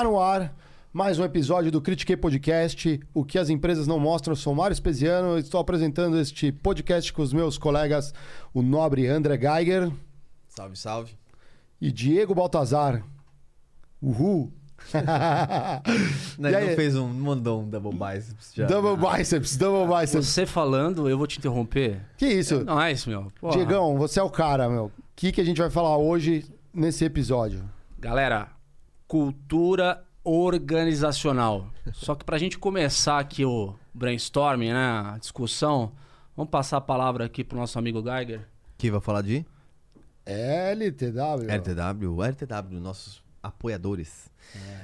Tá no ar mais um episódio do Critiquei Podcast. O que as empresas não mostram. Eu sou Mário Espesiano. Estou apresentando este podcast com os meus colegas, o nobre André Geiger Salve, salve. e Diego Baltazar. Uhul! Não, E ele aí? não fez um, não mandou um double biceps já. double biceps, double biceps. Você falando, eu vou te interromper. Que isso? Nice, meu. Porra. Diegão, você é o cara, meu. O que, que a gente vai falar hoje nesse episódio? Galera, cultura organizacional. Só que pra gente começar aqui o brainstorming, né? A discussão, vamos passar a palavra aqui pro nosso amigo Geiger. Que vai falar de LTW. RTW, RTW, nossos apoiadores.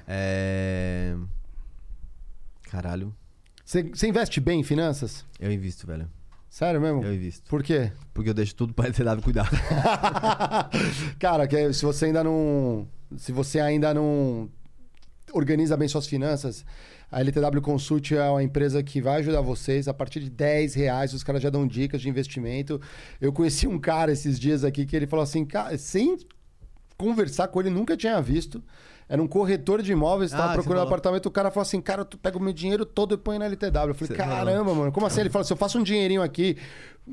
É... Caralho, Você investe bem em finanças? eu invisto, velho. Sério mesmo? Eu invisto. Por quê? Porque eu deixo tudo pra RTW cuidar. Cara, que se você ainda não. Se você ainda não organiza bem suas finanças, a LTW Consult é uma empresa que vai ajudar vocês. A partir de 10 reais, os caras já dão dicas de investimento. Eu conheci um cara esses dias aqui que ele falou assim, cara, sem conversar com ele, nunca tinha visto. Era um corretor de imóveis, estava Ah, procurando falou. apartamento. O cara falou assim: Cara, tu pega o meu dinheiro todo e põe na LTW. Eu falei: Você Caramba, mano, como assim? Ele falou: Se eu faço um dinheirinho aqui,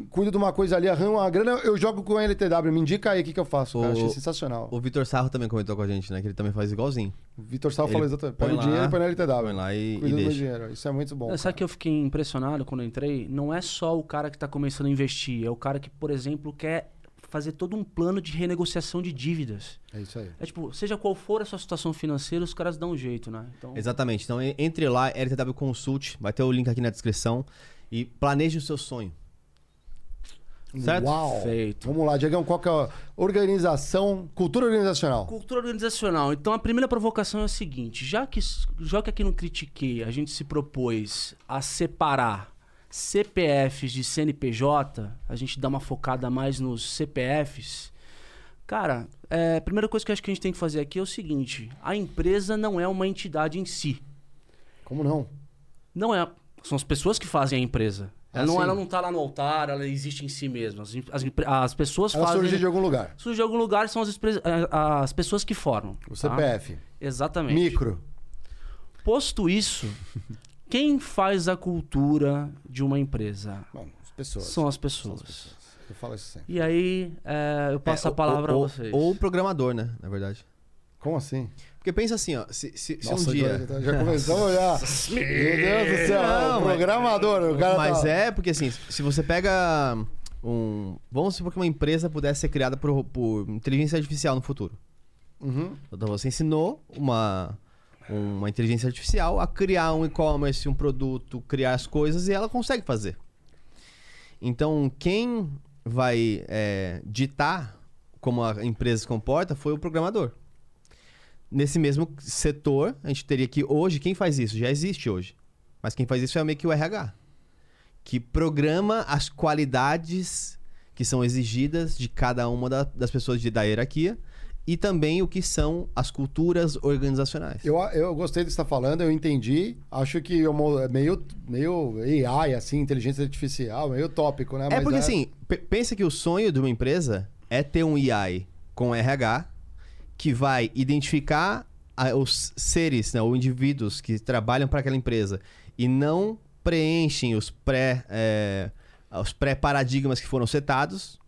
cuido de uma coisa ali, arranjo uma grana, eu jogo com a LTW. Me indica aí o que, que eu faço. Cara, O- achei sensacional. o Vitor Sarro também comentou com a gente, né? Que ele também faz igualzinho. O Vitor Sal Ele falou exatamente: põe o dinheiro e põe na LTW. põe lá e- Cuida e do meu deixa. dinheiro. Isso é muito bom. Sabe que eu fiquei impressionado quando eu entrei? Não é só o cara que tá começando a investir, é o cara que, por exemplo, quer fazer todo um plano de renegociação de dívidas. É isso aí. É tipo, seja qual for a sua situação financeira, os caras dão um jeito, né? Então, Exatamente. Então en- entre lá, RTW Consult, vai ter o link aqui na descrição. E planeje o seu sonho. Certo? Uau! Feito. Vamos lá, Diegão, qual que é a organização, cultura organizacional? Cultura organizacional. Então a primeira provocação é a seguinte: já que, já que aqui no Critiquei a gente se propôs a separar CPFs de CNPJ, a gente dá uma focada mais nos CPFs. Cara, é, a primeira coisa que eu acho que a gente tem que fazer aqui é o seguinte: a empresa não é uma entidade em si. Como não? Não é. São as pessoas que fazem a empresa. Ela, Ah, não, ela não tá lá no altar, ela existe em si mesma. As, as, as pessoas Ela fazem. surgiu de algum lugar. Surge de algum lugar, são as, a- as pessoas que formam. O tá? CPF. Exatamente. Micro. Posto isso, quem faz a cultura de uma empresa? Bom, as pessoas. São as São pessoas. as pessoas. Eu falo isso sempre. E aí, é, eu passo É, a palavra ou, a vocês. Ou o programador, né? Na verdade. Como assim? Porque pensa assim, ó. Se, se, se Nossa, um dia. Já, já começamos já. Meu Deus do céu. Não, o mas- programador, o cara Mas tá... é porque assim, se você pega um. Vamos supor que uma empresa pudesse ser criada por, por inteligência artificial no futuro. Uhum. Então você ensinou uma, uma inteligência artificial a criar um e-commerce, um produto, criar as coisas e ela consegue fazer. Então quem vai é, ditar como a empresa se comporta foi o programador. Nesse mesmo setor, a gente teria que hoje, quem faz isso? Já existe hoje. Mas quem faz isso é meio que o RH. Que programa as qualidades que são exigidas de cada uma da- das pessoas de, da hierarquia e também o que são as culturas organizacionais. Eu, eu gostei do que você está falando, eu entendi. Acho que é uma- é meio, meio AI, assim, inteligência artificial, meio tópico, né? é Mas porque assim, pe- pensa que o sonho de uma empresa é ter um AI com RH que vai identificar a- os seres, né, ou indivíduos que trabalham para aquela empresa e não preenchem os pré é, os pré-paradigmas que foram setados,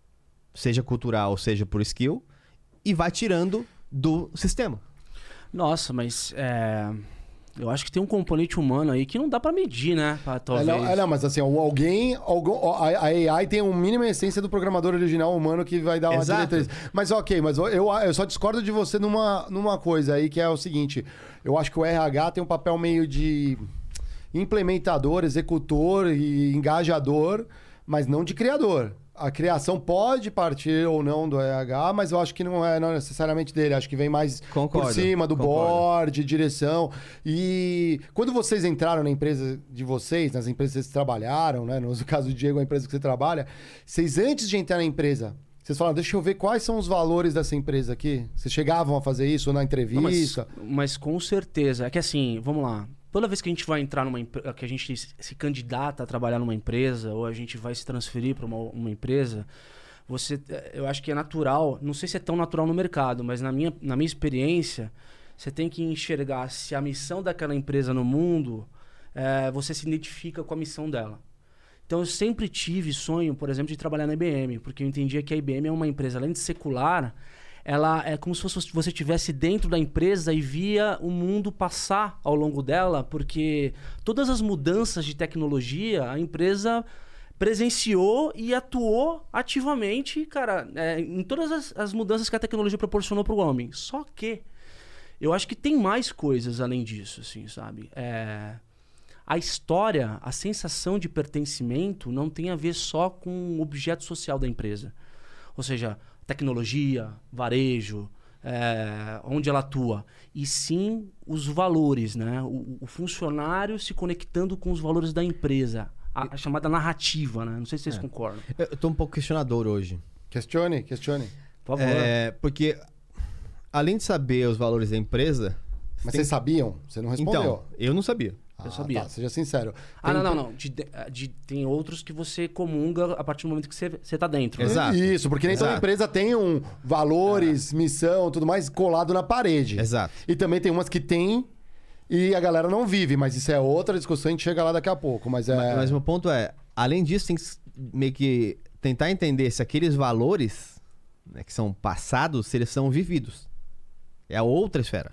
seja cultural, seja por skill, e vai tirando do sistema. Nossa, mas é, eu acho que tem um componente humano aí que não dá pra medir, né? Pra, É, talvez. não, é, não, mas assim, alguém, algum- a, a AI tem uma mínima essência do programador original humano que vai dar uma Exato. diretriz. Mas ok, mas eu, eu só discordo de você numa, numa coisa aí, que é o seguinte: eu acho que o RH tem um papel meio de implementador, executor e engajador, mas não de criador. A criação pode partir ou não do RH, mas eu acho que não é não necessariamente dele. Acho que vem mais Concordo, por cima do concordo. board, direção. E quando vocês entraram na empresa de vocês, nas empresas que vocês trabalharam, né? No caso do Diego, a empresa que você trabalha, vocês antes de entrar na empresa, vocês falaram, deixa eu ver quais são os valores dessa empresa aqui. Vocês chegavam a fazer isso na Não, mas, entrevista? mas com certeza. É que assim, vamos lá. Toda vez que a gente vai entrar numa que a gente se candidata a trabalhar numa empresa, ou a gente vai se transferir para uma, uma empresa, você, eu acho que é natural, não sei se é tão natural no mercado, mas na minha, na minha experiência, Você tem que enxergar se a missão daquela empresa no mundo, é, você se identifica com a missão dela. Então eu sempre tive sonho, por exemplo, de trabalhar na IBM, porque eu entendia que a IBM é uma empresa, além de secular, ela é como se fosse você estivesse dentro da empresa e via o mundo passar ao longo dela, porque todas as mudanças de tecnologia, a empresa presenciou e atuou ativamente, cara, é, em todas as, as mudanças que a tecnologia proporcionou para o homem. Só que eu acho que tem mais coisas além disso, assim, sabe? É, a história, a sensação de pertencimento não tem a ver só com o objeto social da empresa. Ou seja, tecnologia, varejo, é, onde ela atua. E sim os valores, né? O, o, funcionário se conectando com os valores da empresa. A, a chamada narrativa, né? Não sei se vocês É. concordam. Eu tô um pouco questionador hoje. Questione, questione. Por favor. É, porque, além de saber os valores da empresa. Mas tem- vocês sabiam? Você não respondeu. Então, eu não sabia. Ah, sabia. Tá, seja sincero. ah, Tem- não, não, não. De- de- tem outros que você comunga a partir do momento que você, você tá dentro. né? Exato. Isso, porque nem toda Exato. empresa tem um valores, missão, tudo mais colado na parede. Exato. E também tem umas que tem e a galera não vive, mas isso é outra discussão, a gente chega lá daqui a pouco. Mas é. Mas, mas meu ponto é, além disso, tem que meio que tentar entender se aqueles valores né, que são passados, se eles são vividos. É a outra esfera.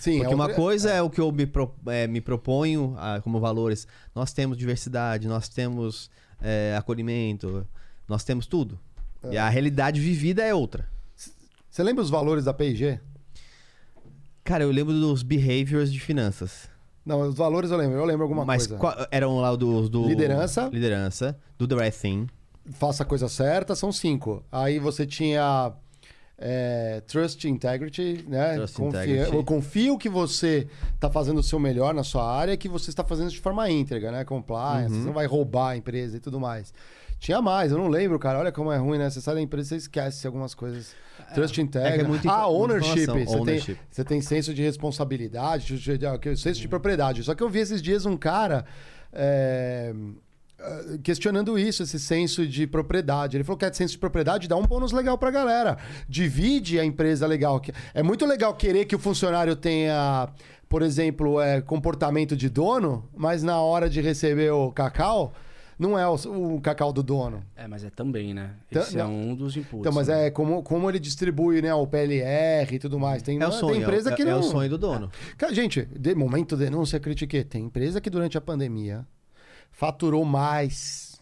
Sim. Porque é uma outra- coisa é o que eu me, pro- é, me proponho ah, como valores. Nós temos diversidade, nós temos é, acolhimento, nós temos tudo. E a realidade vivida é outra. Você lembra os valores da P&G? Cara, eu lembro dos behaviors de finanças. Não, os valores eu lembro. Eu lembro alguma Mas coisa. qual- eram lá dos do Liderança. Liderança, do The Right Thing. Faça a coisa certa, são cinco. Aí você tinha é, Trust Integrity, né? Trust Confia- integrity. Eu confio que você está fazendo o seu melhor na sua área, que você está fazendo de forma íntegra, né? Compliance, Uhum. você não vai roubar a empresa e tudo mais. Tinha mais, eu não lembro, cara. Olha como é ruim, né? Você sai da empresa e você esquece algumas coisas. Trust Integrity. é muita info- ah, ownership. Você, Ownership. Tem, você tem senso de responsabilidade, de- de- de- senso de propriedade. Só que eu vi esses dias um cara. é, questionando isso, esse senso de propriedade. Ele falou que é senso de propriedade dá um bônus legal pra galera. Divide a empresa legal. É muito legal querer que o funcionário tenha, por exemplo, é, comportamento de dono, mas na hora de receber o cacau, não é o, o cacau do dono. É, mas é também, né? Tá- Esse é um dos inputs. Então, mas né? é como, como ele distribui né, o PLR e tudo mais. Tem, É o tem sonho. empresa é, que é não... o sonho do dono. Cara, gente, de momento denúncia, critiquei. Tem empresa que durante a pandemia faturou mais,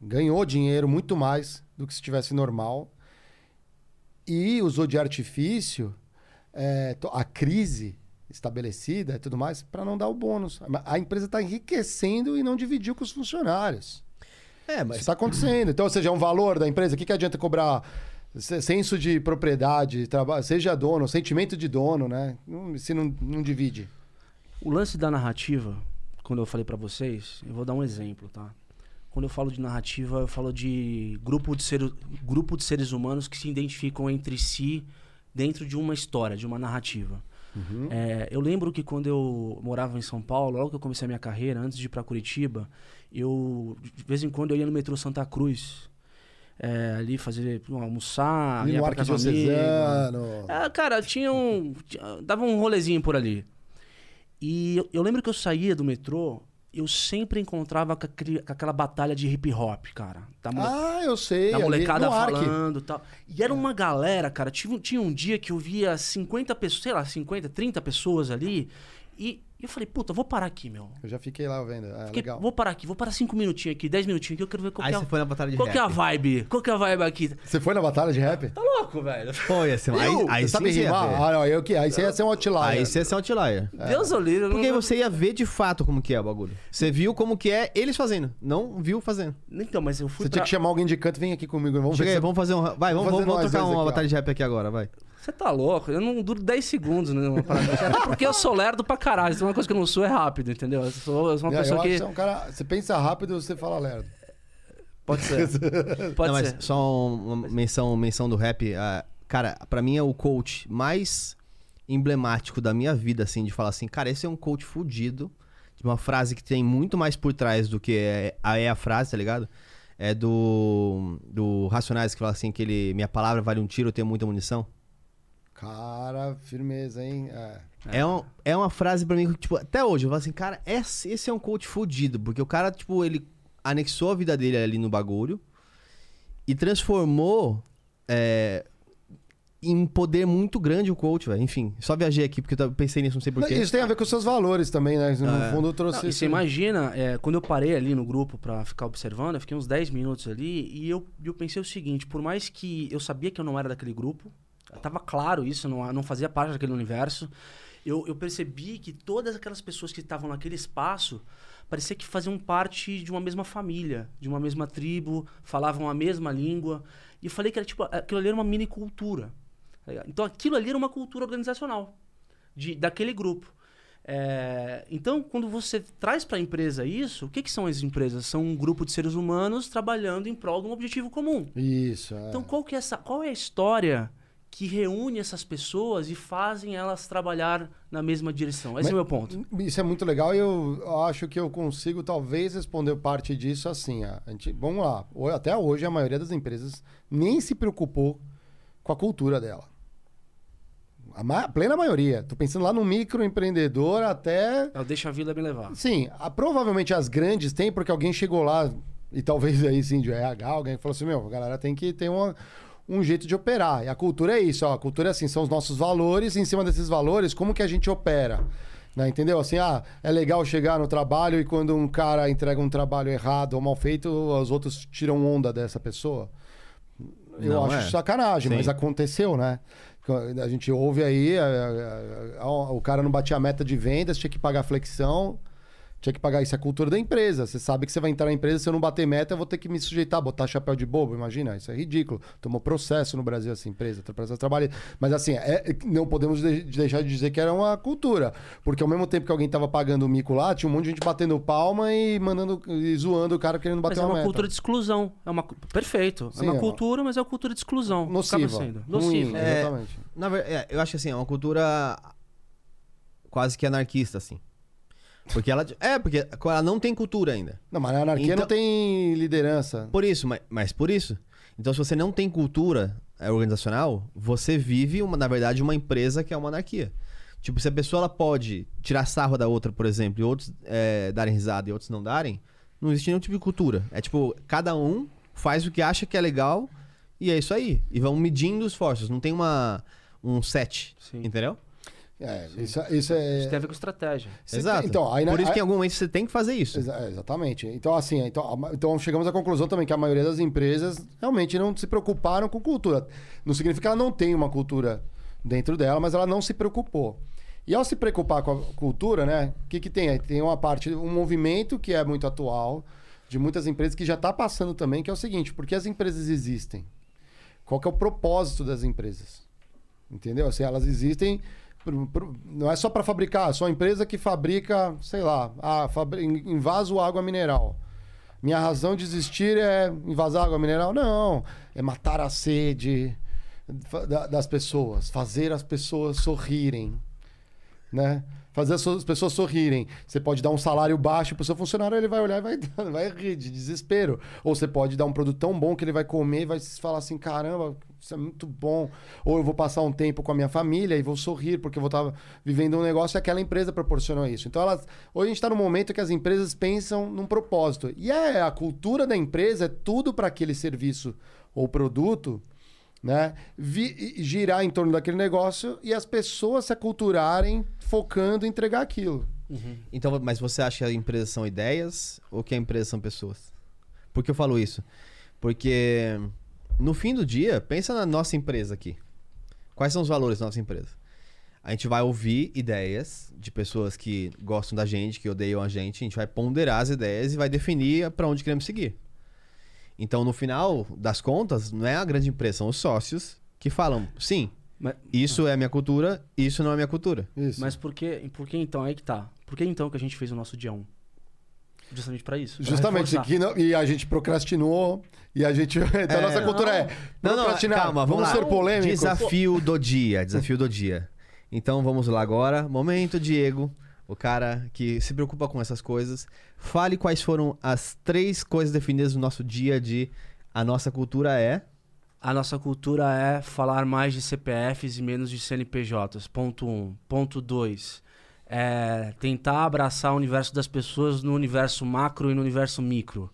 ganhou dinheiro muito mais do que se estivesse normal e usou de artifício é, a crise estabelecida e tudo mais para não dar o bônus. A empresa está enriquecendo e não dividiu com os funcionários. É, Isso mas está acontecendo. Então, ou seja, é um valor da empresa. O que, que adianta cobrar se- senso de propriedade, traba- seja dono, sentimento de dono, né? Se não, não divide. O lance da narrativa, quando eu falei pra vocês, eu vou dar um exemplo, tá? Quando eu falo de narrativa, eu falo de grupo de, ser, grupo de seres humanos que se identificam entre si dentro de uma história, de uma narrativa. É, eu lembro que quando eu morava em São Paulo, logo que eu comecei a minha carreira, antes de ir pra Curitiba, eu de vez em quando eu ia no metrô Santa Cruz, é, ali fazer almoçar, Ali ia pra casa amigo. Arquidiocesano. Ah, cara, tinha um. dava um rolezinho por ali. E eu, eu lembro que eu saía do metrô, eu sempre encontrava com, aquele- com aquela batalha de hip hop, cara. Da, mole- Ah, eu sei. da molecada falando e tal. E era uma galera, cara. Tive, tinha um dia que eu via 50 pessoas, sei lá, 50, 30 pessoas ali. E eu falei, puta, vou parar aqui, meu. Eu já fiquei lá vendo. É Fiquei- legal. vou parar aqui, vou parar 5 minutinhos aqui, 10 minutinhos aqui, eu quero ver qual aí que é, você a- foi na batalha de qual que é a rap. vibe. Qual que é a vibe aqui? Você foi na batalha de rap? Tá louco, velho. Ia ser... Aí, aí você sim sabe você ia rimar? ver. Ah, não, eu que... Aí você ia ser um outlier. Aí você ia ser um outlier. Deus o livre. Porque aí não- você ia ver de fato como que é o bagulho. Você viu como que é eles fazendo, não viu fazendo. Então, mas eu fui Você pra... tinha que chamar alguém de canto, vem aqui comigo. Vamos Chega ver aí, se- vamos fazer um... Vai, vamos, Vamos fazer vamos, uma aqui, ó. batalha de rap aqui agora, vai. Você tá louco? Eu não duro 10 segundos numa parada dessa. Até porque eu sou lerdo pra caralho. Então uma coisa que eu não sou é rápido, entendeu? Eu sou, eu sou uma É, eu pessoa acho que... você é um cara... Você pensa rápido, você fala lerdo. Pode ser. Pode não, ser. mas só uma menção, menção do rap. ah, cara, pra mim é o coach mais emblemático da minha vida, assim, de falar assim, cara, esse é um coach fudido, de uma frase que tem muito mais por trás do que é a, é a frase, tá ligado? É do, do Racionais, que fala assim, que ele, minha palavra vale um tiro, eu tenho muita munição. Cara, firmeza, hein? É. É, um- é uma frase pra mim que, tipo, até hoje, eu falo assim, cara, esse, esse é um coach fudido. Porque o cara, tipo, ele anexou a vida dele ali no bagulho e transformou é, em um poder muito grande o coach, velho. Enfim, só viajei aqui porque eu pensei nisso, não sei porquê. Isso tem a ver com os seus valores também, né? No É. fundo, eu trouxe Não, isso. você imagina, é, quando eu parei ali no grupo pra ficar observando, eu fiquei uns 10 minutos ali e eu, eu pensei o seguinte: por mais que eu sabia que eu não era daquele grupo, tava claro isso, não, não fazia parte daquele universo, eu, eu percebi que todas aquelas pessoas que estavam naquele espaço parecia que faziam parte de uma mesma família, de uma mesma tribo, falavam a mesma língua. E eu falei que era tipo, aquilo ali era uma mini cultura. tá? Então aquilo ali era uma cultura organizacional de, daquele grupo. É, então, quando você traz para a empresa isso, o que, que são as empresas? São um grupo de seres humanos trabalhando em prol de um objetivo comum. Isso, é. Então, qual, que é essa, qual é a história que reúne essas pessoas e fazem elas trabalhar na mesma direção? Esse Mas- é o meu ponto. Isso é muito legal e eu acho que eu consigo talvez responder parte disso assim. A gente, vamos lá. Até hoje a maioria das empresas nem se preocupou com a cultura dela. A ma- plena maioria. Tô pensando lá no microempreendedor até. Eu deixo a vida me levar. Sim, a- provavelmente as grandes têm, porque alguém chegou lá, e talvez aí sim de RH, alguém falou assim: meu, a galera tem que ter uma, um jeito de operar. E a cultura é isso, ó. A cultura é assim, são os nossos valores, e em cima desses valores, como que a gente opera? Né, entendeu? Assim, ah, é legal chegar no trabalho e quando um cara entrega um trabalho errado ou mal feito, os outros tiram onda dessa pessoa. Eu Não acho é. sacanagem, Sim. mas aconteceu, né? A gente ouve aí, é, é, é, o cara não batia a meta de vendas, tinha que pagar flexão, tinha que pagar isso. É a cultura da empresa. Você sabe que você vai entrar na empresa, se eu não bater meta, eu vou ter que me sujeitar, botar chapéu de bobo. Imagina, isso é ridículo. Tomou processo no Brasil essa empresa, processo trabalho. Mas assim, é- não podemos de- deixar de dizer que era uma cultura. Porque ao mesmo tempo que alguém tava pagando o mico lá, tinha um monte de gente batendo palma e mandando e zoando o cara querendo bater Mas é uma uma meta. cultura de exclusão. É uma, perfeito. Sim, é uma é uma- cultura, mas é uma cultura de exclusão. Nociva. Acaba sendo. Ruim, Nociva. É, Exatamente. Na ver- é, eu acho que assim, é uma cultura quase que anarquista, assim. Porque ela. É, porque ela não tem cultura ainda. Não, mas na anarquia Então- não tem liderança. Por isso, mas, mas por isso. Então, se você não tem cultura é, organizacional, você vive, uma, na verdade, uma empresa que é uma anarquia. Tipo, se a pessoa ela pode tirar sarro da outra, por exemplo, e outros é, darem risada e outros não darem, não existe nenhum tipo de cultura. É tipo, cada um faz o que acha que é legal e é isso aí. E vão medindo os esforços. Não tem uma, um set, Sim. entendeu? É, isso, isso é. Isso tem a ver com estratégia. Você Exato. tem- Então, aí, na- Por isso aí- que em algum momento você tem que fazer isso. Exa- é, exatamente. Então, assim, então, então chegamos à conclusão também que a maioria das empresas realmente não se preocuparam com cultura. Não significa que ela não tem uma cultura dentro dela, mas ela não se preocupou. E ao se preocupar com a cultura, né? O que, que tem? aí? Tem uma parte, um movimento que é muito atual, de muitas empresas, que já está passando também, que é o seguinte: por que as empresas existem? Qual que é o propósito das empresas? Entendeu? Assim, elas existem. Não é só para fabricar, é só a empresa que fabrica, sei lá, en- invaso água mineral. Minha razão de existir é invasar água mineral? Não. É matar a sede das pessoas, fazer as pessoas sorrirem. Né? Fazer as pessoas sorrirem. Você pode dar um salário baixo pro seu funcionário, ele vai olhar e vai, vai rir de desespero. Ou você pode dar um produto tão bom que ele vai comer e vai falar assim: caramba, isso é muito bom. Ou eu vou passar um tempo com a minha família e vou sorrir porque eu vou estar vivendo um negócio e aquela empresa proporcionou isso. Então, elas, hoje a gente está num momento que as empresas pensam num propósito. E é, a cultura da empresa é tudo para aquele serviço ou produto né? Vi- girar em torno daquele negócio e as pessoas se aculturarem focando em entregar aquilo. Então, mas você acha que a empresa são ideias ou que a empresa são pessoas? Por que eu falo isso? Porque no fim do dia, pensa na nossa empresa aqui. Quais são os valores da nossa empresa? A gente vai ouvir ideias de pessoas que gostam da gente, que odeiam a gente, a gente vai ponderar as ideias e vai definir para onde queremos seguir. Então, no final das contas, não é a grande empresa, são os sócios que falam, sim, Mas, isso é a minha cultura, isso não é a minha cultura. Isso. mas por que, por que então? Aí que tá. Por que então que a gente fez o nosso dia 1? Justamente pra isso. pra Justamente, que não- e a gente procrastinou, e a gente. Então, a nossa É. cultura é. Não, não, procrastinar. calma, vamos, lá. ser polêmicos. Desafio do dia, desafio do dia. Então vamos lá agora. Momento, Diego, o cara que se preocupa com essas coisas. Fale quais foram as três coisas definidas no nosso dia de a nossa cultura é. A nossa cultura é falar mais de CPFs e menos de CNPJs. Ponto 1. Um. Ponto 2. É tentar abraçar o universo das pessoas no universo macro e no universo micro.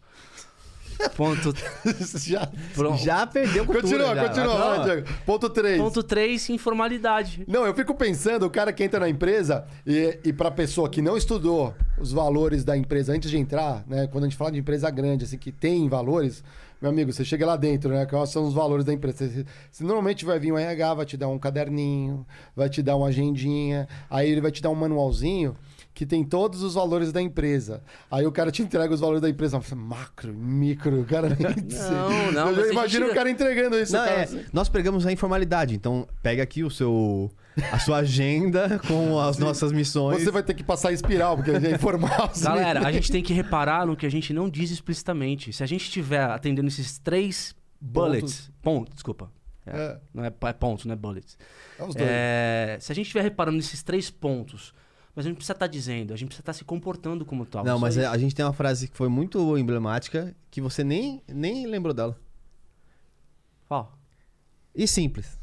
Ponto. já, Pro- Já perdeu cultura. continua, já. continua. Vai. Ponto 3. Ponto 3, informalidade. Não, eu fico pensando, o cara que entra na empresa e, e pra pessoa que não estudou os valores da empresa antes de entrar, né? Quando a gente fala de empresa grande, assim, que tem valores, meu amigo, você chega lá dentro, né? Quais são os valores da empresa? Você, você normalmente vai vir um RH, vai te dar um caderninho, vai te dar uma agendinha, aí ele vai te dar um manualzinho que tem todos os valores da empresa. Aí o cara te entrega os valores da empresa, macro, micro, o cara nem Não, não, Eu imagino gente- o cara entregando isso. Não, é, nós pregamos a informalidade, então pega aqui o seu a sua agenda com as nossas missões. Você vai ter que passar espiral, porque é informal. Galera, a gente tem que reparar no que a gente não diz explicitamente. Se a gente estiver atendendo esses três bullets. Pontos, desculpa. É, É. Não é, é pontos, não é bullets. É os dois. É, se a gente estiver reparando nesses três pontos, mas a gente precisa estar dizendo, a gente precisa estar se comportando como tal. Não, mas é- a gente tem uma frase que foi muito emblemática que você nem, nem lembrou dela. Qual? E simples.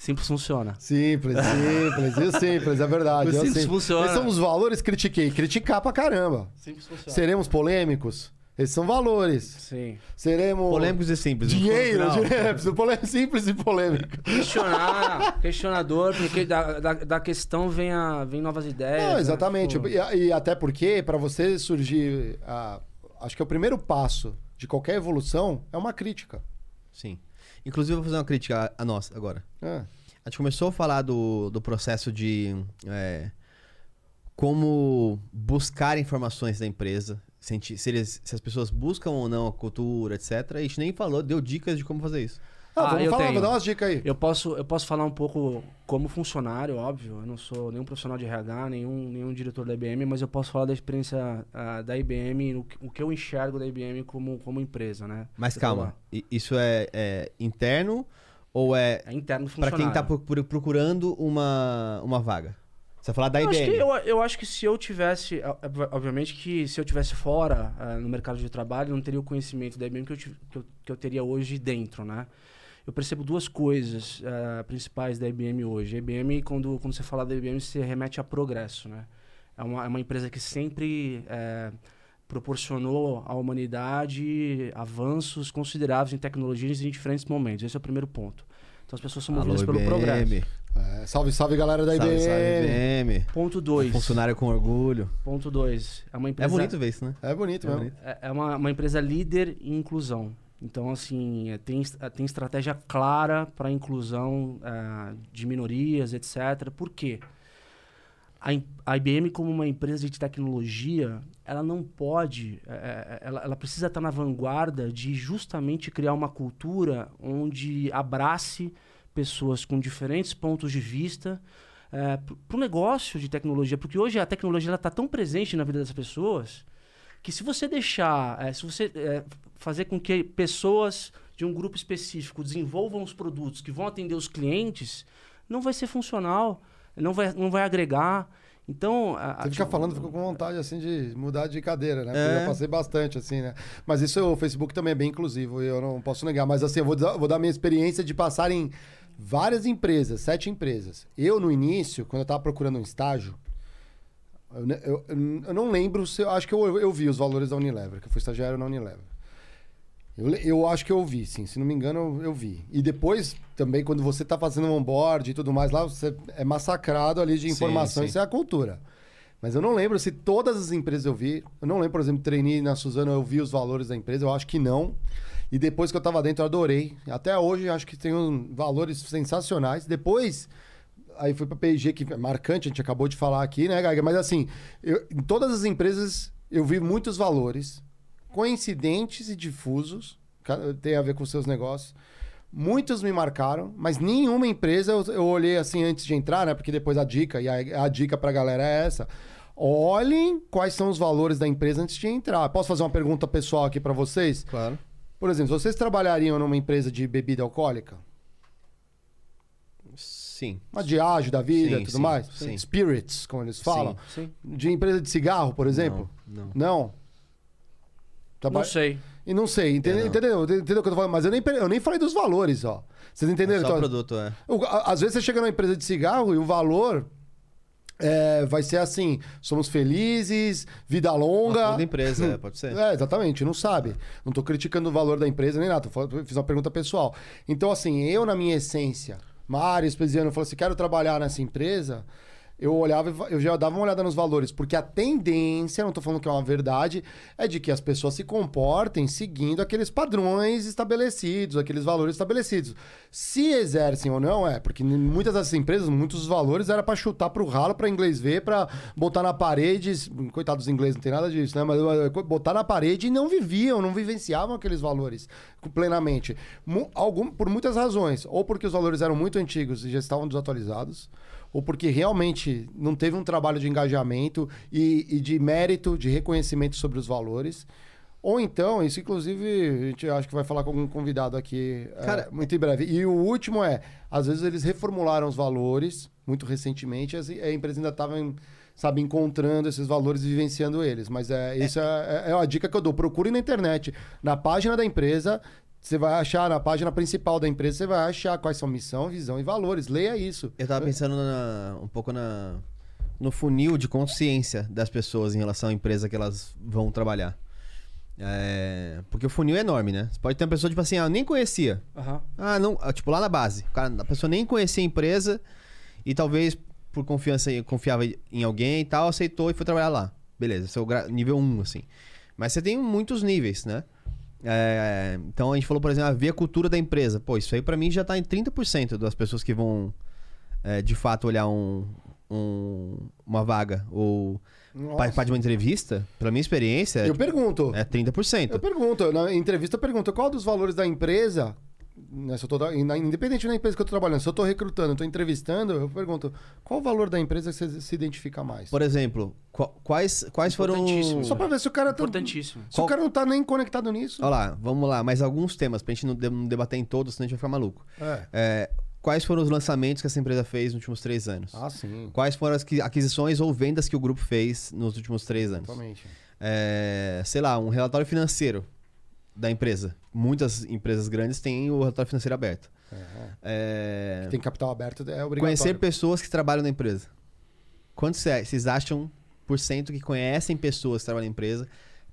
Simples funciona. Simples, simples, e o simples, é verdade. O é o simples funciona. Esses são os valores, critiquei. Criticar pra caramba. Simples funciona. Seremos polêmicos? Esses são valores. Sim. Seremos. Polêmicos e simples. Dinheiro, dinheiro, polê- simples e polêmico. Questionar, questionador, porque da, da, da questão vem, a, vem novas ideias. Não, né? exatamente. Pô, E, e até porque, para você surgir. a- acho que é o primeiro passo de qualquer evolução é uma crítica. Sim. Inclusive, eu vou fazer uma crítica a, a nós agora. É. A gente começou a falar do, do processo de é, como buscar informações da empresa, se, gente- se eles- se as pessoas buscam ou não a cultura, etc. E a gente nem falou, deu dicas de como fazer isso. Ah, vamos eu falar, tenho. dar umas dicas aí. Eu posso, eu posso falar um pouco como funcionário, óbvio. Eu não sou nenhum profissional de RH, nenhum, nenhum diretor da IBM, mas eu posso falar da experiência ah, da IBM, o, que- o que eu enxergo da IBM como, como empresa, né? Mas Você calma, isso é, é interno ou é É interno do para funcionário. quem tá procura- procurando uma, uma vaga? Você vai falar da eu IBM. acho, que, eu, eu acho que se eu tivesse, obviamente que se eu tivesse fora ah, no mercado de trabalho, eu não teria o conhecimento da IBM que eu, que eu, que eu teria hoje dentro, né? Eu percebo duas coisas ah, principais da IBM hoje. A IBM, quando, quando você fala da IBM, você remete a progresso, né? É uma, é uma empresa que sempre eh, proporcionou à humanidade avanços consideráveis em tecnologias em diferentes momentos. Esse é o primeiro ponto. Então as pessoas são Alô, movidas pelo IBM. progresso. É, salve, salve, galera da IBM. Salve, salve, IBM. Ponto 2. Funcionário com orgulho. Ponto 2. É uma É empresa bonito ver isso, né? É bonito É mesmo. bonito. É é uma, uma empresa líder em inclusão. Então, assim, é, tem, é, tem estratégia clara para a inclusão é, de minorias, etc. Por quê? A, a IBM, como uma empresa de tecnologia, ela não pode, é, é, ela, ela precisa estar na vanguarda de justamente criar uma cultura onde abrace pessoas com diferentes pontos de vista para o negócio de tecnologia. Porque hoje a tecnologia está tão presente na vida das pessoas que se você deixar, eh, se você fazer com que pessoas de um grupo específico desenvolvam os produtos que vão atender os clientes, não vai ser funcional, não vai, não vai agregar. Então, a- Você fica falando, fica com vontade assim de mudar de cadeira, né? É. Eu já passei bastante assim, né? Mas isso o Facebook também é bem inclusivo, eu não posso negar. Mas assim, eu vou dar, vou dar minha experiência de passar em várias empresas, sete empresas. Eu, no início, quando eu tava procurando um estágio, eu, eu- eu não lembro se. eu Acho que eu, eu vi os valores da Unilever, que eu fui estagiário na Unilever. Eu, eu acho que eu vi, sim. Se não me engano, eu, eu vi. E depois, também, quando você tá fazendo um onboard e tudo mais lá, você é massacrado ali de informação. sim. Isso é a cultura. Mas eu não lembro se todas as empresas eu vi. Eu não lembro, por exemplo, treinei na Suzano, eu vi os valores da empresa. Eu acho que não. E depois que eu tava dentro, eu adorei. Até hoje, acho que tem um- valores sensacionais. Depois, aí fui pra P&G, que é marcante, a gente acabou de falar aqui, né, Gaga? Mas assim, eu- em todas as empresas, eu vi muitos valores coincidentes e difusos. Tem a ver com seus negócios. Muitos me marcaram, mas nenhuma empresa eu, eu olhei assim antes de entrar, né? Porque depois a dica, e a, a dica pra galera é essa. Olhem quais são os valores da empresa antes de entrar. Posso fazer uma pergunta pessoal aqui pra vocês? Claro. Por exemplo, vocês trabalhariam numa empresa de bebida alcoólica? Sim. Uma Diageo da vida Sim, e tudo sim, mais? sim. Spirits, como eles falam. Sim. De empresa de cigarro, por exemplo? Não. não. Não. Traba- Não sei. E não sei, entende- É, não. entendeu? Entendeu o que eu tô falando? Mas eu nem, eu nem falei dos valores, ó. Vocês entenderam? Só o Então, produto, é. o- a- Às vezes você chega numa empresa de cigarro e o valor é, vai ser assim: somos felizes, vida longa. Toda empresa, é, pode ser. É, exatamente, não sabe. Não tô criticando o valor da empresa nem nada, tô falando- fiz uma pergunta pessoal. Então, assim, eu, na minha essência, Mário Espesiano, falou assim: quero trabalhar nessa empresa. Eu olhava, va- eu já dava uma olhada nos valores, porque a tendência, não tô falando que é uma verdade, é de que as pessoas se comportem seguindo aqueles padrões estabelecidos, aqueles valores estabelecidos. Se exercem ou não, é, porque muitas dessas empresas, muitos valores era para chutar pro ralo, para inglês ver, para botar na parede, coitados dos ingleses, não tem nada disso, né? Mas eh, botar na parede e não viviam, não vivenciavam aqueles valores plenamente. Algum, por muitas razões, ou porque os valores eram muito antigos e já estavam desatualizados, ou porque realmente não teve um trabalho de engajamento e, e de mérito, de reconhecimento sobre os valores. Ou então, isso inclusive a gente acho que vai falar com algum convidado aqui é, Cara, muito em breve. E o último é, às vezes eles reformularam os valores muito recentemente, a empresa ainda estava, sabe, encontrando esses valores e vivenciando eles. Mas é, isso é, é, é a dica que eu dou. Procure na internet, na página da empresa, você vai achar, na página principal da empresa, você vai achar quais são missão, visão e valores. Leia isso. Eu tava pensando na- um pouco na, no funil de consciência das pessoas em relação à empresa que elas vão trabalhar. É, porque o funil é enorme, né? Você pode ter uma pessoa, tipo assim, ah, eu nem conhecia. Aham. Ah, não. ah, Tipo, lá na base. O cara- a pessoa nem conhecia a empresa e talvez por confiança confiava em alguém e tal, aceitou e foi trabalhar lá. Beleza, esse é o gra- nível 1, assim. Mas você tem muitos níveis, né? É, então a gente falou, por exemplo, ah, ver a cultura da empresa. Pô, isso aí pra mim já tá em 30% das pessoas que vão é, de fato olhar um, um- uma vaga ou Nossa. participar de uma entrevista. Pra minha experiência, Eu pergunto. é 30%. Eu pergunto, na entrevista eu pergunto qual dos valores da empresa, né, se eu tô, independente da empresa que eu tô trabalhando, se eu tô recrutando, eu tô entrevistando, eu pergunto qual o valor da empresa que você se identifica mais. Por exemplo, qua- quais, quais foram. Importantíssimo. Só pra ver se o cara tá, Importantíssimo. se o cara não tá nem conectado nisso. Olha lá, vamos lá, mais alguns temas pra gente não, de- não debater em todos, senão a gente vai ficar maluco. É. É, quais foram os lançamentos que essa empresa fez nos últimos três anos? Ah, sim. Quais foram as aquisições ou vendas que o grupo fez nos últimos três anos? Totalmente. É, sei lá, um relatório financeiro da empresa. Muitas empresas grandes têm o relatório financeiro aberto. É. É, Tem capital aberto, é obrigatório. conhecer pessoas que trabalham na empresa. Quantos cê- vocês acham por cento que conhecem pessoas que trabalham na empresa,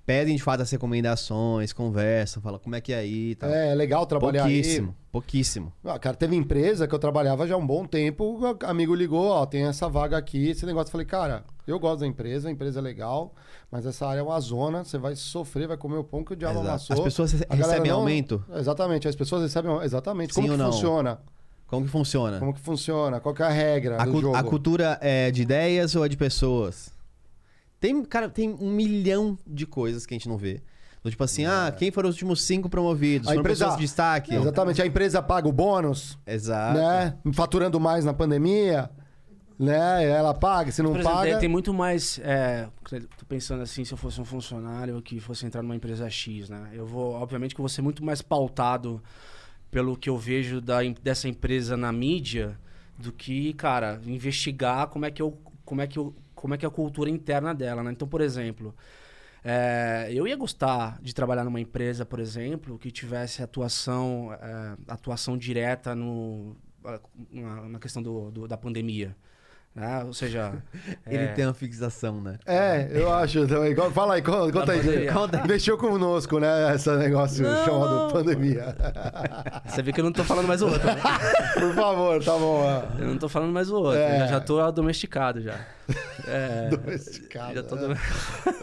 pedem de fato as recomendações, conversam, falam como é que é aí e tal? É, é legal trabalhar pouquíssimo, pouquíssimo. aí. Ah, cara, teve empresa que eu trabalhava já há um bom tempo, o amigo ligou, ó, tem essa vaga aqui, esse negócio. Eu falei, cara, eu gosto da empresa, a empresa é legal, mas essa área é uma zona, você vai sofrer, vai comer o pão que o diabo Exato. amassou. As pessoas A recebem não- aumento? Exatamente, as pessoas recebem exatamente. Sim Como ou que não? funciona? Como que funciona? Como que funciona? Qual que é a regra A, do jogo? a cultura é de ideias ou é de pessoas? Tem, cara, tem um milhão de coisas que a gente não vê. Tipo assim, ah, quem foram os últimos cinco promovidos? A foram empresa- pessoas de destaque? Exatamente, a empresa paga o bônus, Exato. né? Faturando mais na pandemia, né? Ela paga, se não exemplo, paga... tem- muito mais. É, tô pensando assim, se eu fosse um funcionário que fosse entrar numa empresa X, né? Eu vou, obviamente, que eu vou ser muito mais pautado pelo que eu vejo da, dessa empresa na mídia do que, cara, investigar como é que eu, como é que eu, como é que é a cultura interna dela, né? Então, por exemplo, é, eu ia gostar de trabalhar numa empresa, por exemplo, que tivesse atuação, é, atuação direta no, na, na questão do, do- da pandemia. Né? Ou seja, Ele é, tem uma fixação, né? É, eu acho também. Co- Fala aí, conta, conta aí. pandemia. Conta. Mexeu conosco, né? Esse negócio Não. chamado pandemia. Você vê que eu não tô falando mais o outro. né? Por favor, tá bom. Eu não tô falando mais o outro. É. Eu já tô domesticado já. É, Domesticado, Já tô é. dom-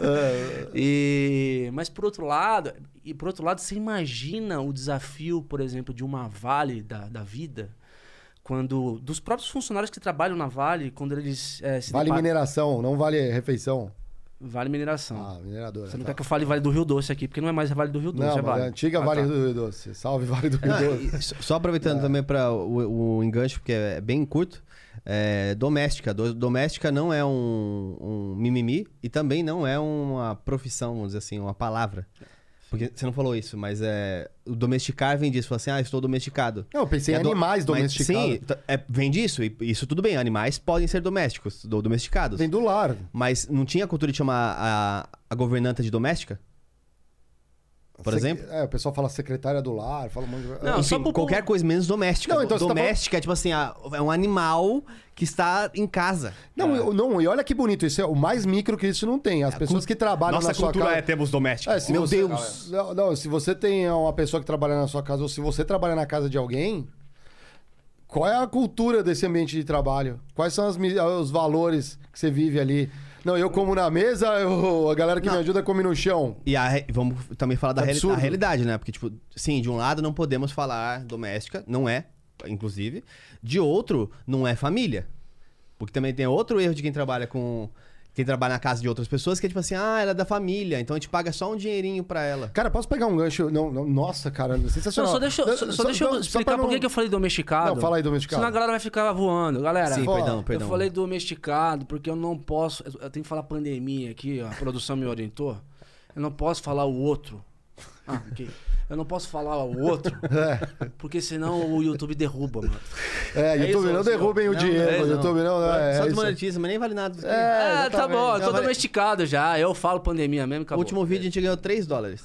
É. e, mas por outro lado, e por outro lado, você imagina o desafio, por exemplo, de uma Vale da, da vida, quando dos próprios funcionários que trabalham na Vale, quando eles é, Vale deparam- mineração, não vale refeição. Vale mineração. Ah, mineradora. você não tá. quer que eu fale Vale do Rio Doce aqui, porque não é mais Vale do Rio Doce, Não, é Vale. é a antiga Ah, Vale tá. do Rio Doce. Salve Vale do Rio Ah, Doce. só- aproveitando também para o, o enganche, porque é bem curto. É, doméstica. Do- doméstica não é um, um mimimi e também não é uma profissão, vamos dizer assim, uma palavra. Porque você não falou isso, mas é. O domesticar vem disso. Fala assim, ah, estou domesticado. Não, eu pensei em É do- animais domesticados. Sim, é, vem disso. E isso tudo bem. Animais podem ser domésticos, do, domesticados. Vem do lar. Mas não tinha a cultura de chamar a, a governanta de doméstica? Por Sec- exemplo. É, o pessoal fala secretária do lar, fala um monte de... Não, É, só Enfim, pro- qualquer coisa menos doméstica. Não, então tá doméstica é tipo assim, ah, é um animal que está em casa. Não, eu- não, e olha que bonito, isso é o mais micro que isso não tem. As pessoas que trabalham na sua casa. temos domésticos. É, Meu você- Deus. Não, não, se você tem uma pessoa que trabalha na sua casa ou se você trabalha na casa de alguém, qual é a cultura desse ambiente de trabalho? Quais são as os valores que você vive ali? Não, eu como na mesa, eu- a galera que me ajuda come no chão. E a re- vamos também falar da reali- Absurdo. da realidade, né? Porque, tipo, sim, de um lado não podemos falar doméstica, não é, inclusive. De outro, não é família. Porque também tem outro erro de quem trabalha com. Quem trabalha na casa de outras pessoas, que é tipo assim, ah, ela é da família, então a gente paga só um dinheirinho pra ela. Cara, posso pegar um gancho? Não, não, nossa, cara, Não, sensacional. só deixa, eu- só, só deixa eu explicar pra por que não- que eu falei domesticado. Não, fala aí, domesticado. Senão a galera vai ficar voando. Galera, Sim, Pô, perdão, eu perdão. falei domesticado porque eu não posso. Eu eu tenho que falar pandemia aqui, ó, a produção me orientou. Eu não posso falar o outro. Ah, ok. Eu não posso falar o outro, porque senão o YouTube derruba, mano. É, YouTube, isso, não derrubem o Não, dinheiro. é isso, YouTube não. É, só é de isso. monetiza, mas nem vale nada. É, É, tá bom, eu tô Não, domesticado já. Eu falo pandemia mesmo, acabou. último vídeo a gente ganhou 3 dólares.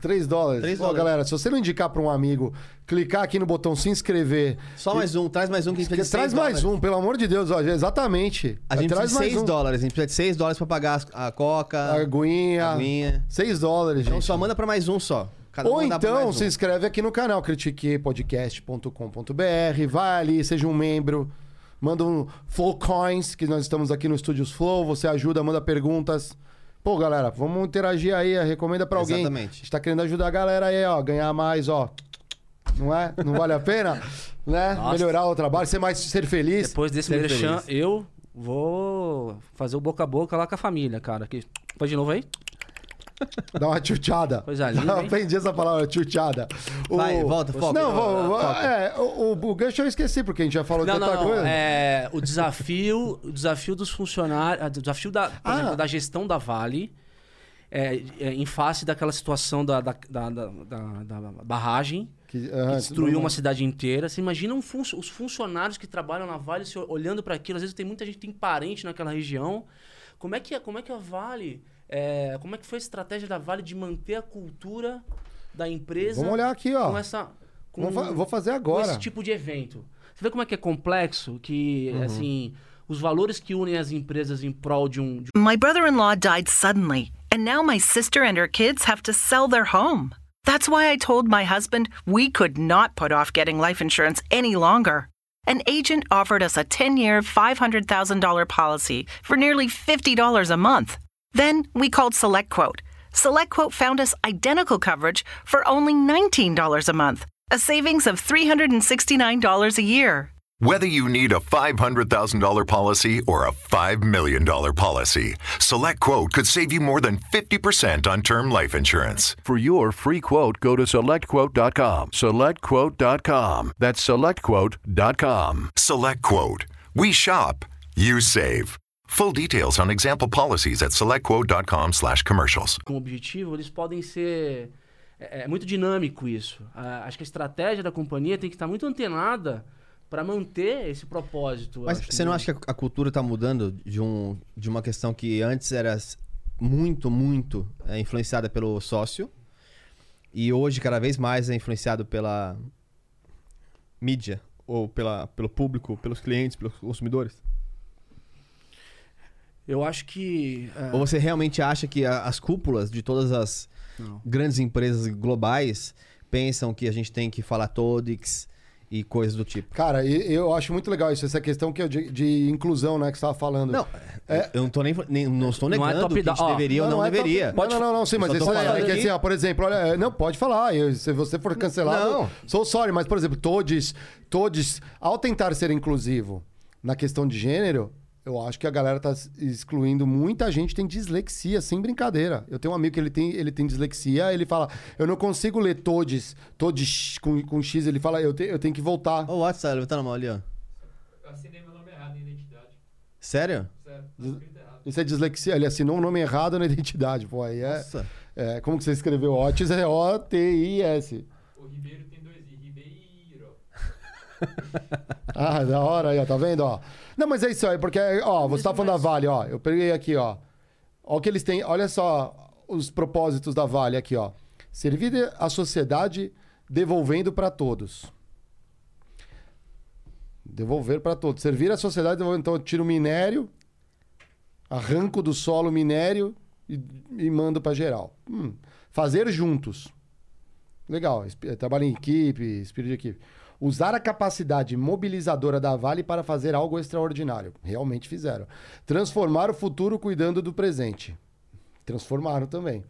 3 dólares. Três Pô, dólares. galera, se você não indicar pra um amigo, clicar aqui no botão se inscrever. Só mais um, traz mais um que a gente precisa de Traz mais dólares. um, pelo amor de Deus, ó, exatamente. A gente Traz precisa de 6 mais um. dólares, a gente precisa de 6 dólares pra pagar a coca, A aguinha. aguinha. 6 dólares, Então gente. só manda pra mais um só. Cada Ou então um. se inscreve aqui no canal critiquepodcast.com.br, vai ali, seja um membro, manda um Flow Coins, que nós estamos aqui no Estúdios Flow, você ajuda, manda perguntas. Pô, galera, vamos interagir aí, recomenda pra alguém. Exatamente. A gente tá querendo ajudar a galera aí, ó, ganhar mais, ó. Não é? Não vale a pena? né? Nossa. Melhorar o trabalho, ser mais ser feliz. Depois desse merchan, eu vou fazer o boca a boca lá com a família, cara. Aqui. Pode de novo aí? Dá uma chuchada. Coisa linda, hein? Aprendi essa palavra, chuchada. Vai, volta, foca. Não, vou, vou- é, o, o, o gancho eu esqueci, porque a gente já falou Não, de outra não. coisa. É, o desafio, o desafio dos funcionários, o desafio da, Ah. exemplo, da gestão da Vale, é, é, em face daquela situação da, da, da, da- barragem, Que, que aham, destruiu não- uma cidade inteira. Você imagina um fun- os funcionários que trabalham na Vale se olhando para aquilo. Às vezes tem muita gente que tem parente naquela região. Como é que, é- como é que a Vale, é, como é que foi a estratégia da Vale de manter a cultura da empresa Vamos olhar aqui, ó. com essa... Com, Vou, fa- vou fazer com agora. esse tipo de evento. Você vê como é que é complexo, que, Uhum. assim, os valores que unem as empresas em prol de um, de My brother in law died suddenly, and now my sister and her kids have to sell their home. That's why I told my husband we could not put off getting life insurance any longer. An agent offered us a 10 year, $500,000 policy for nearly $50 a month. Then we called SelectQuote. SelectQuote found us identical coverage for only $19 a month, a savings of $369 a year. Whether you need a $500,000 policy or a $5 million policy, SelectQuote could save you more than 50% on term life insurance. For your free quote, go to selectquote.com. Selectquote.com. That's selectquote.com. SelectQuote. We shop, you save. Full details on example policies at selectquote.com slash commercials. com objetivo, eles podem ser. É, é muito dinâmico isso. Ah, acho que a estratégia da companhia tem que estar muito antenada para manter esse propósito. Mas acho, você não acha que a, cultura tá mudando de, um, de uma questão que antes era muito, muito é, influenciada pelo sócio e hoje cada vez mais é influenciado pela mídia ou pela, pelo público, pelos clientes, pelos consumidores? Eu acho que. é, Ou você realmente acha que a- as cúpulas de todas as Não. grandes empresas globais pensam que a gente tem que falar TODIX e coisas do tipo? Cara, eu acho muito legal isso, essa questão que eu de, de inclusão, né, que você tava falando. Não, É- eu não tô nem, nem- não estou Não é negando top que a gente. Ó, deveria ou não, é deveria. top- Não, não, não, sim, mas isso é, é que assim, ó, por exemplo, olha, é, não, pode falar, eu- se você for cancelado, Não. sou sorry, mas, por exemplo, todos, todos, ao tentar ser inclusivo na questão de gênero, eu acho que a galera tá excluindo muita gente tem dislexia, sem brincadeira. Eu tenho um amigo que ele tem, ele tem dislexia, ele fala, eu não consigo ler todos, todos com, com X, ele fala, eu, te- eu tenho que voltar. Ô, WhatsApp, levantando a mão ali, ó. Eu assinei meu nome errado em identidade. Sério? Sério, tá escrito errado. Isso é dislexia, ele assinou um nome errado na identidade, pô, aí é... Nossa. É, como que você escreveu Otis? É O-T-I-S. O Ribeiro tem dois I. Ribeiro. Ah, da hora aí, ó, tá vendo, ó? Não, mas é isso aí, porque, ó, você tá falando da Vale, ó. Eu peguei aqui, ó. Ó o que eles têm, olha só os propósitos da Vale aqui, ó. Servir a sociedade devolvendo para todos. Devolver para todos. Servir a sociedade devolvendo. Então eu tiro o minério, arranco do solo o minério e, e mando para geral. Hum. Fazer juntos. Legal. esp- Trabalho em equipe, espírito de equipe. Usar a capacidade mobilizadora da Vale para fazer algo extraordinário. Realmente fizeram. Transformar o futuro cuidando do presente. Transformaram também.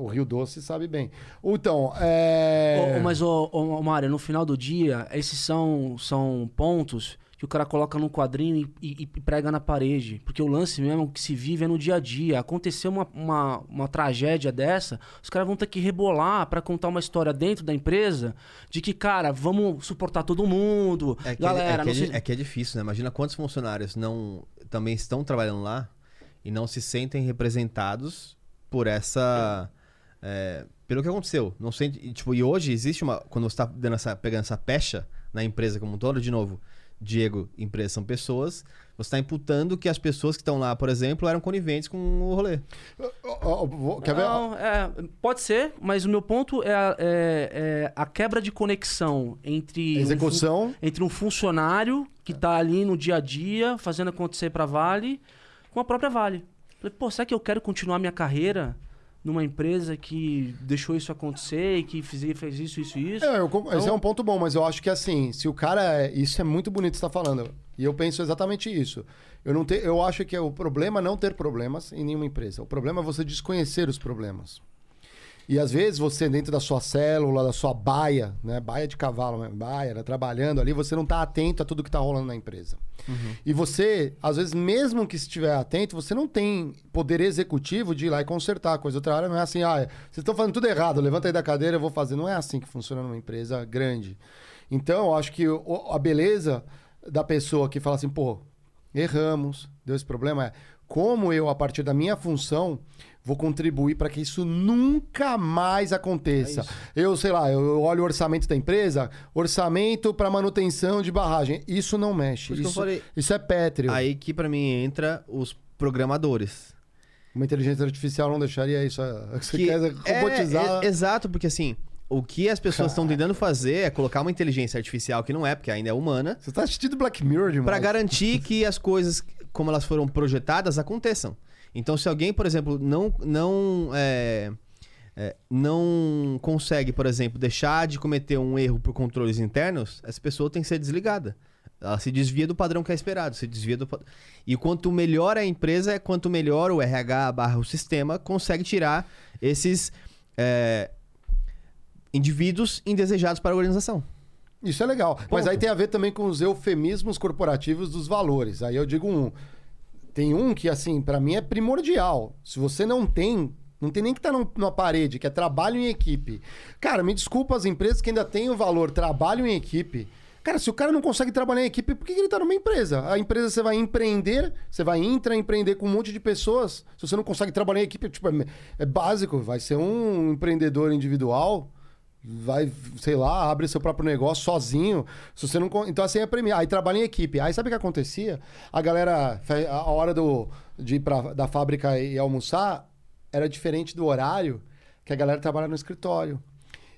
O Rio Doce sabe bem. Então, é... Ô, mas, ô, ô, Mário, no final do dia, esses são, são pontos que o cara coloca num quadrinho e, e- e prega na parede. Porque o lance mesmo que se vive é no dia a dia. Aconteceu uma, uma, uma tragédia dessa, os caras vão ter que rebolar pra contar uma história dentro da empresa de que, cara, vamos suportar todo mundo. É que, Galera, é, que é, sei... di- é que é difícil, né? Imagina quantos funcionários não também estão trabalhando lá e não se sentem representados por essa. é, pelo que aconteceu. Não e, tipo, e hoje existe uma. Quando você está essa, pegando essa pecha na empresa como um todo, de novo, Diego, empresa são pessoas, você está imputando que as pessoas que estão lá, por exemplo, eram coniventes com o rolê. Quer ver? Não, é, pode ser, mas o meu ponto é, a- é- é a quebra de conexão entre um Execução. entre um funcionário que tá ali no dia a dia fazendo acontecer pra Vale com a própria Vale. Falei, pô, será que eu quero continuar minha carreira numa empresa que deixou isso acontecer e que fez, fez isso, isso e isso? É, eu con- esse Então- é um ponto bom, mas eu acho que assim, se o cara. é- Isso é muito bonito que você está falando. E eu penso exatamente isso. Eu, não te, eu acho que é o problema é não ter problemas em nenhuma empresa. O problema é você desconhecer os problemas. E às vezes você, dentro da sua célula, da sua baia, né? Baia de cavalo, né? baia, né? trabalhando ali, você não está atento a tudo que está rolando na empresa. E você, às vezes, mesmo que estiver atento, você não tem poder executivo de ir lá e consertar a coisa. Outra hora não é assim, ah, vocês estão fazendo tudo errado, levanta aí da cadeira, eu vou fazer. Não é assim que funciona numa empresa grande. Então, eu acho que a beleza da pessoa que fala assim, pô, erramos, deu esse problema, é como eu, a partir da minha função, vou contribuir para que isso nunca mais aconteça. eu, sei lá, eu olho o orçamento da empresa, orçamento para manutenção de barragem. Isso não mexe. Isso falei- isso é pétreo. Aí que pra mim entra os programadores. Uma inteligência artificial não deixaria isso. é, Você que quer é- robotizar. é- exato, porque assim, o que as pessoas estão tentando fazer é colocar uma inteligência artificial que não é, porque ainda é humana, Você tá assistindo Black Mirror demais. Pra garantir que as coisas, como elas foram projetadas, aconteçam. Então, se alguém, por exemplo, não não é, é, não consegue, por exemplo, deixar de cometer um erro por controles internos, essa pessoa tem que ser desligada. Ela se desvia do padrão que é esperado, se desvia do E quanto melhor a empresa, é quanto melhor o RH barra o sistema consegue tirar esses é, indivíduos indesejados para a organização. Isso é legal. Mas aí tem a ver também com os eufemismos corporativos dos valores. Aí eu digo um. Tem um que, assim, pra mim é primordial. Se você não tem. Não tem nem que estar tá numa parede, que é trabalho em equipe. Cara, me desculpa as empresas que ainda têm o valor trabalho em equipe. Cara, se o cara não consegue trabalhar em equipe, por que ele tá numa empresa? A empresa você vai empreender, você vai intraempreender com um monte de pessoas. Se você não consegue trabalhar em equipe, tipo, é, é básico. Vai ser um empreendedor individual vai, sei lá, abre seu próprio negócio sozinho. Se você não, então assim é premiar. Aí trabalha em equipe. Aí sabe o que acontecia? A galera, a hora do, de ir pra, da fábrica e almoçar era diferente do horário que a galera trabalha no escritório.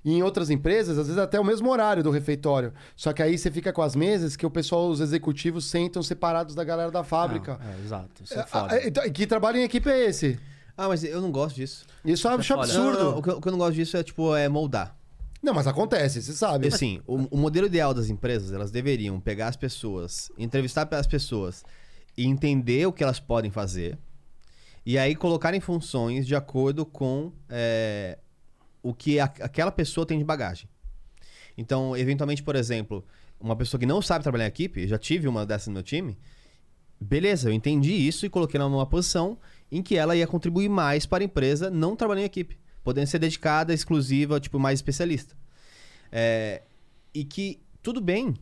E em outras empresas, às vezes até o mesmo horário do refeitório. Só que aí você fica com as mesas que o pessoal, os executivos sentam separados da galera da fábrica. Não, é, exato. Isso é, Ah, foda. ah, então, que trabalho em equipe é esse? Ah, mas eu não gosto disso. Isso eu acho foda. absurdo. Não, não, o, que eu, o que eu não gosto disso é, tipo, é moldar. Não, mas acontece, você sabe. Assim, o, o modelo ideal das empresas, elas deveriam pegar as pessoas, entrevistar as pessoas e entender o que elas podem fazer. E aí colocar em funções de acordo com é, o que a- aquela pessoa tem de bagagem. Então, eventualmente, por exemplo, uma pessoa que não sabe trabalhar em equipe, já tive uma dessas no meu time, beleza, eu entendi isso e coloquei ela numa posição em que ela ia contribuir mais para a empresa não trabalhar em equipe, podendo ser dedicada, exclusiva, tipo, mais especialista. É, e que, tudo bem.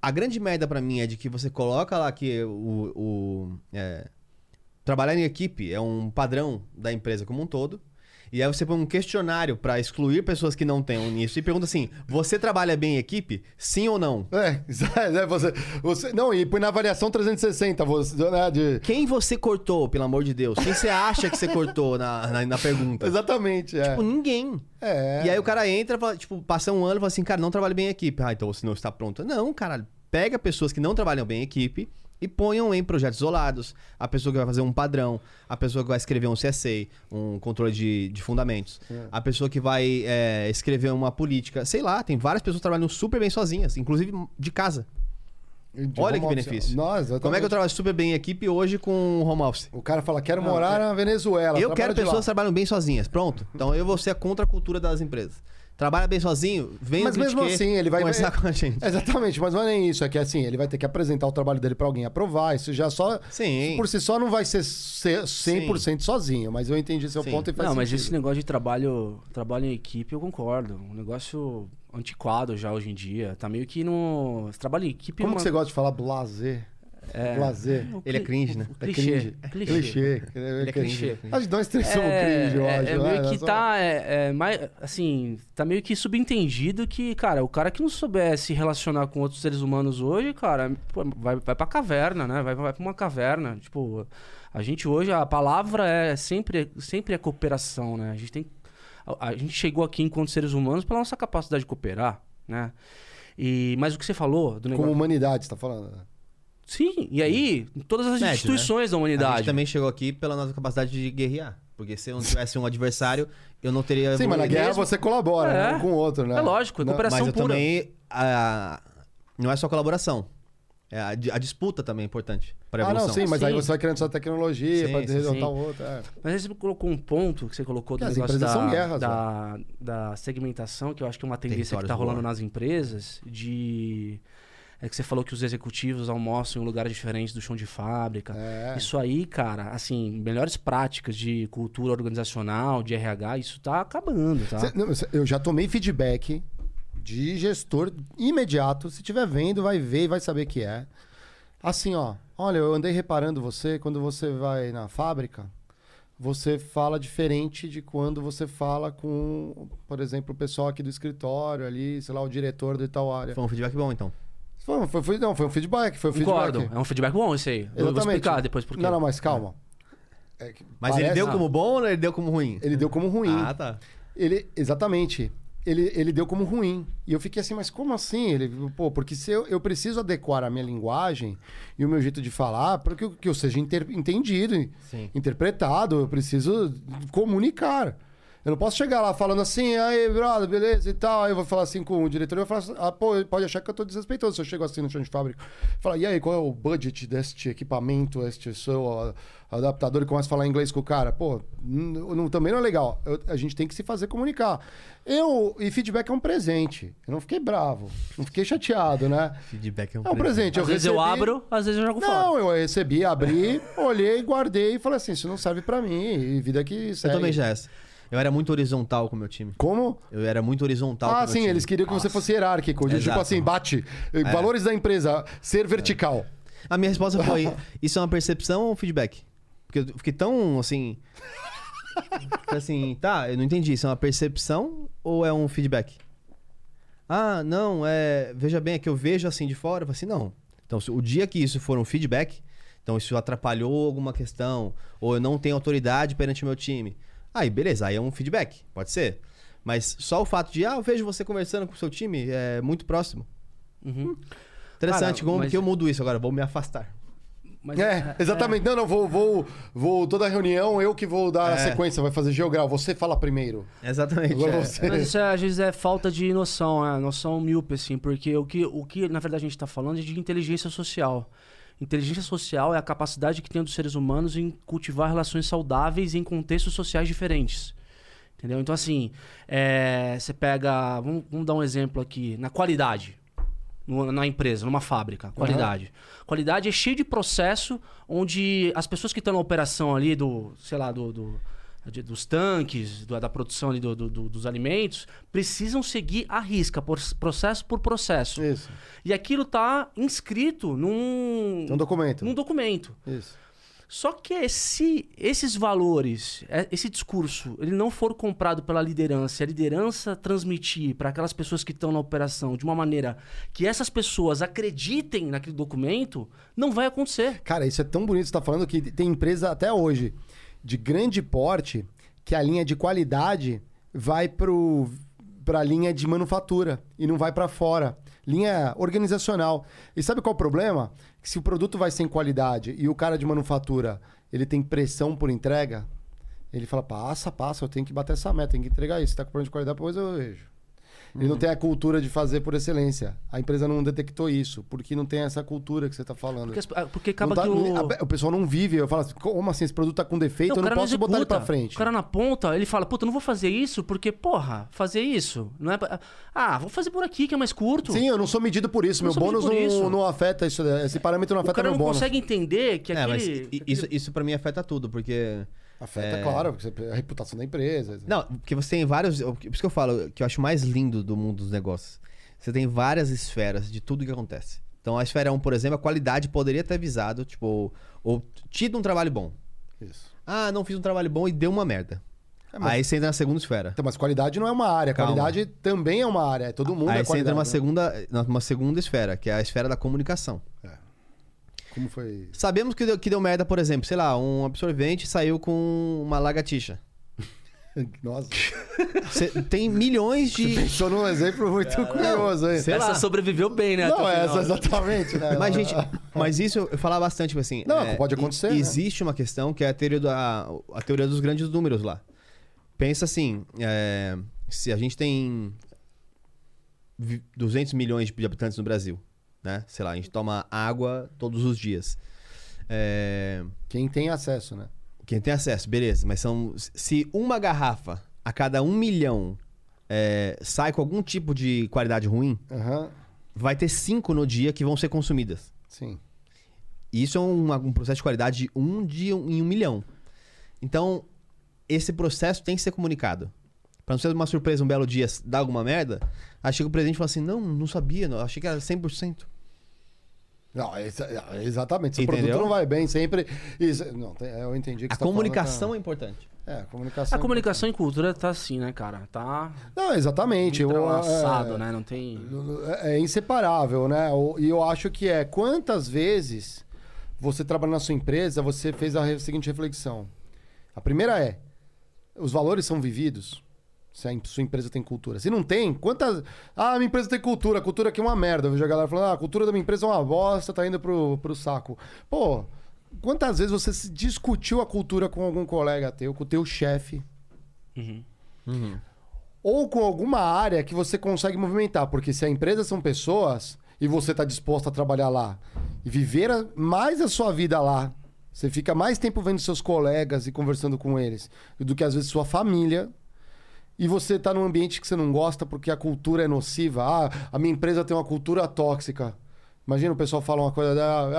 A grande merda pra mim é de que você coloca lá que o, o, é, trabalhar em equipe é um padrão da empresa como um todo. E aí você põe um questionário pra excluir pessoas que não tenham nisso e pergunta assim: você trabalha bem em equipe? Sim ou não? É, é, você, você. Não, e põe na avaliação 360, você, né, de... Quem você cortou, pelo amor de Deus? Quem você acha que você cortou na, na, na pergunta? Exatamente, é. Tipo, ninguém. É. E aí o cara entra, fala, tipo, passa um ano e fala assim, cara, não trabalho bem em equipe. Ah, então você não está pronto. Não, caralho. Pega pessoas que não trabalham bem em equipe e ponham em projetos isolados. A pessoa que vai fazer um padrão, a pessoa que vai escrever um CSA, um controle de, de fundamentos, a pessoa que vai é, escrever uma política. Sei lá, tem várias pessoas que trabalham super bem sozinhas, inclusive de casa. De Olha que office. benefício. Nossa, Como é que eu trabalho super bem em equipe hoje com home office? O cara fala, quero morar na Venezuela. Eu quero pessoas que trabalham bem sozinhas. Pronto. Então eu vou ser contra a cultura das empresas. Trabalha bem sozinho, vem Mas mesmo assim, ele vai conversar com a gente. Exatamente, mas não é nem isso. É que assim, ele vai ter que apresentar o trabalho dele pra alguém aprovar. Isso já só. Sim. Por si só não vai ser ser 100% sozinho. Mas eu entendi seu Sim. ponto e faz Não, mas sentido. esse negócio de trabalho, trabalho em equipe, eu concordo. Um negócio antiquado já hoje em dia. Tá meio que no. Trabalho em equipe. Como é que uma- você gosta de falar blazer? É. Blazer. O Ele é cringe, né? É Clichê. cringe. Clichê. Clichê. Ele é cringe. Acho que nós três somos É, cringe, eu é- acho. é né? meio que Nós somos- tá, é, é mais, assim, tá meio que subentendido que, cara, o cara que não souber se relacionar com outros seres humanos hoje, cara, pô, vai, vai pra caverna, né? Vai, vai pra uma caverna. Tipo, a gente hoje, a palavra é sempre, sempre é cooperação, né? A gente tem. A, a gente chegou aqui enquanto seres humanos pela nossa capacidade de cooperar, né? E, mas o que você falou do negócio. Como humanidade, você tá falando. Sim, e aí, em todas as Médio, instituições da A humanidade. gente também chegou aqui pela nossa capacidade de guerrear. Porque se eu não tivesse um adversário, eu não teria. Sim, mas na guerra mesmo- você colabora É. um com o outro, né? É lógico, é Não- cooperação Mas eu pura. também. a- não é só colaboração. É a, a disputa também é importante para a Ah, não, evolução. sim, mas aí Sim. você vai criando sua tecnologia resultar sim. o outro. É. Mas aí você colocou um ponto que você colocou do Que negócio da, guerras, da, da segmentação, que eu acho que é uma tendência que Territórios tá rolando nas empresas, de. É que você falou que os executivos almoçam em lugares diferentes do chão de fábrica. É. Isso aí, cara, assim, melhores práticas de cultura organizacional, de RH, isso tá acabando, tá? Cê- não, eu já tomei feedback de gestor imediato. Se tiver vendo, vai ver e vai saber que é. Assim, ó. Olha, eu andei reparando você quando você vai na fábrica. Você fala diferente de quando você fala com, por exemplo, o pessoal aqui do escritório ali, sei lá, o diretor de tal área. Foi um feedback bom, então. Foi, foi, foi- não, foi um feedback, foi um Concordo. feedback. É um feedback bom esse aí. Eu vou Exatamente. explicar depois por quê. Não, não, mas calma. É que Mas ele parece- deu como bom ou ele deu como ruim? Ele deu como ruim. Ah, tá. Ele, exatamente. Ele, ele deu como ruim. E eu fiquei assim, mas como assim? Ele, pô, porque se eu, eu preciso adequar a minha linguagem e o meu jeito de falar para que, eu- que eu seja inter- entendido, Sim. interpretado. Eu preciso comunicar. Eu não posso chegar lá falando assim, aí, brother, beleza e tal. Aí eu vou falar assim com o diretor, eu vou falar assim, ah, pô, ele pode achar que eu tô desrespeitoso se eu chego assim no chão de fábrica. Fala, e aí, qual é o budget deste equipamento, este seu adaptador, e começa a falar inglês com o cara. Pô, não- também não é legal. Eu- a gente tem que se fazer comunicar. Eu, e feedback é um presente. Eu não fiquei bravo, não fiquei chateado, né? Feedback é um É um presente. Às vezes eu recebi- abro, às vezes eu jogo fora. Não, eu recebi, abri, olhei, guardei e falei assim: isso não serve pra mim. E vida que Eu segue. também já essa. Eu era muito horizontal com o meu time. Como? Eu era muito horizontal com o Ah, meu sim, time. eles queriam que você fosse hierárquico. Tipo Exato. assim, bate. Valores da empresa, ser vertical. A minha resposta foi: isso é uma percepção ou feedback? Porque eu fiquei tão assim. Assim, tá, eu não entendi. Isso é uma percepção ou é um feedback? Ah, não, é. Veja bem, é que eu vejo assim de fora. Eu falei assim, não. Então, o dia que isso for um feedback, então isso atrapalhou alguma questão, ou eu não tenho autoridade perante o meu time. Aí, beleza, aí é um feedback, pode ser. Mas só o fato de, ah, eu vejo você conversando com o seu time, é muito próximo. Uhum. Interessante, Cara, como mas- que eu mudo isso agora? Vou me afastar. Mas É, exatamente. Não, não, vou, vou, vou. Toda reunião, eu que vou dar a É. sequência, vai fazer geogral. Você fala primeiro. Exatamente. É. você. Mas isso é, às vezes é falta de noção, é noção míope, assim, porque o que, o que na verdade a gente está falando é de inteligência social. Inteligência social é a capacidade que tem dos seres humanos em cultivar relações saudáveis em contextos sociais diferentes. Entendeu? Então, assim, é, você pega. Vamos, vamos dar um exemplo aqui. Na qualidade. no- na empresa, numa fábrica. Qualidade. Qualidade é cheio de processo onde as pessoas que estão na operação ali do, sei lá, do. do- dos tanques, da produção do- do- do- dos alimentos, precisam seguir a risca, por- processo por processo. Isso. E aquilo tá inscrito num, um documento. num documento. Isso. Só que se esses valores, é, esse discurso, ele não for comprado pela liderança, e a liderança transmitir para aquelas pessoas que estão na operação de uma maneira que essas pessoas acreditem naquele documento, não vai acontecer. Cara, isso é tão bonito que você tá falando que tem empresa até hoje de grande porte que a linha de qualidade vai para a linha de manufatura e não vai para fora. Linha organizacional. E sabe qual é o problema? Que se o produto vai sem qualidade e o cara de manufatura ele tem pressão por entrega, ele fala: passa, passa, eu tenho que bater essa meta, tenho que entregar isso. Se tá com problema de qualidade, depois eu vejo. Ele não tem a cultura de fazer por excelência. A empresa não detectou isso, porque não tem essa cultura que você está falando. Porque, ah, porque acaba Não tá- que o... a- o pessoal não vive. Eu falo assim, como assim? Esse produto tá com defeito, Não, eu o não cara posso botar ele pra frente. O cara na ponta, ele fala, puta, eu não vou fazer isso porque, porra, fazer isso não é... pra- Ah, vou fazer por aqui que é mais curto. Sim, eu não sou medido por isso. Não Meu bônus não, isso. não afeta isso. Esse parâmetro não o afeta cara meu não bônus. consegue entender que É, mas aquele... i- isso, isso pra mim afeta tudo, porque. Afeta, É. claro, a reputação da empresa. Não, porque você tem vários. Por isso que eu falo que eu acho mais lindo do mundo dos negócios. Você tem várias esferas de tudo que acontece. Então a esfera 1, por exemplo, a qualidade poderia ter avisado, tipo, ou, ou tido um trabalho bom. Isso. Ah, não fiz um trabalho bom e deu uma merda. É, mas- Aí você entra na segunda esfera. Então, mas qualidade não é uma área. Calma. Qualidade também é uma área. É todo mundo Aí é você entra numa né? segunda, numa segunda esfera, que é a esfera da comunicação. Como foi? Sabemos que deu, que deu merda, por exemplo, sei lá, um absorvente saiu com uma lagartixa. Nossa. Você tem milhões de. Pensou num exemplo muito curioso, hein? sei Essa lá. sobreviveu bem, né? Não, essa final. exatamente, né? Mas, gente, mas isso eu falava bastante, tipo assim. Não, pode acontecer, né? Existe uma questão que é a teoria, da, a teoria dos grandes números lá. Pensa assim: é, se a gente tem vi- 200 milhões de habitantes no Brasil, né? Sei lá, a gente toma água todos os dias. É, Quem tem acesso, né? quem tem acesso, beleza, mas são. Se uma garrafa a cada um milhão é, sai com algum tipo de qualidade ruim, Aham, vai ter cinco no dia que vão ser consumidas. sim. E isso é um, um processo de qualidade de um dia em um milhão. Então, esse processo tem que ser comunicado. Pra não ser uma surpresa um belo dia dar alguma merda, aí chega o presidente e fala assim: não, não sabia, não, achei que era 100%. Não, é exa- é exatamente. Se o produto não vai bem, sempre. Isso, não, tem- eu entendi que A você tá falando, comunicação tá- é importante. É, a comunicação. A comunicação em cultura tá assim, né, cara? Tá Não, exatamente. entrelaçado, é, né? Não tem... É inseparável, né? E eu acho que é quantas vezes você trabalha na sua empresa, você fez a seguinte reflexão. A primeira é: os valores são vividos? Se a sua empresa tem cultura. Se não tem, quantas. Ah, minha empresa tem cultura, a cultura aqui é uma merda. Eu vejo a galera falando, ah, a cultura da minha empresa é uma bosta, tá indo pro, pro saco. Pô, quantas vezes você se discutiu a cultura com algum colega teu, com o teu chefe? ou com alguma área que você consegue movimentar. Porque se a empresa são pessoas e você está disposto a trabalhar lá e viver mais a sua vida lá, você fica mais tempo vendo seus colegas e conversando com eles do que às vezes sua família. E você está num ambiente que você não gosta porque a cultura é nociva. Ah, a minha empresa tem uma cultura tóxica. Imagina o pessoal fala uma coisa,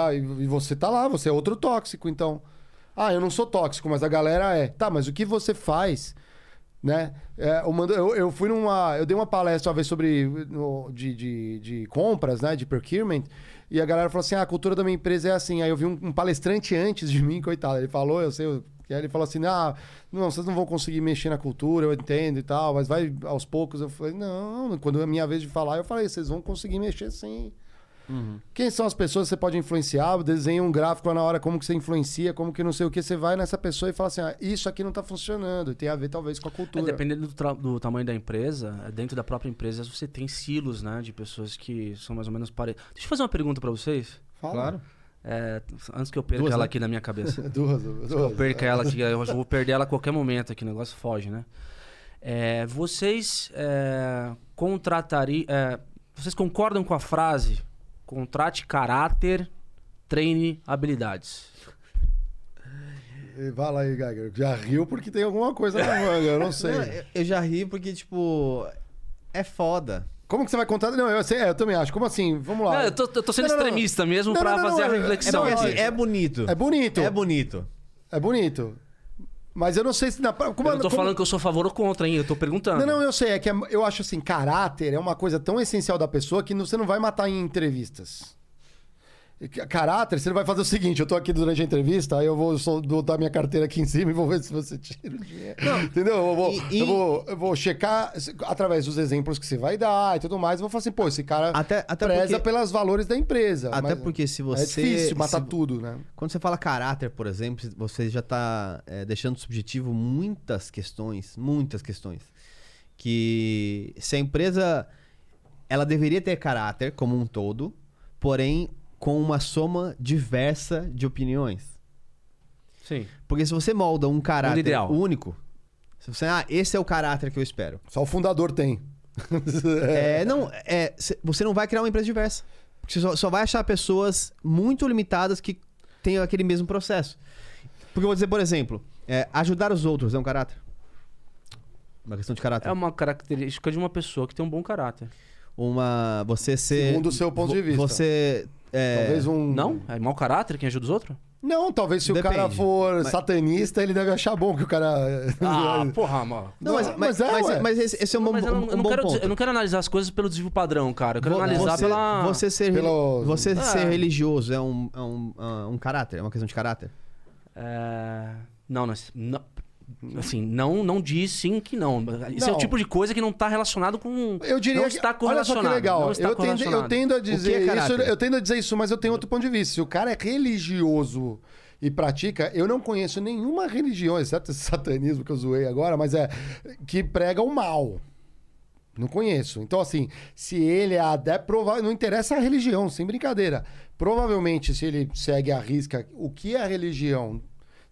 ah, e você tá lá, você é outro tóxico, então. Ah, eu não sou tóxico, mas a galera é. Tá, mas o que você faz né? É, eu, mando- eu- eu fui numa. Eu dei uma palestra uma vez sobre. no- de, de, de compras, né? De procurement. E a galera falou assim: ah, a cultura da minha empresa é assim. Aí eu vi um, um palestrante antes de mim, coitado. Ele falou, eu sei. E aí ele falou assim: ah, não, vocês não vão conseguir mexer na cultura, eu entendo e tal, mas vai aos poucos. Eu falei: não, quando é a minha vez de falar, eu falei: vocês vão conseguir mexer sim. Quem são as pessoas que você pode influenciar? Desenha um gráfico lá na hora, como que você influencia, como que não sei o que. Você vai nessa pessoa e fala assim: ah, isso aqui não tá funcionando. E tem a ver, talvez, com a É, cultura. dependendo do, do tamanho da empresa, é, dentro da própria empresa você tem silos, né? De pessoas que são mais ou menos parecidas. Deixa eu fazer uma pergunta pra vocês. Fala. É, antes que eu perca Duas, ela né? aqui na minha cabeça. Duas, duas. eu perca ela aqui, eu vou perder ela a qualquer momento aqui, o negócio foge, né? É, vocês é, contratariam. é, vocês concordam com a frase contrate caráter, treine habilidades? Vai lá aí, Geiger. Já riu porque tem alguma coisa na manga, eu não sei. Não, eu, eu já ri porque, tipo, é foda. Como que você vai contar? Não, eu, sei, é, eu também acho. Como assim? Vamos lá. Não, eu, tô, eu tô sendo Não, não, não. extremista mesmo Não, pra não, não, fazer não, a é- É reflexão. porque, Não, assim, é bonito. É bonito. É bonito. É bonito. Mas eu não sei se... Na, como, eu não tô como- falando que eu sou a favor ou contra, hein? Eu tô perguntando. Não, não, eu sei. É que é- eu acho assim, caráter é uma coisa tão essencial da pessoa que não- você não vai matar em entrevistas. Caráter, você vai fazer o seguinte: eu tô aqui durante a entrevista, aí eu vou botar minha carteira aqui em cima e vou ver se você tira o dinheiro. Entendeu? Eu vou, E- eu, vou, eu vou checar através dos exemplos que você vai dar e tudo mais. Eu vou falar assim, pô, esse cara Até- até preza porque- pelos valores da empresa. Até porque se É você. difícil matar se- tudo, né? Quando você fala caráter, por exemplo, você já está deixando subjetivo muitas questões, muitas questões. Que se a empresa ela deveria ter caráter como um todo, porém com uma soma diversa de opiniões. Sim. Porque se você molda um caráter ideal. único, se você, ah, esse é o caráter que eu espero. Só o fundador tem. É, não, é, cê- você não vai criar uma empresa diversa. Porque você só, só vai achar pessoas muito limitadas que tenham aquele mesmo processo. Porque eu vou dizer, por exemplo, é, ajudar os outros é um caráter. Uma questão de caráter. É uma característica de uma pessoa que tem um bom caráter. Uma. Você ser. Segundo o seu ponto de vista. Você. é, Talvez um. Não? É mau caráter quem ajuda os outros? Não, talvez se o Depende. cara for Mas- satanista, ele deve achar bom que o cara. Ah, porra, mano. Não, mas, mas, mas é, mas- ué. mas esse, esse é um, bom, Mas eu não, um eu não bom quero, ponto. eu não quero analisar as coisas pelo desvio padrão, cara. Eu quero Vo- analisar você, pela. Você ser, Pelo- você É. ser religioso é um, é um, ah, um caráter? É uma questão de caráter? É... Não, não, não- Assim, não, não diz sim que não. Isso é o tipo de coisa que não está relacionado com. Eu diria não que. está Olha só correlacionado. que legal. Não está Eu tendo, eu tendo a dizer é isso. Eu tendo a dizer isso, mas eu tenho outro ponto de vista. Se o cara é religioso e pratica, eu não conheço nenhuma religião, exceto esse satanismo que eu zoei agora, mas é que prega o mal. Não conheço. Então, assim, se ele é adepto, prova- não interessa a religião, sem brincadeira. Provavelmente, se ele segue a risca o que a religião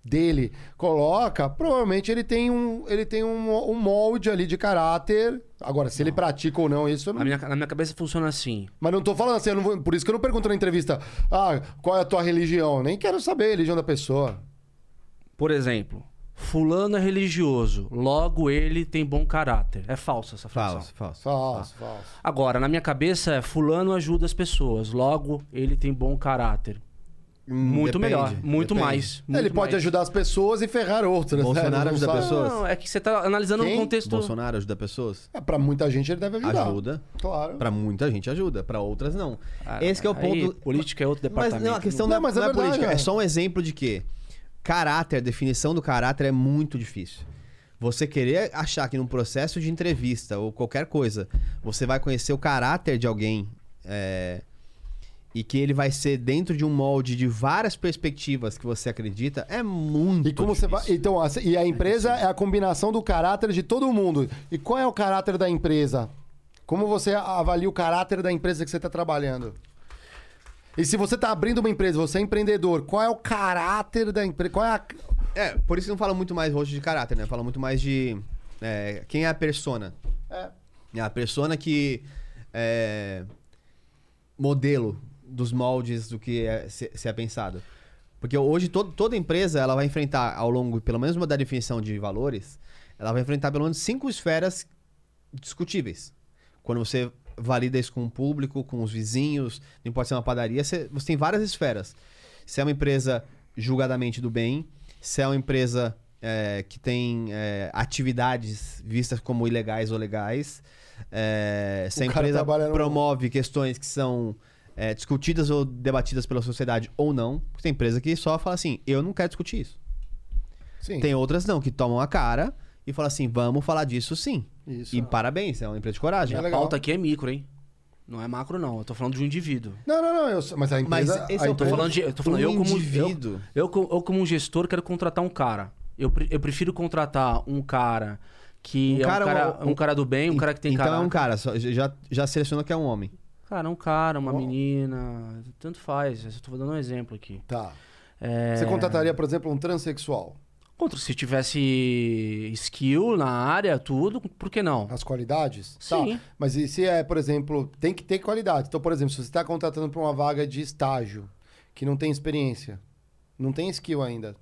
dele coloca, provavelmente ele tem um, ele tem um, um molde ali de caráter. Agora, se ele pratica ou não, isso não Na minha, na minha cabeça funciona assim. mas não tô falando assim, eu não vou- por isso que eu não pergunto na entrevista, ah, qual é a tua religião? Nem quero saber a religião da pessoa. Por exemplo, Fulano é religioso, logo ele tem bom caráter. É falsa essa afirmação. Falso, falso. Falso, falso. Agora, na minha cabeça é Fulano ajuda as pessoas, logo ele tem bom caráter. Muito Depende, melhor, muito depende. mais. muito ele pode mais. ajudar as pessoas e ferrar outras. Bolsonaro né? Não ajuda sabe. pessoas? Não, é que você tá analisando Quem? no contexto. Bolsonaro ajuda pessoas? É, pra muita gente ele deve ajudar. Ajuda. Claro. Pra muita gente ajuda, pra outras não. Ah, Esse que é o aí, ponto. política é outro Mas departamento. não, a questão Não, não, mas é, é não é verdade, política. é. É só um exemplo de que caráter, definição do caráter é muito difícil. Você querer achar que num processo de entrevista ou qualquer coisa, você vai conhecer o caráter de alguém é, e que ele vai ser dentro de um molde de várias perspectivas que você acredita, é muito E como você vai. difícil. Então, a- e a empresa é a combinação do caráter de todo mundo. E qual é o caráter da empresa? Como você avalia o caráter da empresa que você está trabalhando? E se você está abrindo uma empresa, você é empreendedor, qual é o caráter da empresa? Qual é a. É, por isso que não fala muito mais hoje de caráter, né? Fala muito mais de é, quem é a persona. É. É a persona que é modelo dos moldes do que é, se, se é pensado. Porque hoje todo, toda empresa ela vai enfrentar ao longo, pelo menos uma da definição de valores, ela vai enfrentar pelo menos cinco esferas discutíveis. Quando você valida isso com o público, com os vizinhos, não importa se é uma padaria, você, você tem várias esferas. Se é uma empresa julgadamente do bem, se é uma empresa é, que tem é, atividades vistas como ilegais ou legais, é, se a empresa trabalha no- promove questões que são é, discutidas ou debatidas pela sociedade ou não, porque tem empresa que só fala assim, eu não quero discutir isso. Sim. Tem outras não, que tomam a cara e falam assim, vamos falar disso sim. Isso. E parabéns, é uma empresa de coragem. É A pauta aqui é micro, hein? Não é macro, não. Eu tô falando de um indivíduo. Não, não, não. Eu, mas a Mas empresa. esse a é o Tô empresa- falando de. Eu tô falando, Um eu como indivíduo. Eu, eu, eu como um gestor quero contratar um cara. Eu, eu prefiro contratar um cara que Um é cara um cara, ou- um cara do bem, um cara que tem então caráter. é um cara, só- já, já selecionou que é um homem. Cara, um cara, uma menina, tanto faz. Eu tô dando um exemplo aqui. Tá. É, Você contrataria, por exemplo, um transexual? Contra, se tivesse skill na área, tudo, por que não? As qualidades? Sim. Tá. Mas e se é, por exemplo, tem que ter qualidade. Então, por exemplo, se você está contratando para uma vaga de estágio que não tem experiência, não tem skill ainda.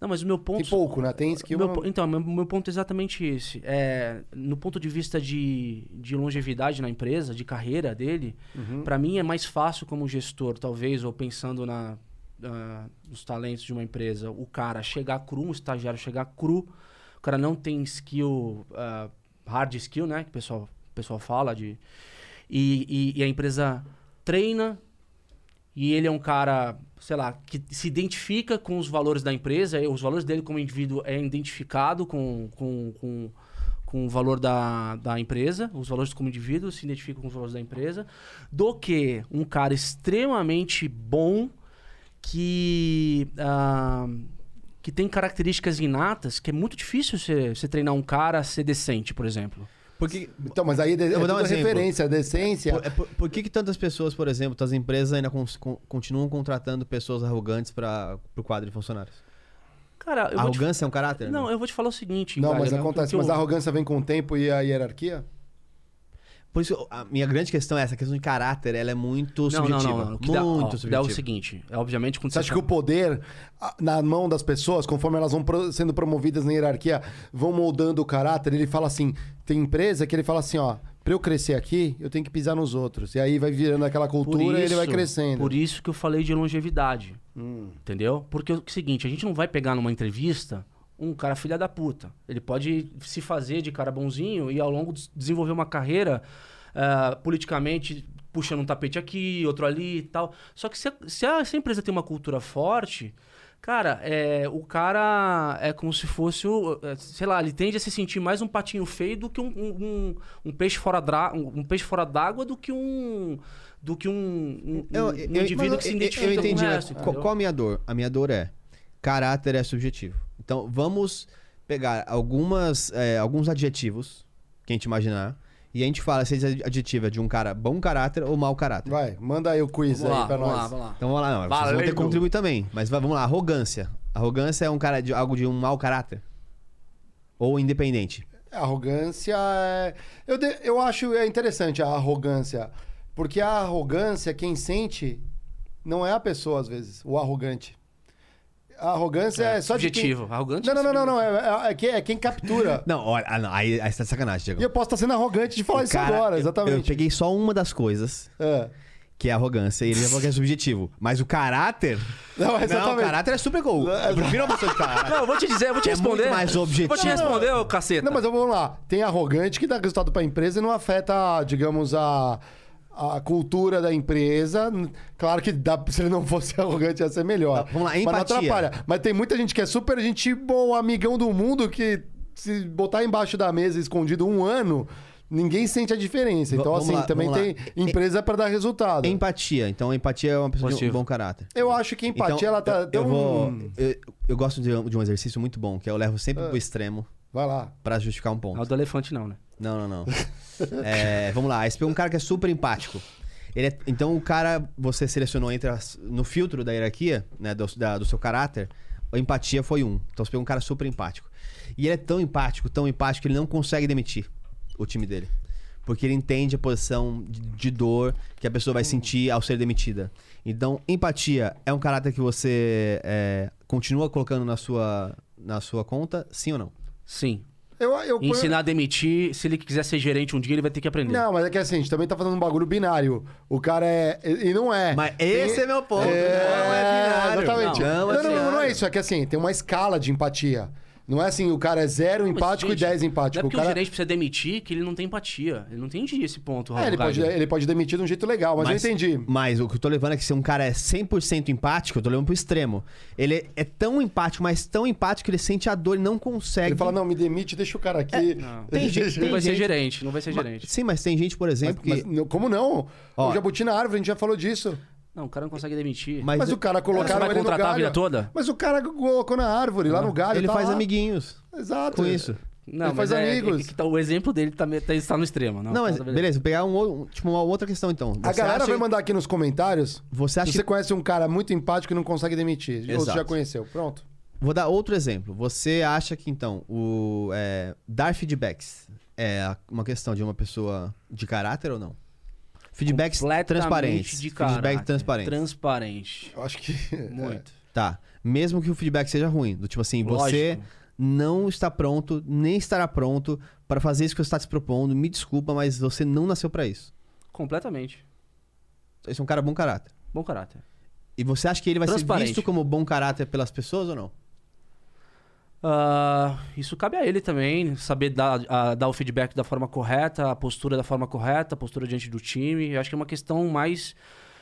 Não, mas o meu ponto. Tem pouco, né? Tem skill. Meu então, meu, meu ponto é exatamente esse. É, no ponto de vista de, de longevidade na empresa, de carreira dele, Uhum. pra mim é mais fácil como gestor, talvez, ou pensando na, ah, nos talentos de uma empresa, o cara chegar cru, um estagiário chegar cru, o cara não tem skill, ah, hard skill, né? Que o pessoal, o pessoal fala de. E, e, e a empresa treina e ele é um cara, sei lá, que se identifica com os valores da empresa, e os valores dele como indivíduo é identificado com, com, com, com o valor da, da empresa, os valores como indivíduo se identificam com os valores da empresa, do que um cara extremamente bom que. ah, que tem características inatas que é muito difícil você treinar um cara a ser decente, por exemplo. Porque Então, mas aí é, Eu vou dar um tudo exemplo. referência, a decência. Por, é por- por que, que tantas pessoas, por exemplo, as empresas ainda cons- con- continuam contratando pessoas arrogantes para o quadro de funcionários? Cara, eu vou te- Arrogância é um caráter? Não, eu vou te falar o seguinte. Não, mas Wagner, acontece. Mas eu- a arrogância vem com o tempo e a hierarquia? Por isso, a minha grande questão é essa, a questão de caráter, ela é muito Não, não, subjetiva. não, não. O que dá, Muito ó, dá é subjetiva. o seguinte, é obviamente quando Você acha que o poder na mão das pessoas, conforme elas vão sendo promovidas na hierarquia, vão moldando o caráter? Ele fala assim: tem empresa que ele fala assim, ó, pra eu crescer aqui, eu tenho que pisar nos outros. E aí vai virando aquela cultura e ele vai isso- crescendo. Por isso que eu falei de longevidade. Hum. Entendeu? Porque é o seguinte, a gente não vai pegar numa entrevista um cara filha da puta. Ele pode se fazer de cara bonzinho e ao longo des- desenvolver uma carreira ah, politicamente puxando um tapete aqui, outro ali e tal. Só que se a, se a- se a empresa tem uma cultura forte, cara, é, o cara é como se fosse, o, é, sei lá, ele tende a se sentir mais um patinho feio do que um, um- um- peixe fora dra- um, um peixe fora d'água do que um do que um, um, Eu, um eu- indivíduo mas que se eu- identifica eu entendi, com o resto. qual a minha dor? A minha dor é caráter é subjetivo. Então vamos pegar algumas, é, alguns adjetivos que a gente imaginar e a gente fala se esse adjetivo é de um cara bom caráter ou mau caráter. Vai, manda aí o quiz Vamos aí lá, pra vamos nós. lá, vamos lá. Então vamos lá, não, vocês vão ter que contribuir também. Mas va- vamos lá, arrogância. Arrogância é um cara de algo de um mau caráter? Ou independente? Arrogância é... Eu, de- eu acho é interessante a arrogância. Porque a arrogância, quem sente, não é a pessoa, às vezes, o arrogante. A arrogância é, só de quem... Subjetivo. Arrogante Não, não, é não, não, não. É, é, é quem, é quem captura. Não, olha, ah, não, aí, aí você tá de sacanagem, Diego. E eu posso estar sendo arrogante de falar O isso cara- agora, eu- exatamente. Eu, peguei só uma das coisas, É. que é a arrogância, e ele já falou que é subjetivo. Mas o caráter. Não, Não, exatamente. o caráter é super cool. Eu prefiro uma pessoa de caráter. Não, eu vou te dizer, eu vou te É responder. muito mais objetivo. Vou te responder, ô caceta. Não, mas vamos lá. Tem arrogante que dá resultado pra empresa e não afeta, digamos, a, a cultura da empresa. Claro que dá, se ele não fosse arrogante ia ser melhor. Tá, vamos lá, Mas não empatia. atrapalha. Mas tem muita gente que é super gente boa, amigão do mundo, que se botar embaixo da mesa escondido um ano, ninguém sente a diferença. Então, vamos assim, lá, também tem lá. empresa pra dar resultado. Empatia. Então, empatia é uma pessoa de um Positivo. bom caráter. Eu acho que empatia, Então, ela tá eu, vou. Eu, eu gosto de, de um exercício muito bom, que eu levo sempre Ah. pro extremo Vai lá. pra justificar um ponto. o do elefante não, né? Não, não, não. É, vamos lá. Esse é um cara que é super empático. Ele é- então, o cara, você selecionou entre as- no filtro da hierarquia, né, do, da- do seu caráter, a empatia foi um. Então, você pegou um cara super empático. E ele é tão empático, tão empático, que ele não consegue demitir o time dele. Porque ele entende a posição de, de dor que a pessoa vai sentir ao ser demitida. Então, empatia é um caráter que você é, continua colocando na sua, na sua conta, sim ou não? Sim. Eu, eu ponho- Ensinar a demitir, se ele quiser ser gerente um dia, ele vai ter que aprender. Não, mas é que assim, a gente também tá fazendo um bagulho binário. O cara é. E não é. Mas esse é meu ponto. É, Não é binário. Exatamente. Não, Não, é não, não, não, é binário. isso. É que assim, tem uma escala de empatia. Não é assim, o cara é zero Mas, empático gente, e 10 Não é empático. porque o o, cara... gerente precisa demitir que ele não tem empatia. Ele não entendi esse ponto, Raul É, ele, pode, ele pode demitir de um jeito legal, mas, eu entendi. Mas o que eu tô levando é que se um cara é 100% empático, eu tô levando pro extremo. Ele é, é tão empático, mas tão empático que ele sente a dor e não consegue. Ele fala, não, me demite, deixa o cara aqui. Não. Tem gente- Não tem vai ser gerente, não vai ser gerente. Sim, mas tem gente, por Mas, exemplo, mas que. não- como não? Ó. o Jabuti na árvore, a gente já falou disso. Não, o cara não consegue demitir. Mas, Mas, o cara colocaram vai ele contratar a vida toda? Mas o cara colocou na árvore, lá no galho. ele tá faz lá. amiguinhos Exato. com isso. Não, Ele faz é- amigos. é que tá- o exemplo dele tá, tá- está no extremo. Não, Não, mas tá- beleza, vou pegar um, tipo, uma outra questão então. A Você galera acha- vai mandar aqui nos comentários Você acha você que- conhece um cara muito empático e não consegue demitir. Ou você Exato. já conheceu. Pronto. Vou dar outro exemplo. Você acha que, então, o é, dar feedbacks é a- uma questão de uma pessoa de caráter ou não? Transparentes. De Feedback transparente. Transparente. Eu acho que. Muito. Tá. Mesmo que o feedback seja ruim. Do tipo assim, Lógico. você não está pronto, nem estará pronto para fazer isso que você está se propondo. Me desculpa, mas você não nasceu para isso. Completamente. Esse é um cara bom caráter. Bom caráter. E você acha que ele vai ser Transparente. visto como bom caráter pelas pessoas ou não? Ah, isso cabe a ele também, saber dar, dar o feedback da forma correta, a postura da forma correta, a postura diante do time. Eu acho que é uma questão mais.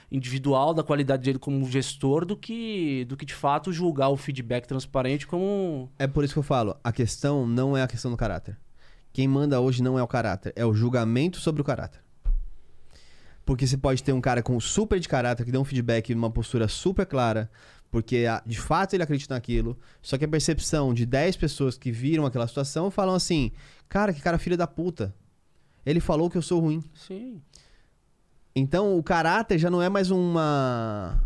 individual da qualidade dele como gestor do que, do que de fato julgar o feedback transparente como. É por isso que eu falo, a questão não é a questão do caráter. Quem manda hoje não é o caráter, é o julgamento sobre o caráter. Porque você pode ter um cara com super de caráter que dá um feedback numa postura super clara, porque ah, de fato ele acredita naquilo, só que a percepção de 10 pessoas que viram aquela situação falam assim: "Cara, que cara filho da puta. Ele falou que eu sou ruim". Sim. Então o caráter já não é mais uma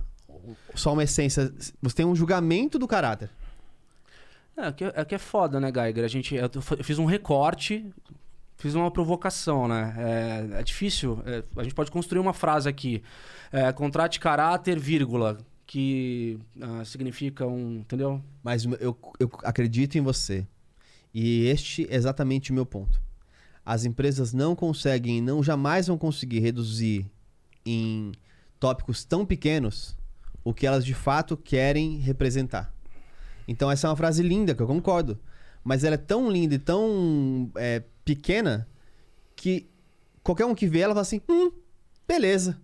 só uma essência, você tem um julgamento do caráter. É que é, que é foda, né, Geiger? A gente, eu, eu fiz um recorte, fiz uma provocação, né? É, é difícil. é, a gente pode construir uma frase aqui. É, contrate caráter, vírgula, que ah, significa um. Entendeu? Mas eu, eu acredito em você. E este é exatamente o meu ponto. As empresas não conseguem, não jamais vão conseguir reduzir em tópicos tão pequenos o que elas de fato querem representar. Então essa é uma frase linda, que eu concordo. Mas ela é tão linda e tão é, pequena que qualquer um que vê ela fala assim: hum, beleza.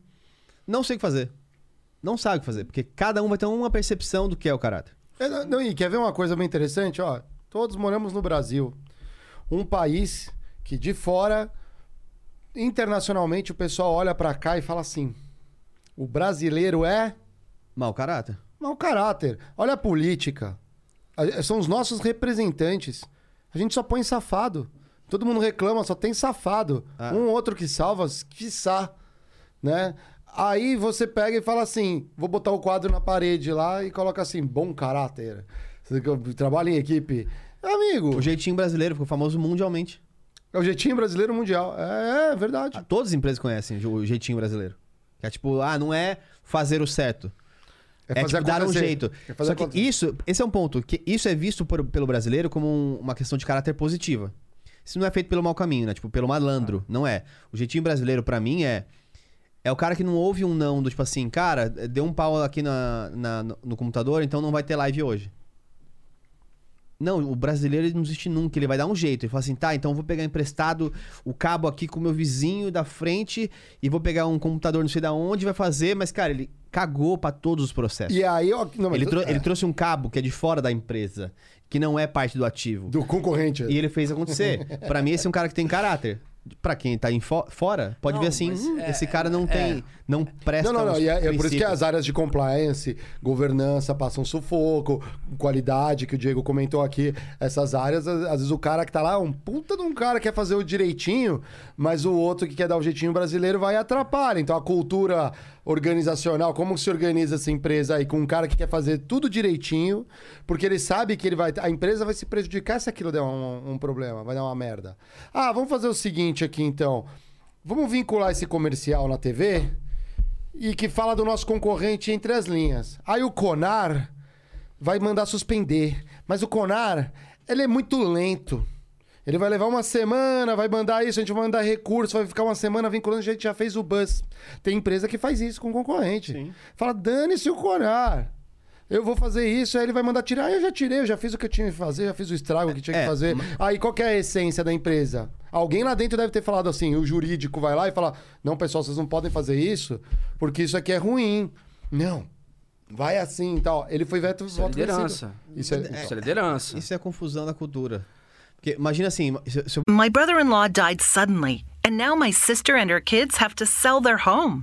Não sei o que fazer. Não sabe o que fazer, porque cada um vai ter uma percepção do que é o caráter. É, não, não, e quer ver uma coisa bem interessante? Ó, todos moramos no Brasil. Um país que de fora, internacionalmente, o pessoal olha pra cá e fala assim: o brasileiro é Mau caráter. mau caráter. Olha a política. A- São os nossos representantes. A gente só põe safado. Todo mundo reclama, só tem safado. Ah. Um outro que salva, quiçá. Né? Aí você pega e fala assim: vou botar o quadro na parede lá e coloca assim: bom caráter. Trabalha em equipe. Amigo, O jeitinho brasileiro ficou famoso mundialmente. é o jeitinho brasileiro mundial. É, é verdade. Todas as empresas conhecem o jeitinho brasileiro. Que é tipo, ah, não é fazer o certo. É, fazer tipo dar um jeito. É fazer Só que acontecer. isso, esse é um ponto, que isso é visto por- pelo brasileiro como um- uma questão de caráter positiva. Isso não é feito pelo mau caminho, né? Tipo, pelo malandro. Não é. O jeitinho brasileiro, pra mim, é. É o cara que não ouve um não do tipo assim, cara, deu um pau aqui na, na- no- computador, então não vai ter live hoje. Não, o brasileiro ele não existe nunca, ele vai dar um jeito. Ele fala assim, tá, então eu vou pegar emprestado o cabo aqui com o meu vizinho da frente e vou pegar um computador não sei da onde, vai fazer, mas, cara, ele cagou pra todos os processos. E aí, ó, não, ele, trou- é, ele trouxe um cabo que é de fora da empresa, que não é parte do ativo. do concorrente. E ele fez acontecer. Pra mim, esse é um cara que tem caráter. Pra quem tá em fo- fora, pode Não, ver assim, "Hum, é- esse cara não é- tem, não presta Não, não, não. E é, é por isso que as áreas de compliance, governança passam sufoco, qualidade, que o Diego comentou aqui. Essas áreas, às às vezes o cara que tá lá, é um puta de um cara que quer fazer o direitinho, mas o outro que quer dar o jeitinho brasileiro vai e atrapalha. Então a cultura organizacional, como se organiza essa empresa aí com um cara que quer fazer tudo direitinho, porque ele sabe que ele vai. A empresa vai se prejudicar se aquilo der um, um problema, vai dar uma merda. Ah, vamos fazer o seguinte aqui então. Vamos vincular esse comercial na TV e que fala do nosso concorrente entre as linhas. Aí o Conar vai mandar suspender. Mas o Conar, ele é muito lento. Ele vai levar uma semana, vai mandar isso, a gente vai mandar recurso, vai ficar uma semana vinculando, a gente já fez o bus. Tem empresa que faz isso com concorrente. Fala, dane-se o Conar. Eu vou fazer isso, aí ele vai mandar tirar. Ah, eu já tirei, eu já fiz o que eu tinha que fazer, já fiz o estrago que tinha É, que fazer. Aí qual que é a essência da empresa? Alguém lá dentro deve ter falado assim, o jurídico vai lá e fala: Não, pessoal, vocês não podem fazer isso, porque isso aqui é ruim. Não. Vai assim e tal. Ele foi veto Isso é voto liderança. vencido. Isso é, Isso é liderança. Isso é a confusão da cultura. Porque imagina assim, se, My brother in law died suddenly, and now my sister and her kids have to sell their home.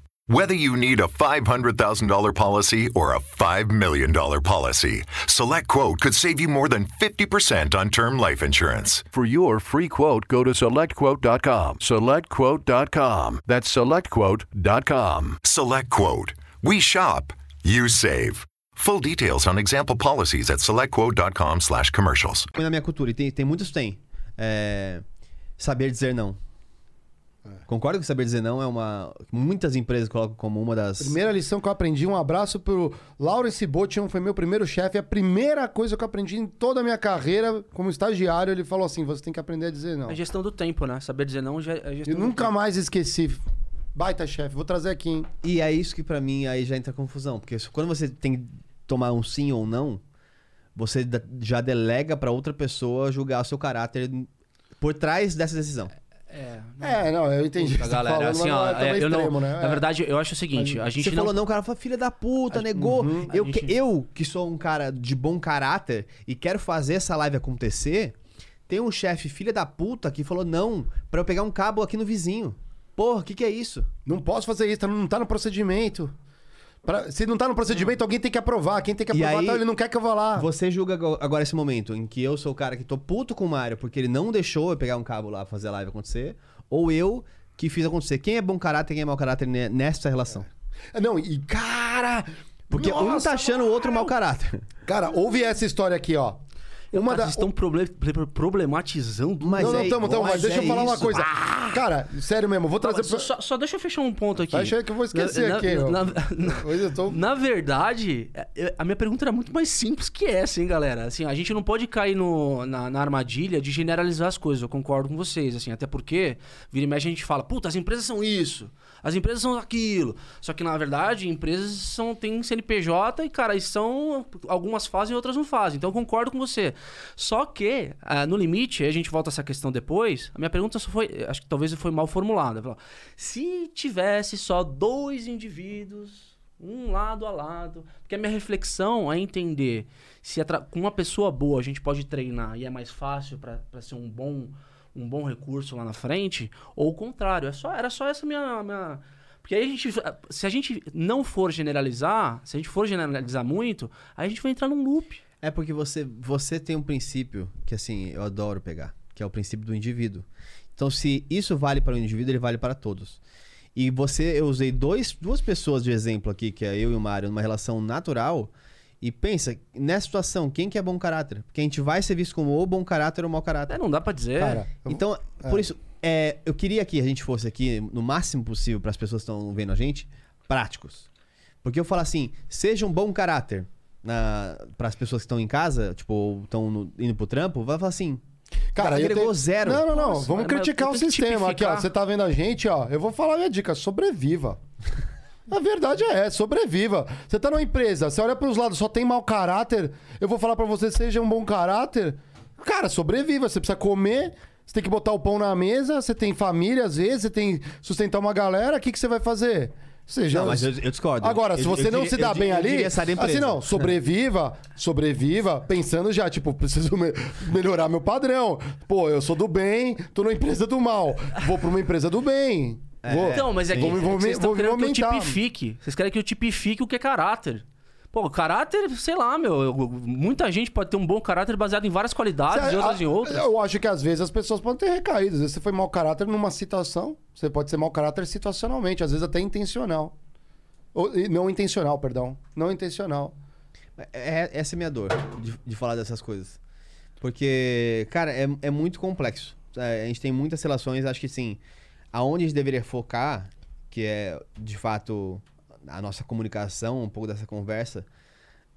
Whether you need a $500,000 policy or a $5 million policy, Select Quote could save you more than 50% on term life insurance. For your free quote, go to selectquote.com. Selectquote.com. That's selectquote.com. Select Quote. We shop, you save. Full details on example policies at selectquote.com slash commercials. na minha cultura, tem, tem muitos tem. É, saber dizer não. Concorda que saber dizer não é uma. Muitas empresas colocam como uma das. Primeira lição que eu aprendi, um abraço pro Lawrence Botion, foi meu primeiro chefe. A primeira coisa que eu aprendi em toda a minha carreira como estagiário, ele falou assim: você tem que aprender a dizer não. É gestão do tempo, né? Saber dizer não é gestão Eu nunca tempo. mais esqueci. Baita chefe, vou trazer aqui, hein? E é isso que pra mim aí já entra confusão. Porque quando você tem que tomar um sim ou não, você já delega pra outra pessoa julgar o seu caráter por trás dessa decisão. É, É, não, eu entendi. Puta, tá galera, falando, assim, ó, não é é, eu não, extremo, né? na É. verdade, eu acho o seguinte, a gente você não... Uhum. falou não, o cara falou, filha da puta, negou. eu, a que- gente- eu, que sou um cara de bom caráter e quero fazer essa live acontecer, tem um chefe filha da puta que falou não pra eu pegar um cabo aqui no vizinho. Porra, o que, que é isso? Não posso fazer isso, tá- não tá no procedimento. Pra- se não tá no procedimento, alguém tem que aprovar. Quem tem que aprovar, aí, então ele não quer que eu vá lá. Você julga ago- agora esse momento em que eu sou o cara que tô puto com o Mário porque ele não deixou eu pegar um cabo lá fazer a live acontecer, ou eu que fiz acontecer. Quem é bom caráter e quem é mau caráter ne- nessa relação? Não, e cara. Porque um nossa, tá achando o outro mau caráter. Cara, ouve essa história aqui, ó. Uma Cara, da. Vocês estão problematizando... Mas não, não, é- tamo, tamo, mas mas deixa eu é falar uma isso. coisa. Cara, sério mesmo, vou trazer. Só, só- só deixa eu fechar um ponto aqui. Aí que eu vou esquecer Na- aqui, ó. Na, na- Hoje eu tô. na verdade, é- a minha pergunta era muito mais simples que essa, hein, galera? Assim, a gente não pode cair no- na, na armadilha de generalizar as coisas. Eu concordo com vocês, assim, até porque vira e mexe a gente fala, puta, as empresas são isso, as empresas são aquilo. Só que na verdade, empresas são têm CNPJ e cara, são algumas fazem, outras não fazem. Então eu concordo com você. Só que ah, no limite, a gente volta a essa questão depois. A minha pergunta só foi, acho que talvez foi mal formulada. Se tivesse só dois indivíduos um lado a lado. Porque a minha reflexão é entender se atra- com uma pessoa boa a gente pode treinar e é mais fácil para ser um bom, um bom recurso lá na frente, ou o contrário. É só, era só essa minha, minha. Porque aí a gente. Se a gente não for generalizar, se a gente for generalizar muito, aí a gente vai entrar num loop. É porque você, você tem um princípio que, assim, eu adoro pegar, que é o princípio do indivíduo. Então, se isso vale para o indivíduo, ele vale para todos. E você, eu usei dois, duas pessoas de exemplo aqui, que é eu e o Mário, numa relação natural. E pensa, nessa situação, quem que é bom caráter? Porque a gente vai ser visto como ou bom caráter ou mau caráter. É, não dá pra dizer. Cara, eu- Então, por isso, é, eu queria que a gente fosse aqui, no máximo possível, para as pessoas que estão vendo a gente, práticos. Porque eu falo assim, seja um bom caráter para as pessoas que estão em casa, tipo, ou estão indo pro trampo, vai falar assim, Cara, eu agregou tenho- zero. Não, não, não. Nossa, Vamos criticar o sistema aqui, ó. Você tá vendo a gente, ó. Eu vou falar a minha dica: sobreviva. A verdade é, sobreviva. Você tá numa empresa, você olha pros lados, só tem mau caráter. Eu vou falar pra você, seja um bom caráter. Cara, sobreviva. Você precisa comer, você tem que botar o pão na mesa, você tem família às vezes, você tem que sustentar uma galera. O que, que você vai fazer? Seja... Não, mas eu, eu discordo. Agora, se Eu- você eu não diria- se dá bem ali, assim não, sobreviva, sobreviva, pensando já, tipo, preciso me- melhorar meu padrão. Pô, eu sou do bem, tô numa empresa do mal, vou pra uma empresa do bem. Vou, Então, mas é que, vou, é vocês estão querendo que eu tipifique. Vocês querem que eu tipifique o que é caráter. Pô, caráter, sei lá, meu. eu- muita gente pode ter um bom caráter baseado em várias qualidades e outras Ah, em outras. Eu acho que às vezes as pessoas podem ter recaído. Às vezes você foi mau caráter numa situação, você pode ser mau caráter situacionalmente, às vezes até intencional. Ou, não intencional, perdão. Não intencional. É, essa é a minha dor de, de falar dessas coisas. Porque, cara, é, é muito complexo. É, a gente tem muitas relações, acho que sim. Aonde a gente deveria focar, que é de fato a nossa comunicação, um pouco dessa conversa,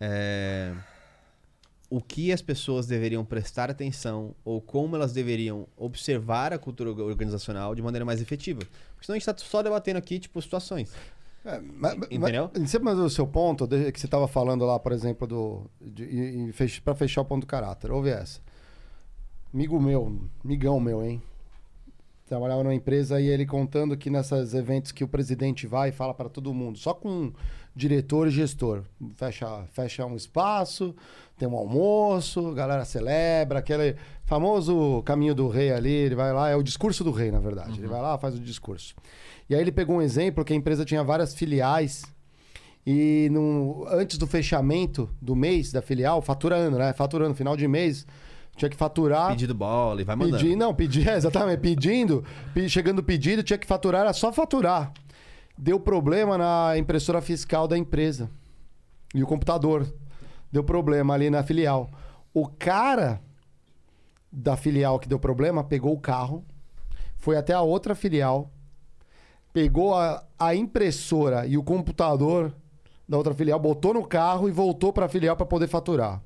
é o que as pessoas deveriam prestar atenção ou como elas deveriam observar a cultura organizacional de maneira mais efetiva. Porque senão a gente tá só debatendo aqui, tipo, situações. É, mas, Entendeu? Mas, em cima do seu ponto, que você estava falando lá, por exemplo, do, para fechar o ponto do caráter, ouve essa. Amigo meu, migão meu, hein? Trabalhava numa empresa e ele contando que nesses eventos que o presidente vai e fala para todo mundo, só com diretor e gestor. Fecha, fecha um espaço, tem um almoço, galera celebra, aquele famoso caminho do rei ali, ele vai lá, é o discurso do rei, na verdade. Ele vai lá, faz o discurso. E aí ele pegou um exemplo que a empresa tinha várias filiais e no, antes do fechamento do mês da filial, faturando, né? Faturando, final de mês, tinha que faturar. Pedido bola e vai mandando. Pedir, não, pedir, é, exatamente, pedindo, pe- chegando o pedido, tinha que faturar, era só faturar. Deu problema na impressora fiscal da empresa. E o computador. Deu problema ali na filial. O cara da filial que deu problema pegou o carro, foi até a outra filial, pegou a, a impressora e o computador da outra filial, botou no carro e voltou para a filial para poder faturar.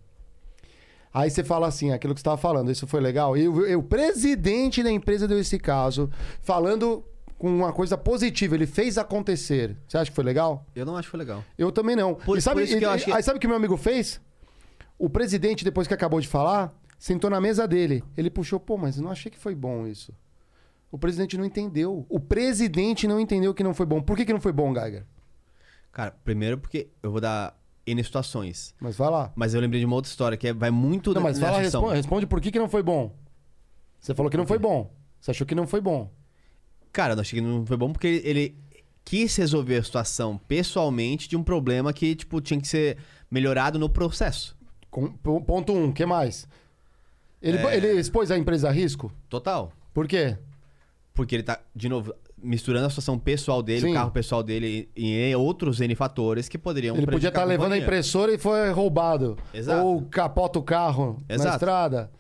Aí você fala assim, aquilo que você estava falando, isso foi legal. E o, o presidente da empresa deu esse caso, falando com uma coisa positiva, ele fez acontecer. Você acha que foi legal? Eu não acho que foi legal. Eu também não. Por- e sabe, por isso que eu acho que- Aí sabe o que meu amigo fez? O presidente, depois que acabou de falar, sentou na mesa dele. Ele puxou, pô, mas eu não achei que foi bom isso. O presidente não entendeu. O presidente não entendeu que não foi bom. Por que, que não foi bom, Geiger? Cara, primeiro porque eu vou dar N situações. Mas vai lá. Mas eu lembrei de uma outra história que é- vai muito Não, mas fala, questão. responde, responde por que, que não foi bom. Você falou que não foi bom. Você achou que não foi bom. Cara, eu achei que não foi bom porque ele, ele quis resolver a situação pessoalmente de um problema que, tipo, tinha que ser melhorado no processo. Com- po- ponto um, o que mais? Ele, É. ele expôs a empresa a risco? Total. Por quê? Porque ele tá, de novo, misturando a situação pessoal dele, Sim. o carro pessoal dele e, e outros N fatores que poderiam Ele podia estar levando a impressora e foi roubado. Exato. Ou capota o carro na Exato. estrada.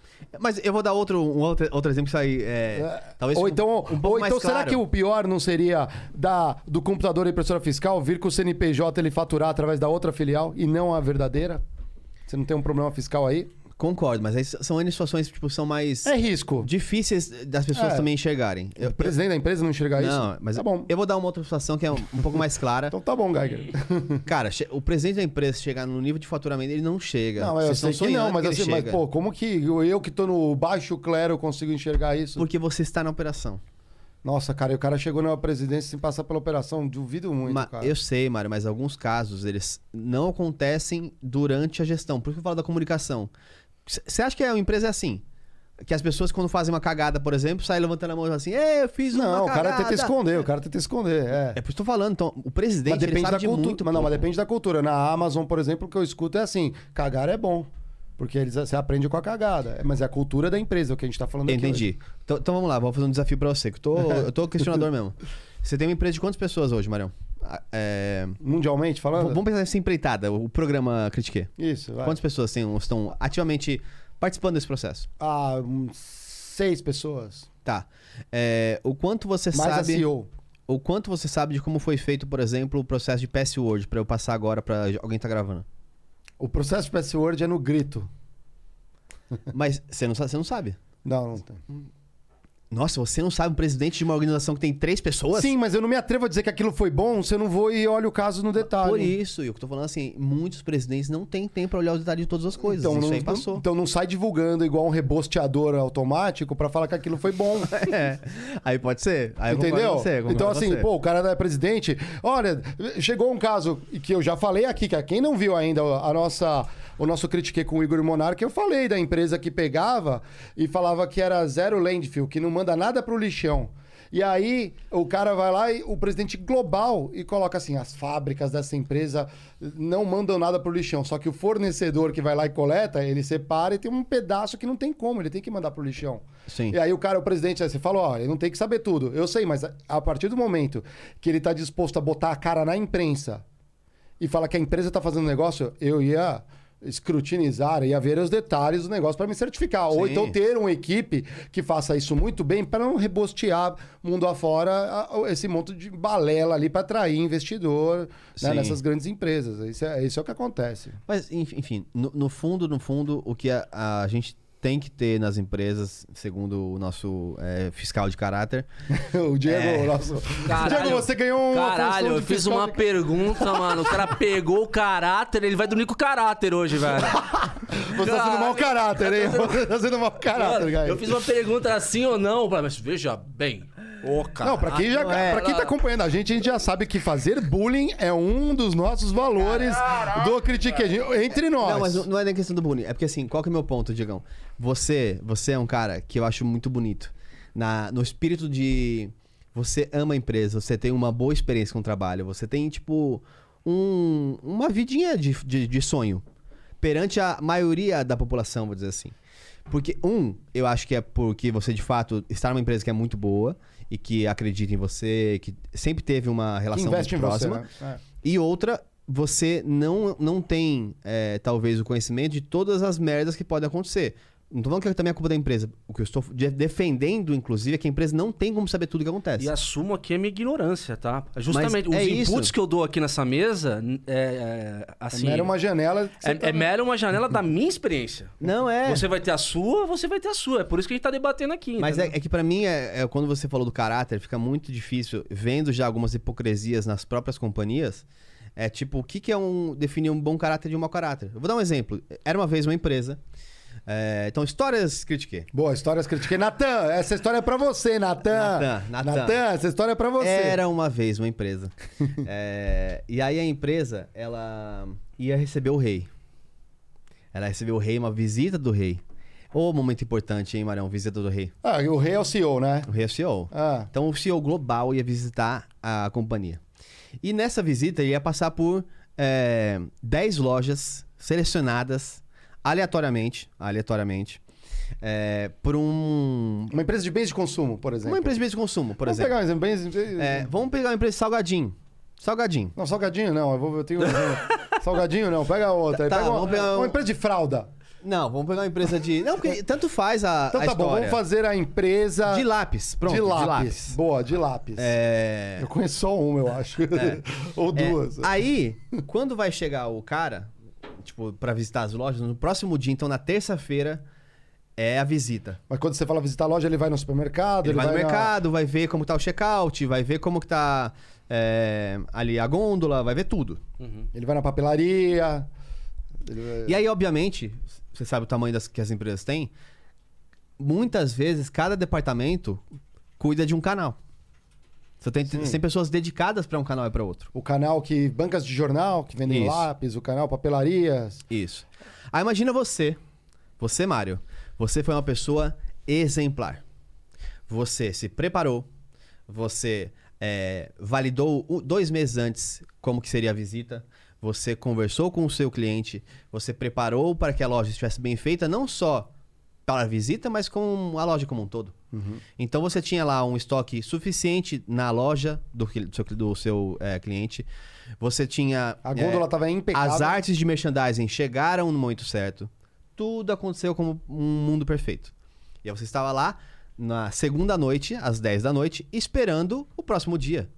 Mas eu vou dar outro, um outro, outro exemplo que aí é, É, talvez ou um- então, um pouco ou então será claro. que o pior não seria da, do computador e impressora fiscal vir com o CNPJ ele faturar através da outra filial e não a verdadeira? Você não tem um problema fiscal aí? Concordo, mas aí são N situações que tipo, são mais É risco. difíceis das pessoas É. também enxergarem. Eu, O presidente da empresa não enxergar isso? não, mas tá bom. eu vou dar uma outra situação que é um, um pouco mais clara. Então tá bom, Geiger. Cara, che- o presidente da empresa chegar no nível de faturamento, ele não chega. Não, eu Vocês sei estão que não, sonhando mas ele assim, mas chega. pô, como que eu, eu que tô no baixo clero consigo enxergar isso? Porque você está na operação. Nossa, cara, e o cara chegou na presidência sem passar pela operação, duvido muito, Ma- cara. eu sei, Mário, mas alguns casos eles não acontecem durante a gestão. Por isso que eu falo da comunicação. Você acha que a empresa é assim? Que as pessoas, quando fazem uma cagada, por exemplo, saem levantando a mão assim, Ei, eu fiz uma Não, o cara cagada. tenta esconder, o cara tenta esconder, é. É por isso que eu tô falando. Então, o presidente, Mas ele depende sabe da de cultura. muito Mas não, mas depende da cultura. Na Amazon, por exemplo, o que eu escuto é assim: cagar é bom. Porque eles, você aprende com a cagada. Mas é a cultura da empresa, o que a gente tá falando aqui. Entendi. Então, então vamos lá, vou fazer um desafio pra você. Que eu, tô, eu tô questionador mesmo. Você tem uma empresa de quantas pessoas hoje, Marião? É... Mundialmente falando? v- Vamos pensar nessa empreitada, o programa Critique. Isso, vai. Quantas pessoas tem- estão ativamente participando desse processo? Ah, seis pessoas. Tá. É, o quanto você Mais a sabe. CEO. O quanto você sabe de como foi feito, por exemplo, o processo de password pra eu passar agora pra alguém tá gravando? O processo de password é no grito. Mas você não, você não sabe. Não, não tem. Nossa, você não sabe um presidente de uma organização que tem três pessoas? Sim, mas eu não me atrevo a dizer que aquilo foi bom se eu não vou e olho o caso no detalhe. Por isso, e o que eu tô falando assim, muitos presidentes não têm tempo pra olhar os detalhes de todas as coisas. Então isso não, aí passou. então não sai divulgando igual um rebosteador automático pra falar que aquilo foi bom. É. Aí pode ser. Aí Entendeu? você, então, assim, pô, o cara é presidente. Olha, chegou um caso que eu já falei aqui, que quem não viu ainda a nossa, o nosso critiquei com o Igor Monarque, eu falei da empresa que pegava e falava que era zero landfill, que não manda nada pro lixão. E aí o cara vai lá e o presidente global e coloca assim: as fábricas dessa empresa não mandam nada pro lixão. Só que o fornecedor que vai lá e coleta, ele separa e tem um pedaço que não tem como, ele tem que mandar pro lixão. Sim. E aí o cara, o presidente, você falou, ó, ele não tem que saber tudo. Eu sei, mas a- partir do momento que ele tá disposto a botar a cara na imprensa e falar que a empresa tá fazendo negócio, eu ia escrutinizar, ia ver os detalhes do negócio para me certificar. Ou Sim. então ter uma equipe que faça isso muito bem para não rebostear mundo afora esse monte de balela ali para atrair investidor né, nessas grandes empresas. Isso é, isso é o que acontece. Mas, enf- enfim, no, no fundo, no fundo, o que a, a gente tem que ter nas empresas, segundo o nosso é, fiscal de caráter, o Diego, o nosso... Caralho. Diego, você ganhou uma Caralho, eu fiz uma de- pergunta, mano. O cara pegou o caráter, ele vai dormir com o caráter hoje, velho. Você tá sendo mau caráter, hein? Você tá sendo mau caráter, cara. eu fiz uma pergunta assim ou não, mas veja bem. Ô, cara. Não, pra quem, já, não é, pra quem tá acompanhando a gente, a gente já sabe que fazer bullying é um dos nossos valores do Critique entre nós. Não, mas não- é nem questão do bullying. É porque assim, qual que é o meu ponto, Diegão? Você, você é um cara que eu acho muito bonito. Na, no espírito de você ama a empresa, você tem uma boa experiência com o trabalho, você tem, tipo, um- uma vidinha de, de, de sonho perante a maioria da população, vou dizer assim. Porque, um, eu acho que é porque você, de fato, está numa empresa que é muito boa e que acredita em você, que sempre teve uma relação muito em você, próxima. né? É. E outra, você não, não tem, é, talvez, o conhecimento de todas as merdas que podem acontecer. Não tô falando que também é culpa da empresa. O que eu estou de- defendendo, inclusive, é que a empresa não tem como saber tudo o que acontece. E assumo aqui a minha ignorância, tá? Justamente, os é inputs isso. que eu dou aqui nessa mesa, é, é, assim... Era uma janela. você É, tá- é mera uma janela da minha experiência. Não é. Você vai ter a sua, você vai ter a sua. É por isso que a gente tá debatendo aqui. Mas é, é que pra mim, é, é quando você falou do caráter, fica muito difícil, vendo já algumas hipocrisias nas próprias companhias, é tipo, o que, que é um definir um bom caráter de um mau caráter? Eu vou dar um exemplo. Era uma vez uma empresa. É, então, histórias critiquei. Boa, histórias critiquei. Natan, essa história é pra você, Natan. Natan, essa história é pra você. Era uma vez uma empresa. É, e aí a empresa, ela ia receber o rei. Ela recebeu o rei, uma visita do rei. Ô, momento importante, hein, Marão? Visita do rei. Ah, e o rei é o CEO, né? O rei é o CEO. Ah, Então o CEO global ia visitar a companhia. E nessa visita ele ia passar por é, 10 lojas selecionadas aleatoriamente, aleatoriamente, é, por um, uma empresa de bens de consumo, por exemplo. uma empresa de bens de consumo, por Vamos exemplo. pegar um exemplo. Bens... É, vamos pegar uma empresa de salgadinho. Salgadinho. Não, salgadinho não. Eu, vou, eu tenho. salgadinho não, pega outra. Tá, pega uma, vamos pegar um- uma empresa de fralda. Não, vamos pegar uma empresa de. Não, porque tanto faz a, Então a tá bom, história. vamos fazer a empresa De lápis, pronto. de lápis. Boa, de lápis. É. Eu conheço só uma, eu acho. Ou É, duas. aí, quando vai chegar o cara, tipo, pra visitar as lojas, no próximo dia, então na terça-feira, é a visita. Mas quando você fala visitar a loja, ele vai no supermercado, Ele, vai, no na- mercado, vai ver como tá o check-out, vai ver como que tá é, ali a gôndola, vai ver tudo. Ele vai na papelaria. ele vai- E aí, obviamente, você sabe o tamanho das, que as empresas têm, muitas vezes cada departamento cuida de um canal. Você tem, tem pessoas dedicadas pra um canal e pra outro. O canal que. Bancas de jornal que vendem Isso. lápis, o canal papelarias. Isso. Aí imagina você, você, Mário, você foi uma pessoa exemplar. Você se preparou, você é, validou dois meses antes como que seria a visita, você conversou com o seu cliente, você preparou para que a loja estivesse bem feita, não só para a visita, mas com a loja como um todo. Então você tinha lá um estoque suficiente na loja do, do seu, do seu, é, cliente. Você tinha. A é, gôndola tava impecável. as artes de merchandising chegaram no momento certo. Tudo aconteceu como um mundo perfeito. E aí você estava lá na segunda noite, às 10 da noite, esperando o próximo dia.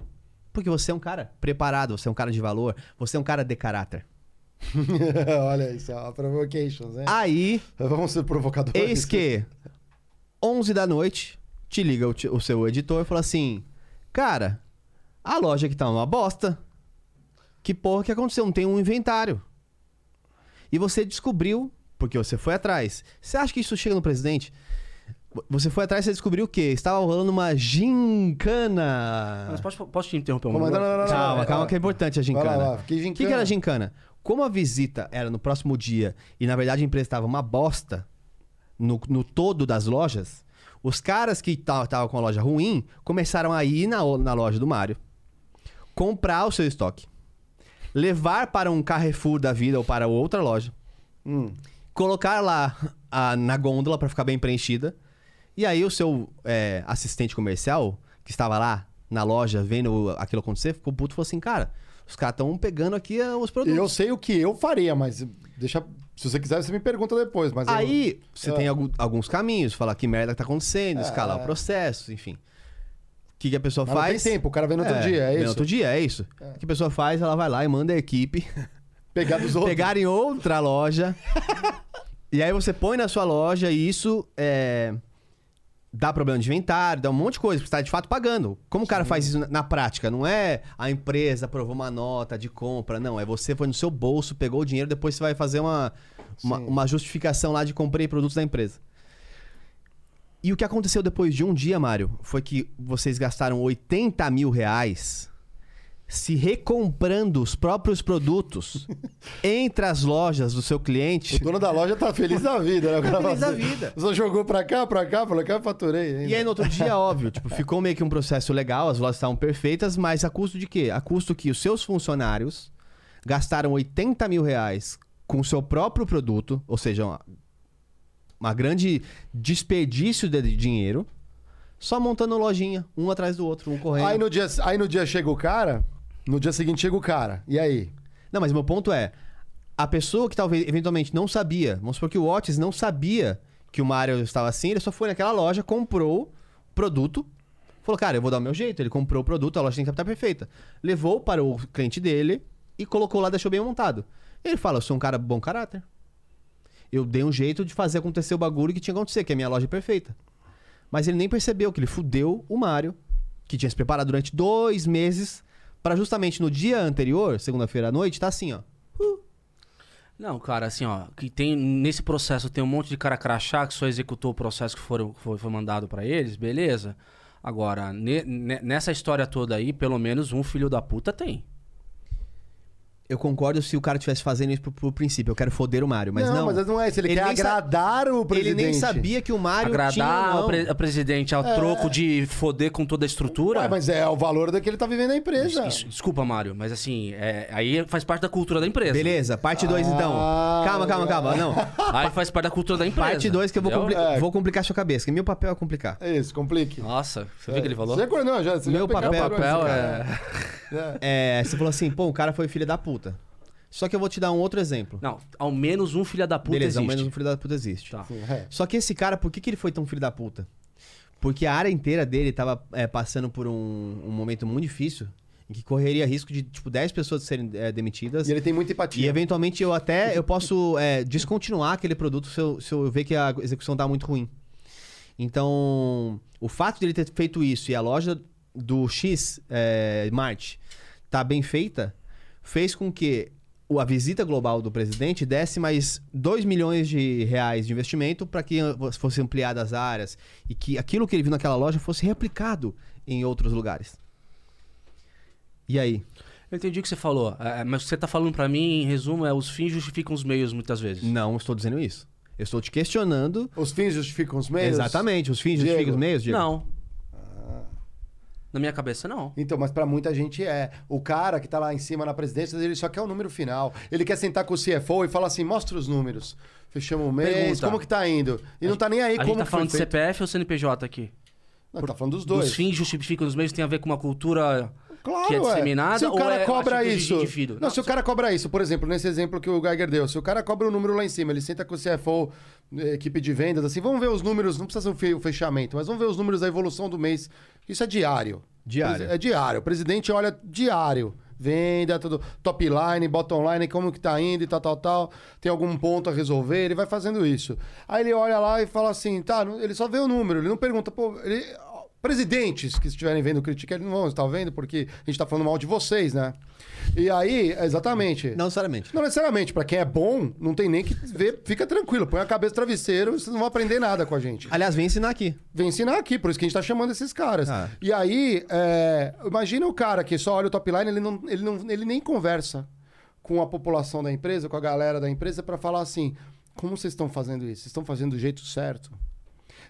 Porque você é um cara preparado, você é um cara de valor, você é um cara de caráter. Olha isso, ó, provocations, né? Aí, Vamos ser provocadores. eis que 11 da noite, te liga o, o seu editor e fala assim: Cara, a loja aqui tá uma bosta. Que porra que aconteceu? Não tem um inventário. E você descobriu, porque você foi atrás. Você acha que isso chega no presidente? Você foi atrás e você descobriu o quê? Estava rolando uma gincana. Mas posso, posso te interromper um não. Calma, É, calma, é. que é importante a gincana. que O que, que era a gincana? Como a visita era no próximo dia e na verdade a empresa estava uma bosta no, no todo das lojas, os caras que estavam com a loja ruim começaram a ir na, na loja do Mário, comprar o seu estoque, levar para um Carrefour da vida ou para outra loja, Hum. colocar lá a- na gôndola para ficar bem preenchida. E aí o seu é, assistente comercial, que estava lá na loja vendo aquilo acontecer, ficou puto e falou assim, cara, os caras estão pegando aqui ah, os produtos. Eu sei o que eu faria, mas deixa. Se você quiser, você me pergunta depois. Mas eu- Aí você Ah. tem algu- alguns caminhos, falar que merda que tá acontecendo, escalar o processo, enfim. O que, que a pessoa Mas não faz? tem tempo, o cara vem no outro dia, é vem no isso? outro dia, é isso. O que a pessoa faz? Ela vai lá e manda a equipe Pegar dos outros. pegar em outra loja. e aí você põe na sua loja e isso é, dá problema de inventário, dá um monte de coisa, porque você tá de fato pagando. Como o cara faz isso na, na prática? Não é a empresa aprovou uma nota de compra, não. É você foi no seu bolso, pegou o dinheiro, depois você vai fazer uma, uma, Sim. uma justificação lá de comprei produtos da empresa. E o que aconteceu depois de um dia, Mário, foi que vocês gastaram 80 mil reais se recomprando os próprios produtos entre as lojas do seu cliente. O dono da loja tá feliz da vida, né? O cara feliz da assim, vida. Só jogou pra cá, pra cá, pra cá, faturei. ainda. E aí no outro dia, óbvio, tipo, ficou meio que um processo legal, as lojas estavam perfeitas, mas a custo de quê? A custo que os seus funcionários gastaram 80 mil reais com o seu próprio produto, ou seja, uma, uma grande desperdício de dinheiro, só montando lojinha, um atrás do outro, um correndo. Aí no, dia, aí no dia chega o cara, no dia seguinte chega o cara. E aí? Não, mas meu ponto é, a pessoa que talvez eventualmente não sabia, vamos supor que o Otis não sabia que o Mário estava assim, ele só foi naquela loja, comprou o produto, falou, cara, eu vou dar o meu jeito. Ele comprou o produto, a loja tem que estar perfeita. Levou para o cliente dele e colocou lá, deixou bem montado. Ele fala, eu sou um cara bom caráter. Eu dei um jeito de fazer acontecer o bagulho que tinha que acontecer, que a minha loja é perfeita. Mas ele nem percebeu que ele fudeu o Mário, que tinha se preparado durante dois meses, para justamente no dia anterior, segunda-feira à noite, tá assim, ó. Não, cara, assim, ó, que tem nesse processo tem um monte de cara crachá que só executou o processo que foram, foi, foi mandado pra eles, beleza? Agora, ne- ne- nessa história toda aí, pelo menos um filho da puta tem. Eu concordo se o cara estivesse fazendo isso pro, pro princípio. Eu quero foder o Mário, mas não. mas não é isso. Ele, quer nem sa- agradar o presidente. Ele nem sabia que o Mário tinha Agradar não. o pre- a presidente ao troco de foder com toda a estrutura. Ué, mas é o valor da que ele tá vivendo na empresa. Isso- desculpa, Mário, mas assim, é, aí faz parte da cultura da empresa. Beleza, parte 2 então. Ah, Calma, calma, calma. Não. Aí faz parte da cultura da empresa. Parte 2 que eu vou, compli- É. vou complicar sua cabeça, que meu papel é complicar. É isso, complique. Nossa, você viu o que ele falou? Você não, já, você Meu já papel- a papel é... cara. É, você falou assim, pô, o cara foi filho da puta. Só que eu vou te dar um outro exemplo. Não, ao menos um filho da puta Beleza, ao existe. menos um filho da puta existe. Tá. É. Só que esse cara, por que, que ele foi tão filho da puta? Porque a área inteira dele tava é, passando por um, um momento muito difícil, em que correria risco de, tipo, 10 pessoas serem é, demitidas. E ele tem muita E empatia. eventualmente eu até eu posso é, descontinuar aquele produto se eu, se eu ver que a execução tá muito ruim. Então, o fato de ele ter feito isso e a loja do X é, Mart tá bem feita, fez com que a visita global do presidente desse mais 2 milhões de reais de investimento para que fosse ampliadas as áreas e que aquilo que ele viu naquela loja fosse replicado em outros lugares. E aí? Eu entendi o que você falou, é, mas o que você tá falando pra mim, em resumo, é os fins justificam os meios muitas vezes. Não estou dizendo isso. Eu estou te questionando Os fins justificam os meios? Exatamente, os fins Diego. justificam os meios, Diego? Não. Na minha cabeça, não. Então, mas pra muita gente é. O cara que tá lá em cima na presidência, ele só quer o número final. Ele quer sentar com o CFO e falar assim: mostra os números. Fechamos o mês, Pergunta. como que tá indo? E não tá nem aí a como gente tá que falando de feito. CPF ou CNPJ aqui? Não, tá falando dos dois. Os fins justificam os meios tem a ver com uma cultura Claro, que é ué. disseminada Se o ou cara é cobra isso. indivíduo? Não, se o cara cobra isso, por exemplo, nesse exemplo que o Geiger deu, se o cara cobra o número lá em cima, ele senta com o CFO, eh, equipe de vendas, assim, vamos ver os números, não precisa ser o fe- o fechamento, mas vamos ver os números da evolução do mês. Isso é diário. Diário. É diário. O presidente olha diário. Venda, tudo, top line, bottom line, como que tá indo e tal, tal, tal. Tem algum ponto a resolver, ele vai fazendo isso. Aí ele olha lá e fala assim, tá, não- ele só vê o número, ele não pergunta, pô, ele- presidentes que estiverem vendo crítica, eles não vão estar vendo porque a gente tá falando mal de vocês, né? E aí, exatamente. Não necessariamente. Não necessariamente, pra quem é bom, não tem nem que ver, fica tranquilo, põe a cabeça no travesseiro, vocês não vão aprender nada com a gente. Aliás, vem ensinar aqui. Vem ensinar aqui, por isso que a gente tá chamando esses caras. Ah. E aí, é, imagina o cara que só olha o top line, ele, não, ele, não, ele nem conversa com a população da empresa, com a galera da empresa, pra falar assim: como vocês estão fazendo isso? Vocês estão fazendo do jeito certo?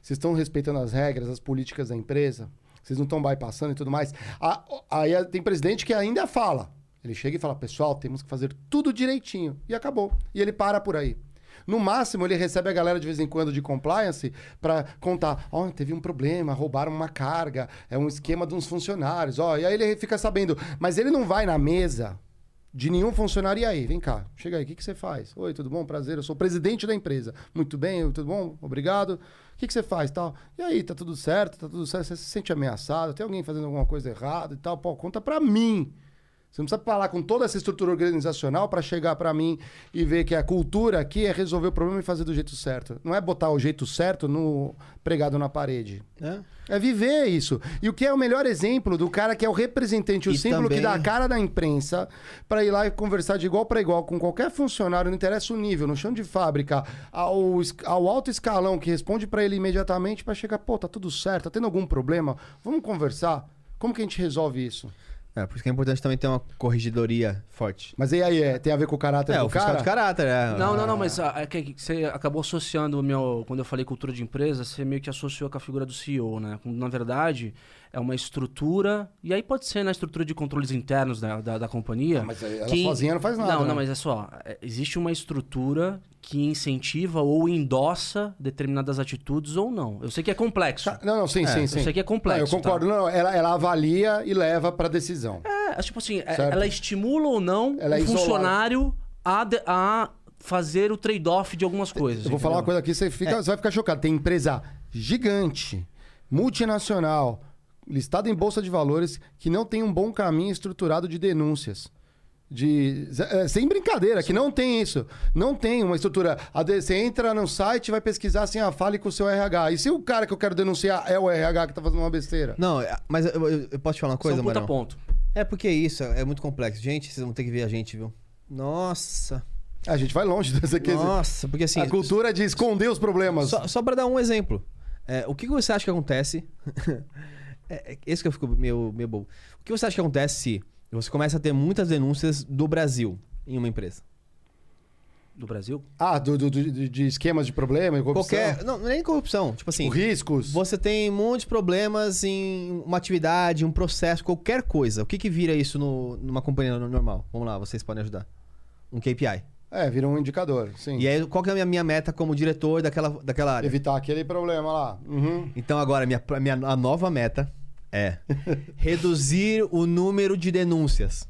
Vocês estão respeitando as regras, as políticas da empresa? Vocês não estão bypassando e tudo mais? Aí tem presidente que ainda fala. Ele chega e fala: pessoal, temos que fazer tudo direitinho. E acabou. E ele para por aí. No máximo, ele recebe a galera de vez em quando de compliance para contar: ó, teve um problema, roubaram uma carga, é um esquema de uns funcionários, ó. E aí ele fica sabendo. Mas ele não vai na mesa de nenhum funcionário. E aí, vem cá, chega aí, o que, que você faz? Oi, tudo bom? Prazer, eu sou presidente da empresa. Muito bem, tudo bom? Obrigado. O que, que você faz tal? E aí, tá tudo certo? Tá tudo certo? Você se sente ameaçado? Tem alguém fazendo alguma coisa errada e tal? Pô, conta pra mim. Você não precisa falar com toda essa estrutura organizacional para chegar para mim e ver que a cultura aqui é resolver o problema e fazer do jeito certo. Não é botar o jeito certo no pregado na parede. né? É viver isso. E o que é o melhor exemplo do cara que é o representante, o E símbolo que também- dá a cara da imprensa para ir lá e conversar de igual para igual com qualquer funcionário, não interessa o nível, no chão de fábrica, ao, ao alto escalão que responde para ele imediatamente para chegar, pô, tá tudo certo, tá tendo algum problema? Vamos conversar. Como que a gente resolve isso? É, por isso que é importante também ter uma corregedoria forte. Mas e aí, é, tem a ver com o caráter É, do o cara? de caráter, é. Não, não, não, mas ah, é que que você acabou associando o meu. Quando eu falei cultura de empresa, você meio que associou com a figura do CEO, né? Na verdade, é uma estrutura. E aí pode ser na estrutura de controles internos da, da, da companhia. Ah, mas ela sozinha não faz nada, Não, né? não, mas é só. é, Existe uma estrutura que incentiva ou endossa determinadas atitudes ou não. Eu sei que é complexo. Tá, Não, não, sim, sim, sim. eu sei que é complexo, Não, eu concordo. tá? Não, ela, ela avalia e leva pra decisão. É, tipo assim, é- Certo. ela estimula ou não Ela é o isolada. funcionário a, de- a fazer o trade-off de algumas coisas. Eu vou falar uma entendeu? coisa aqui, você, fica, você vai ficar chocado. Tem empresa gigante, multinacional, listada em bolsa de valores, que não tem um bom caminho estruturado de denúncias. De, é, sem brincadeira, que não tem isso. Não tem uma estrutura. A Você entra no site e vai pesquisar assim, ah, fale com o seu RH. E se o cara que eu quero denunciar é o RH que tá fazendo uma besteira? Não, é- mas eu, eu- eu posso te falar uma coisa, um Marão? ponto. É porque isso é muito complexo. Gente, vocês vão ter que ver a gente, viu? Nossa. A gente vai longe dessa questão. Nossa, porque assim. a cultura é de esconder os problemas. Só, só pra dar um exemplo. É, o que você acha que acontece? é, é esse que eu fico meio, meio bobo. O que você acha que acontece se você começa a ter muitas denúncias do Brasil em uma empresa? Do Brasil? Ah, do, do- do- de, esquemas de problema, de corrupção. Qualquer. Não, nem corrupção. Tipo assim. Os riscos. Você tem muitos problemas em uma atividade, um processo, qualquer coisa. O que, que vira isso no- numa companhia normal? Vamos lá, vocês podem ajudar. Um KPI. É, vira um indicador, sim. E aí, qual que é a minha, minha meta como diretor daquela, daquela área? Evitar aquele problema lá. Uhum. Então agora, minha, minha, a nova meta é reduzir o número de denúncias.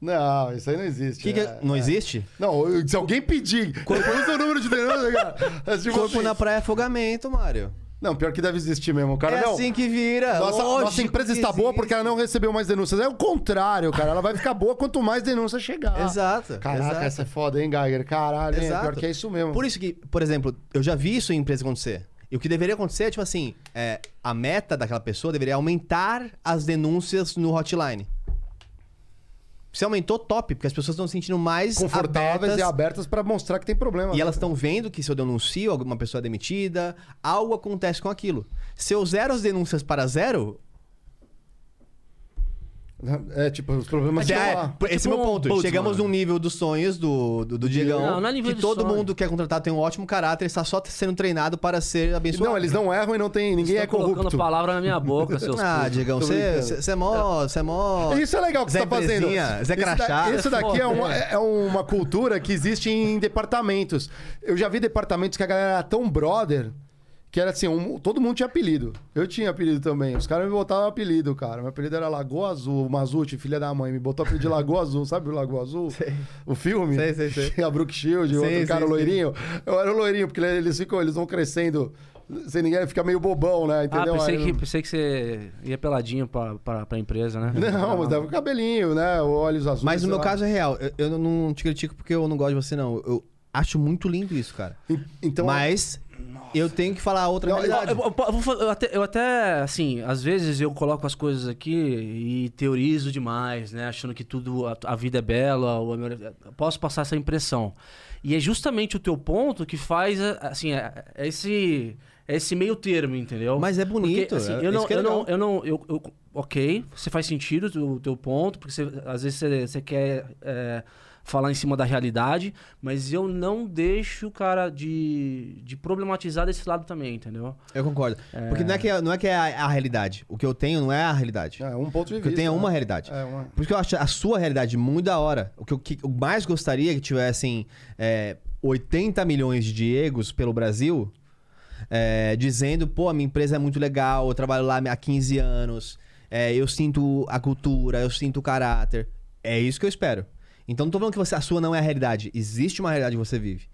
Não, isso aí não existe. Que que- é- não é. existe? Não, se alguém pedir, é o seu número de denúncia, cara? É tipo Corpo assim. na praia é afogamento, Mário. Não, pior que deve existir mesmo, cara. é não. assim que vira. Nossa, nossa empresa está boa porque ela não recebeu mais denúncias. É o contrário, cara. Ela vai ficar boa quanto mais denúncia chegar. Exato. Caraca, exato. essa é foda, hein, Geiger? Caralho, hein? Pior que é isso mesmo. Por isso que, por exemplo, eu já vi isso em empresa acontecer. E o que deveria acontecer é, tipo assim, é, a meta daquela pessoa deveria aumentar as denúncias no hotline. Se aumentou, top, porque as pessoas estão se sentindo mais Confortáveis abertas e abertas pra mostrar que tem problema. E elas estão vendo que se eu denuncio alguma pessoa é demitida, algo acontece com aquilo. Se eu zero as denúncias para zero, É, tipo, os problemas já estão é, lá. esse é tipo o meu um ponto. Ombudsman. Chegamos num nível dos sonhos do, do, do Diegão. Não, não é nível que de todo sonho. mundo que é contratado tem um ótimo caráter, está só sendo treinado para ser abençoado. Não, eles não erram e não tem. Ninguém é Estão colocando corrupto. palavra na minha boca, seus Ah. Diegão, você é mó. Você é mó. Isso é legal que Zé você tá fazendo. Zé Isso da- Crachá. Isso daqui é uma, é uma cultura que existe em departamentos. Eu já vi departamentos que a galera era tão brother que era assim, um- todo mundo tinha apelido. Eu tinha apelido também. Os caras me botavam apelido, cara. Meu apelido era Lagoa Azul. O Mazuti, filha da mãe, me botou apelido de Lagoa Azul. Sabe o Lagoa Azul? O filme? Sei, sei, sei. A Brook Shield, o Sei, outro sei, cara sei. loirinho. Eu era o loirinho, porque eles ficam, eles vão crescendo sem ninguém, fica meio bobão, né? Ah, Entendeu? pensei Aí que, não- pensei que você ia peladinho pra, pra, pra empresa, né? Não, mas dava o cabelinho, né? Olhos azuis. Mas no sei meu lá. caso é real. Eu, eu não te critico porque eu não gosto de você, não. Eu acho muito lindo isso, cara. En- Então, Mas eu tenho que falar outra Não, realidade. Eu, eu- eu até, eu até, assim, às vezes eu coloco as coisas aqui e teorizo demais, né? Achando que tudo, a, a vida é bela, ou é posso passar essa impressão. E é justamente o teu ponto que faz, a- assim, é, é esse, é esse meio termo, entendeu? Mas é bonito, Porque, assim, é- eu, não, é eu, não, eu não, eu, eu- ok, você faz sentido o teu ponto, porque você- às vezes você, você quer é, falar em cima da realidade, mas eu não deixo, cara, de, de problematizar desse lado também, entendeu? Eu concordo. Porque não é que, é- não é, que é a, a realidade. O que eu tenho não é a realidade. É um ponto de O que vista. eu tenho é uma né? realidade. É uma... Por isso que eu acho a sua realidade muito da hora. O que eu, que eu mais gostaria que tivessem é, 80 milhões de Diegos pelo Brasil é, dizendo, pô, a minha empresa é muito legal, eu trabalho lá há 15 anos, é, eu sinto a cultura, eu sinto o caráter. É isso que eu espero. Então não tô falando que você, a sua não é a realidade. Existe uma realidade que você vive.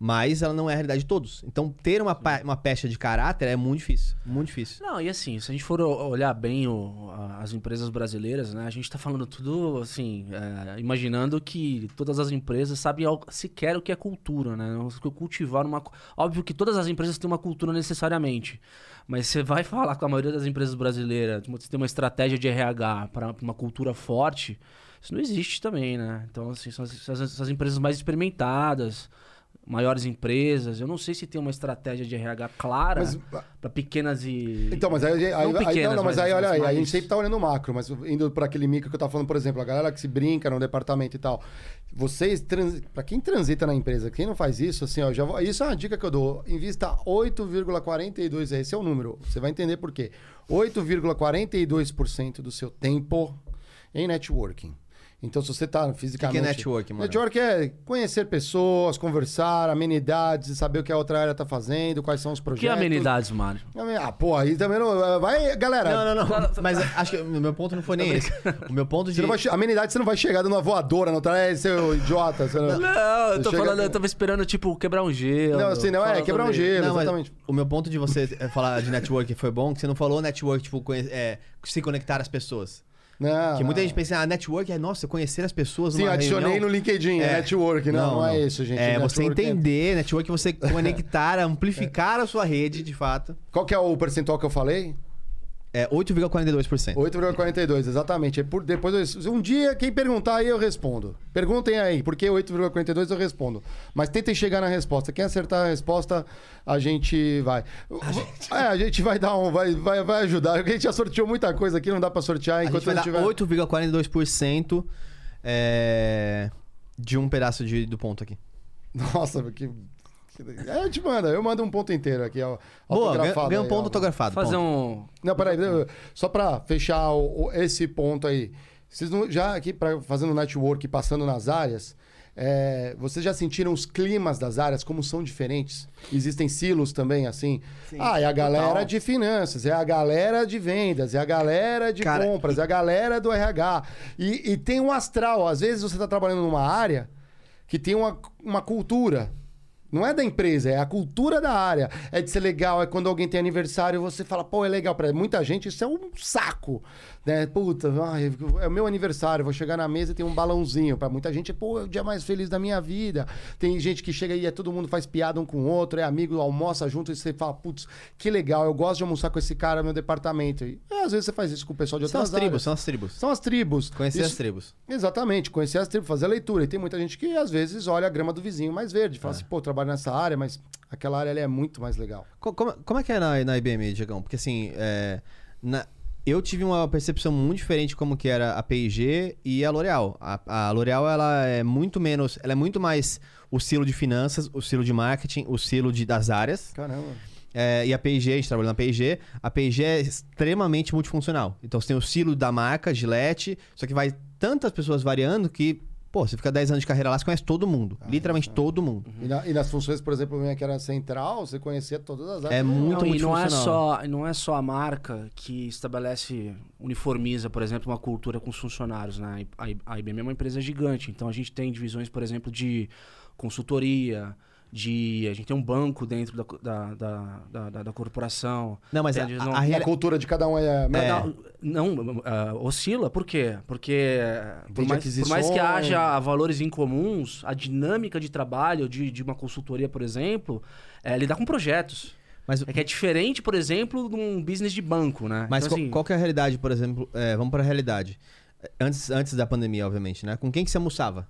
Mas ela não é a realidade de todos. Então ter uma, uma pecha de caráter é muito difícil. Muito difícil. Não, e assim, se a gente for olhar bem o- as empresas brasileiras, né? A gente tá falando tudo, assim, é, imaginando que todas as empresas sabem sequer o que é cultura, né? Não- Cultivar uma... Óbvio que todas as empresas têm uma cultura necessariamente, mas você vai falar com a maioria das empresas brasileiras, tipo, você tem uma estratégia de RH para uma cultura forte, isso não existe também, né? Então, assim, são as, as- as empresas mais experimentadas, maiores empresas. Eu não sei se tem uma estratégia de RH clara Mas- para pequenas e. Então, mas aí, aí, aí- pequenas, não, não, mas mas aí, olha aí, mais- a gente sempre tá olhando o macro, mas indo para aquele micro que eu tava falando, por exemplo, a galera que se brinca no departamento e tal. Vocês, trans... para quem transita na empresa, quem não faz isso, assim, ó, já vou... isso é uma dica que eu dou. Invista 8,42, esse é o número. Você vai entender por quê. 8,42% do seu tempo em networking. Então, se você tá fisicamente... network, mano? Network é conhecer pessoas, conversar, amenidades, saber o que a outra área tá fazendo, quais são os projetos. Que amenidades, Mário? Ah, pô, aí também não... Vai, galera... Não, não, não. Mas acho que o meu ponto não foi nem esse. O meu ponto de. Você não vai amenidade, você não vai chegar dando uma voadora no é seu idiota. Você não... Não, eu tô Chega- falando, eu tava esperando, tipo, quebrar um gelo. Não, assim, não, é quebrar um gelo, Não, exatamente. o meu ponto de você eh, falar de network foi bom, que você não falou network, tipo, conhe- é, se conectar às pessoas. Não, que muita não. gente pensa, ah, network é, nossa, conhecer as pessoas Sim, adicionei reunião. no LinkedIn, é, network. Não, não, é isso, gente. É você Network entender, network é você conectar, amplificar a sua rede, de fato. Qual que é o percentual que eu falei? É 8,42%. 8,42, exatamente. É por, depois, eu- um dia, quem perguntar aí, eu respondo. Perguntem aí, por que 8,42 eu respondo. Mas tentem chegar na resposta. Quem acertar a resposta, a gente vai. É, a gente vai dar um. Vai, vai, vai ajudar. A gente já sorteou muita coisa aqui, não dá pra sortear A enquanto gente vai não dar tiver. 8,42% é, de um pedaço de- do ponto aqui. Nossa, que. É, eu te mando, eu mando um ponto inteiro aqui, ó. Boa, ganha, um aí, ponto ó. autografado. Fazer ponto. um. Não, peraí, só pra fechar o- o- esse ponto aí. Vocês não, já aqui pra, fazendo network, passando nas áreas, é, vocês já sentiram os climas das áreas, como são diferentes? Existem silos também, assim? ah, é a galera total. de finanças, é a galera de vendas, é a galera de Cara, compras, é a galera do RH. E, e tem um astral. Às vezes você está trabalhando numa área que tem uma, uma cultura. Não é da empresa, é a cultura da área. É de ser legal, é quando alguém tem aniversário, você fala, pô, é legal. Pra muita gente isso é um saco. Né? Puta, ai, é o meu aniversário, vou chegar na mesa e tem um balãozinho. Pra muita gente, pô, é o dia mais feliz da minha vida. Tem gente que chega e é, todo mundo faz piada um com o outro, é amigo, almoça junto e você fala, putz, que legal, eu gosto de almoçar com esse cara no meu departamento. E é, às vezes você faz isso com o pessoal de São outras as tribos, áreas. são as tribos. São as tribos. Conhecer Isso- as tribos. Exatamente, conhecer as tribos, fazer a leitura. E tem muita gente que às vezes olha a grama do vizinho mais verde, fala assim, pô, trabalho nessa área, mas aquela área ali é muito mais legal. Co- Como, como é que é na, na IBM, Diegão? Porque assim, é, na- eu tive uma percepção muito diferente como que era a P&G e a L'Oréal. A, a L'Oréal, ela é muito menos, ela é muito mais o silo de finanças, o silo de marketing, o silo de, das áreas. Caramba. É, e a P&G, a gente trabalha na P&G, a P&G é extremamente multifuncional. Então você tem o silo da marca, Gillette, só que vai tantas pessoas variando que, pô, você fica 10 anos de carreira lá, você conhece todo mundo. literalmente todo mundo. E, na- e nas funções, por exemplo, minha que era central, você conhecia todas as áreas. É muito Não, e não é, só, não é só a marca que estabelece, uniformiza, por exemplo, uma cultura com os funcionários. Né? A IBM é uma empresa gigante, então a gente tem divisões, por exemplo, de consultoria, de a gente tem um banco dentro da, da, da, da, da- da corporação. Não, mas Tem a, a, a a cultura de cada um é... É. Não, não, ah, oscila, por quê? Porque por Vende mais, por mais que haja valores incomuns, a dinâmica de trabalho de, de uma consultoria, por exemplo, é lidar com projetos. Mas, É que é diferente, por exemplo, de um business de banco, né? mas Então, qual, assim, qual que é a realidade, por exemplo? é, vamos para a realidade. Antes, antes da pandemia, obviamente, né? Com quem que você almoçava?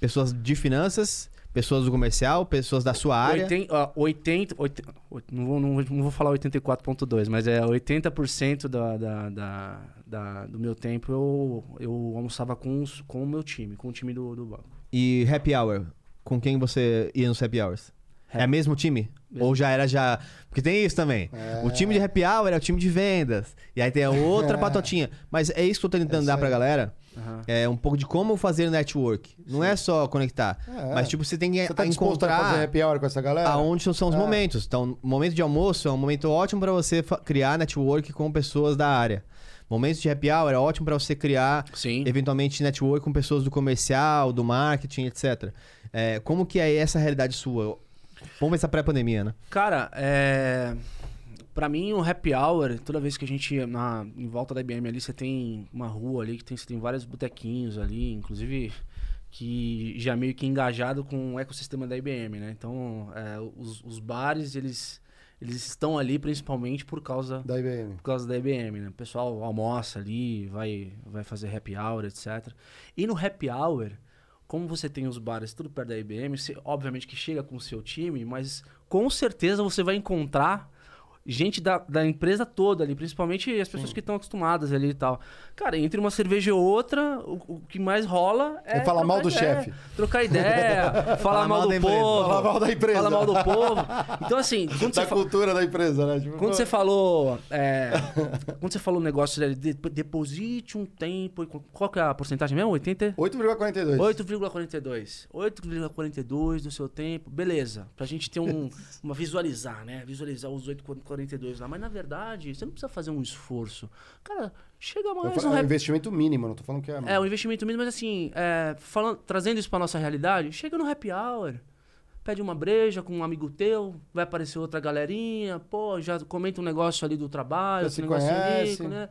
Pessoas de finanças, pessoas do comercial, pessoas da sua área. 80, ó, 80, 80 não, vou, não, vou- não vou falar 84.2, mas é 80% da, da, da, da- do meu tempo eu, eu almoçava com, os- com o meu time, com o time do, do banco. E happy hour, com quem você ia nos happy hours? É Happy- mesmo time? Mesmo. Ou já era já... Porque tem isso também. O time de happy hour é o time de vendas. E aí tem a outra patotinha. Mas é isso que eu tô tentando É dar pra galera. Aham. É um pouco de como fazer network. Não é só conectar. É. Mas tipo, você tem que Você tá encontrar... fazer happy hour com essa galera? aonde são, os É. momentos. Então, momento de almoço é um momento ótimo para você criar network com pessoas da área. Momentos de happy hour é ótimo para você criar, Sim. eventualmente, network com pessoas do comercial, do marketing, etc. É, como que é essa realidade sua? Vamos pensar pré-pandemia, né? Cara, é. Pra mim, o happy hour, toda vez que a gente. Na, em volta da IBM ali, você tem uma rua ali que tem, você tem vários botequinhos ali, inclusive que já é meio que engajado com o ecossistema da IBM, né? Então, é, os, os bares, eles, eles estão ali principalmente por causa Da IBM. por causa da IBM, né? O pessoal almoça ali, vai, vai fazer happy hour, etc. E no happy hour, como você tem os bares tudo perto da IBM, você, obviamente que chega com o seu time, mas com certeza você vai encontrar gente da, da empresa toda ali, principalmente as pessoas que estão acostumadas ali e tal. Cara, entre uma cerveja e outra, o, o que mais rola é. É falar mal do ideia, chefe. Trocar ideia, falar mal mal do povo. Falar mal da empresa. Falar mal do povo. Então, assim, quando Da você, cultura da empresa, né? Tipo, quando você falou. é, quando você falou o negócio de, de- deposite um tempo. Qual que é a porcentagem mesmo? 80? 8,42. 8,42. 8,42 do seu tempo. Beleza. Pra gente ter um. uma visualizar, né? Visualizar os 8,42 lá. Mas na verdade, você não precisa fazer um esforço. Cara, chega mais falo- um É um investimento mínimo, não tô falando que é. É, um investimento mínimo, mas assim, é, falando, trazendo isso pra nossa realidade, chega no happy hour. Pede uma breja com um amigo teu, vai aparecer outra galerinha, pô, já comenta um negócio ali do trabalho, outro negócio conhece. ali, né?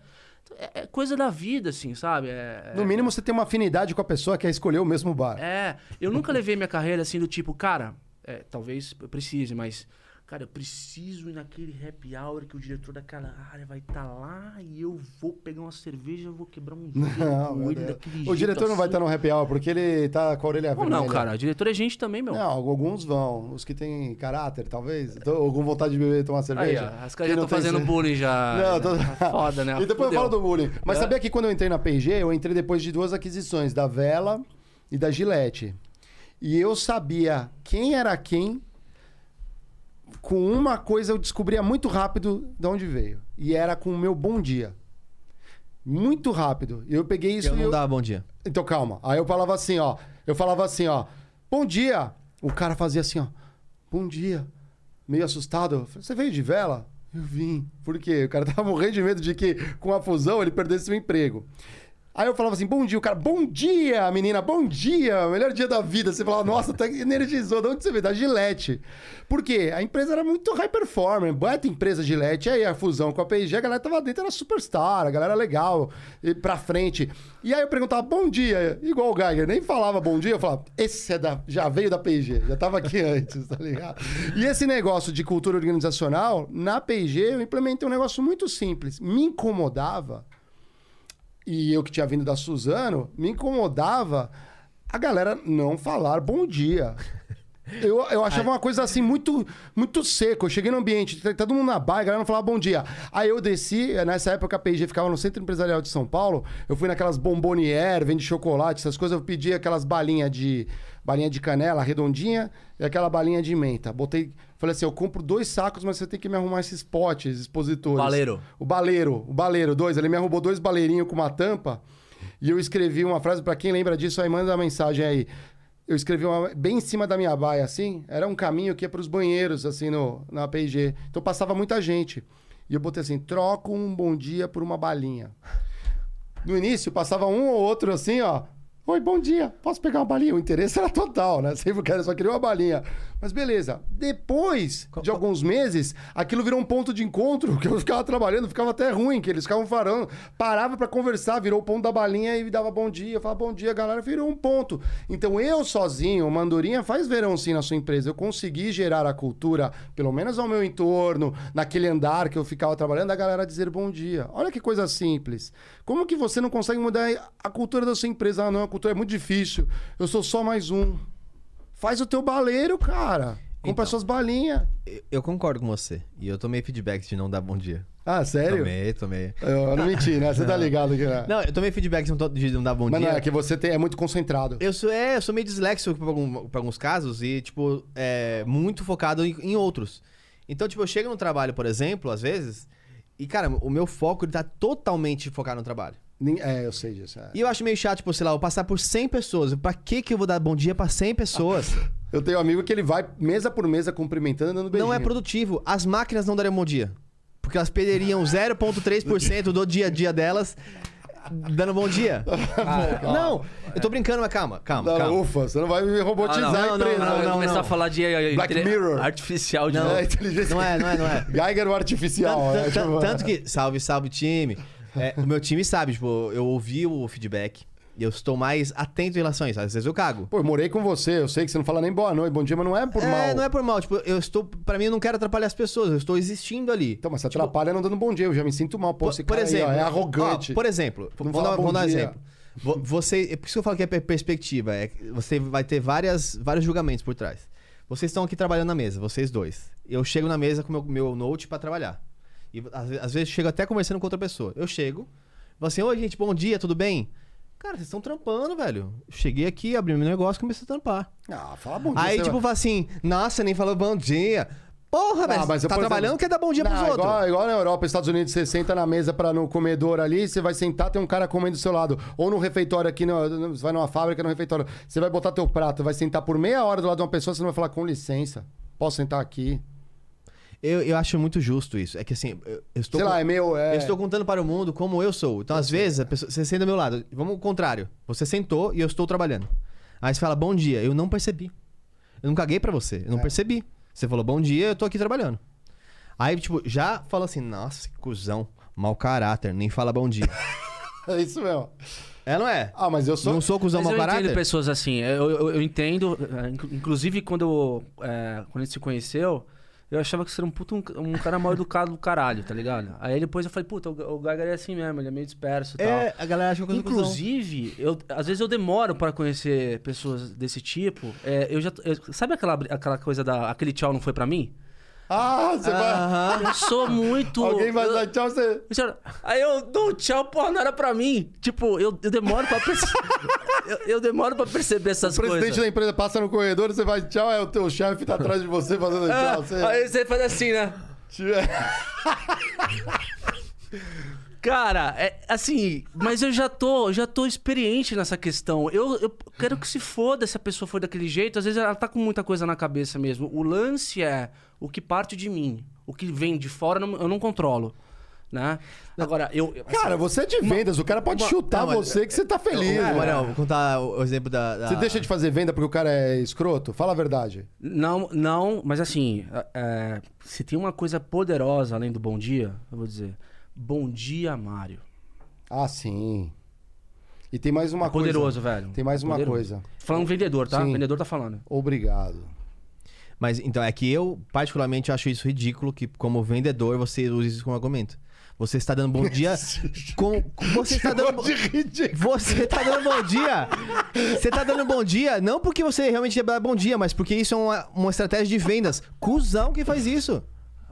É, é coisa da vida, assim, sabe? É, No mínimo você tem uma afinidade com a pessoa que quer escolher o mesmo bar. é, eu nunca levei minha carreira assim do tipo, cara, é, talvez eu precise, mas, cara, eu preciso ir naquele happy hour que o diretor daquela área vai estar lá e eu vou pegar uma cerveja, eu vou quebrar um Não, ele daquele O jeito diretor não vai assim. estar no happy hour porque ele tá com a orelha vermelha. não, cara? Diretor é gente também, meu. Não, alguns vão. Os que têm caráter, talvez. Então, algum vontade de beber e tomar Aí, cerveja. ó, as caras já estão fazendo cer- bullying já. Não, tô... Foda, né? E depois eu Fudeu. falo do bullying. Mas É. sabia que quando eu entrei na P&G, eu entrei depois de duas aquisições, da Vela e da Gillette. E eu sabia quem era quem. Com uma coisa eu descobria muito rápido de onde veio. E era com o meu bom dia. Muito rápido. E eu peguei isso Eu e não eu... dava bom dia. Então calma. Aí eu falava assim, ó. Eu falava assim, ó. Bom dia. O cara fazia assim, ó. Bom dia. Meio assustado. Eu falei, Você veio de vela? Eu vim. Por quê? O cara tava morrendo de medo de que com a fusão ele perdesse o emprego. Aí eu falava assim, bom dia. O cara, bom dia, menina, bom dia. Melhor dia da vida. Você falava, nossa, tá energizou. De onde você veio? Da Gillette. Por quê? A empresa era muito high performer. Baita empresa Gillette. Aí a fusão com a P&G, a galera tava dentro, era superstar. A galera legal, pra frente. E aí eu perguntava, bom dia. Igual o Geiger, nem falava bom dia. Eu falava, esse é da, já veio da P&G. Já tava aqui antes, tá ligado? E esse negócio de cultura organizacional, na P&G eu implementei um negócio muito simples. Me incomodava e eu que tinha vindo da Suzano, me incomodava a galera não falar bom dia. Eu, eu achava uma coisa assim muito muito seco. Eu cheguei no ambiente, todo mundo na baia, a galera não falava bom dia. Aí eu desci, nessa época a P&G ficava no Centro Empresarial de São Paulo. Eu fui naquelas bomboniere, vende chocolate, essas coisas. Eu pedi aquelas balinhas de balinha de canela redondinha e aquela balinha de menta. Botei, falei assim, eu compro dois sacos, mas você tem que me arrumar esses potes expositores. Baleiro. O baleiro, o baleiro, dois. Ele me arrumou dois baleirinhos com uma tampa. E eu escrevi uma frase, pra quem lembra disso, aí manda a mensagem aí. Eu escrevi uma, bem em cima da minha baia, assim. Era um caminho que ia pros banheiros, assim, no, na P&G. Então passava muita gente. E eu botei assim, troco um bom dia por uma balinha. No início, passava um ou outro assim, ó. Oi, bom dia. Posso pegar uma balinha? O interesse era total, né? Sempre quero, só queria uma balinha. Mas beleza. Depois de alguns meses, aquilo virou um ponto de encontro, que eu ficava trabalhando, ficava até ruim, que eles ficavam farando. Parava pra conversar, virou o ponto da balinha e dava bom dia. Eu falava bom dia, galera, virou um ponto. Então eu sozinho, Mandorinha faz verão sim na sua empresa. Eu consegui gerar a cultura, pelo menos ao meu entorno, naquele andar que eu ficava trabalhando, a galera dizer bom dia. Olha que coisa simples. Como que você não consegue mudar a cultura da sua empresa? Ah, não, a cultura é muito difícil. Eu sou só mais um. Faz o teu baleiro, cara. Compra Então. suas balinhas. Eu, eu concordo com você. E eu tomei feedback de não dar bom dia. Ah, sério? Tomei, tomei. Eu, não menti, né? Você tá ligado que né? Não, eu tomei feedback de não, não dar bom Mas dia. não é que você tem, é muito concentrado. Eu sou, é, eu sou meio disléxico pra, algum- pra alguns casos e, tipo, é, muito focado em, em outros. Então, tipo, eu chego no trabalho, por exemplo, às vezes, e, cara, o meu foco ele tá totalmente focado no trabalho. É, eu sei disso. é. E eu acho meio chato, tipo, sei lá, eu passar por 100 pessoas. Pra que que eu vou dar bom dia pra 100 pessoas? Eu tenho um amigo que ele vai mesa por mesa cumprimentando, dando beijinho. não é produtivo. As máquinas não dariam bom dia. Porque elas perderiam 0,3% do dia a dia delas dando bom dia. não, eu tô brincando, mas calma, calma, Não, calma. ufa, você não vai me robotizar Ah, não, a não, empresa. não, Vai não, começar não. a falar de Black Mirror. artificial de Não, novo. é inteligência. Não é, não é, não é. Geiger o artificial. Tanto, né? tan- Tipo, tanto que, salve, salve time. É, o meu time sabe, tipo, eu ouvi o feedback e eu estou mais atento em relação a isso. Às vezes eu cago. Pô, eu morei com você, eu sei que você não fala nem boa noite, bom dia, mas não é por é, mal. não é por mal. Tipo, eu estou. Pra mim, eu não quero atrapalhar as pessoas, eu estou existindo ali. Então, mas você atrapalha não dando bom dia, eu já me sinto mal. Pô, Por, esse por aí, exemplo, ó, é arrogante. ó, por exemplo, Não vamos dar, vamos dar um exemplo. Vo- Você, é por isso que eu falo que é per- perspectiva. É, você vai ter várias, vários julgamentos por trás. Vocês estão aqui trabalhando na mesa, vocês dois. Eu chego na mesa com meu, meu note pra trabalhar. E às, ve- às vezes chego até conversando com outra pessoa. Eu chego, falo assim, oi gente, bom dia, tudo bem? Cara, vocês estão trampando, velho. Cheguei aqui, abri meu negócio e comecei a trampar. Ah, fala bom dia. Aí, você tipo, vai- fala assim, nossa, nem falou bom dia. Porra, velho, Ah, mas tá eu, por trabalhando, exemplo- quer dar bom dia Não, pros outros. Igual, igual na Europa, Estados Unidos, você senta na mesa para no comedor ali, você vai sentar, tem um cara comendo do seu lado. Ou no refeitório aqui, no, no- você vai numa fábrica, no refeitório, você vai botar teu prato, vai sentar por meia hora do lado de uma pessoa, você não vai falar, com licença, posso sentar aqui? Eu, eu acho muito justo isso. É que assim, eu, eu estou. Sei com- lá, é meio... É... Eu estou contando para o mundo como eu sou. Então, às vezes, a pessoa, você senta do meu lado. Vamos ao contrário. Você sentou e eu estou trabalhando. Aí você fala, bom dia. Eu não percebi. Eu não caguei pra você. Eu não É. percebi. Você falou, bom dia, eu tô aqui trabalhando. Aí, tipo, já fala assim, nossa, que cuzão. Mau caráter, nem fala bom dia. É isso mesmo. é, não é? Ah, mas eu sou... Não sou cuzão Mas mau eu entendo caráter? pessoas assim. Eu, eu, eu entendo. inclu- Inclusive, quando, é, quando a gente se conheceu, eu achava que você era um puto um, um cara mal educado do caralho, tá ligado? Aí depois eu falei, puta, o, o Gagar é assim mesmo, ele é meio disperso e tal. É, a galera acha que cuzão. Inclusive, eu, às vezes eu demoro pra conhecer pessoas desse tipo. É, eu já, eu- sabe aquela, aquela coisa da. Aquele tchau não foi pra mim? Ah, você vai... Aham. Eu sou muito. Alguém vai eu- dar tchau, você... Aí eu dou um tchau, porra, não era pra mim. Tipo, eu, eu demoro pra perceber. eu, eu demoro pra perceber essas O presidente coisas. da empresa passa no corredor, você vai tchau, é o teu chefe tá atrás de você fazendo Ah, tchau. Você... Aí você faz assim, né? Cara, é assim, mas eu já tô, já tô experiente nessa questão. Eu, eu quero que se foda se a pessoa for daquele jeito. Às vezes ela tá com muita coisa na cabeça mesmo. O lance é o que parte de mim. O que vem de fora eu não- eu controlo. Né? Agora, eu. eu- assim, Cara, você é de vendas, o cara pode chutar Não, você que você tá feliz. Ô, né? Mariel, vou contar o o exemplo da. da- Você deixa de fazer venda porque o cara é escroto? Fala a verdade. Não, não, mas assim, é, é, se tem uma coisa poderosa além do bom dia, eu vou dizer: Bom dia, Mário. Ah, sim. E tem mais uma É coisa. poderoso, velho. Tem mais É uma poderoso. coisa. Falando vendedor, tá? Sim. Vendedor tá falando. Obrigado. Mas então, é que eu, particularmente, acho isso ridículo que, como vendedor, você use isso como argumento. Você está dando bom dia. com, com- você está dando. Você tá dando bom dia. Você tá dando bom dia, não porque você realmente ia dar bom dia, mas porque isso é uma, uma estratégia de vendas. Cusão que faz isso.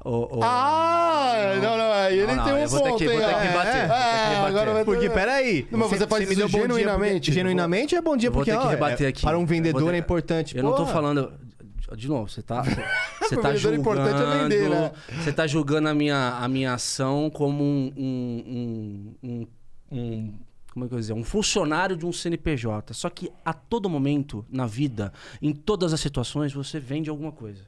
Ô, ô, Ah, não, não, aí ele Não, tem um eu vou ter ponto, que- hein, vou ter que bater, É, ter que é, agora vai ter- Porque, peraí. Não, mas você faz me isso dia porque- genuinamente. genuinamente é bom dia porque ter que ó, rebater é- aqui. para um vendedor ter- é importante. Eu não tô Porra. falando. De novo, você tá. Você tá julgando. importante é vender, né? Você tá julgando a minha, a minha ação como um. um, um, um- um- como é que eu dizer? Um funcionário de um CNPJ. Só que a todo momento, na vida, em todas as situações, você vende alguma coisa.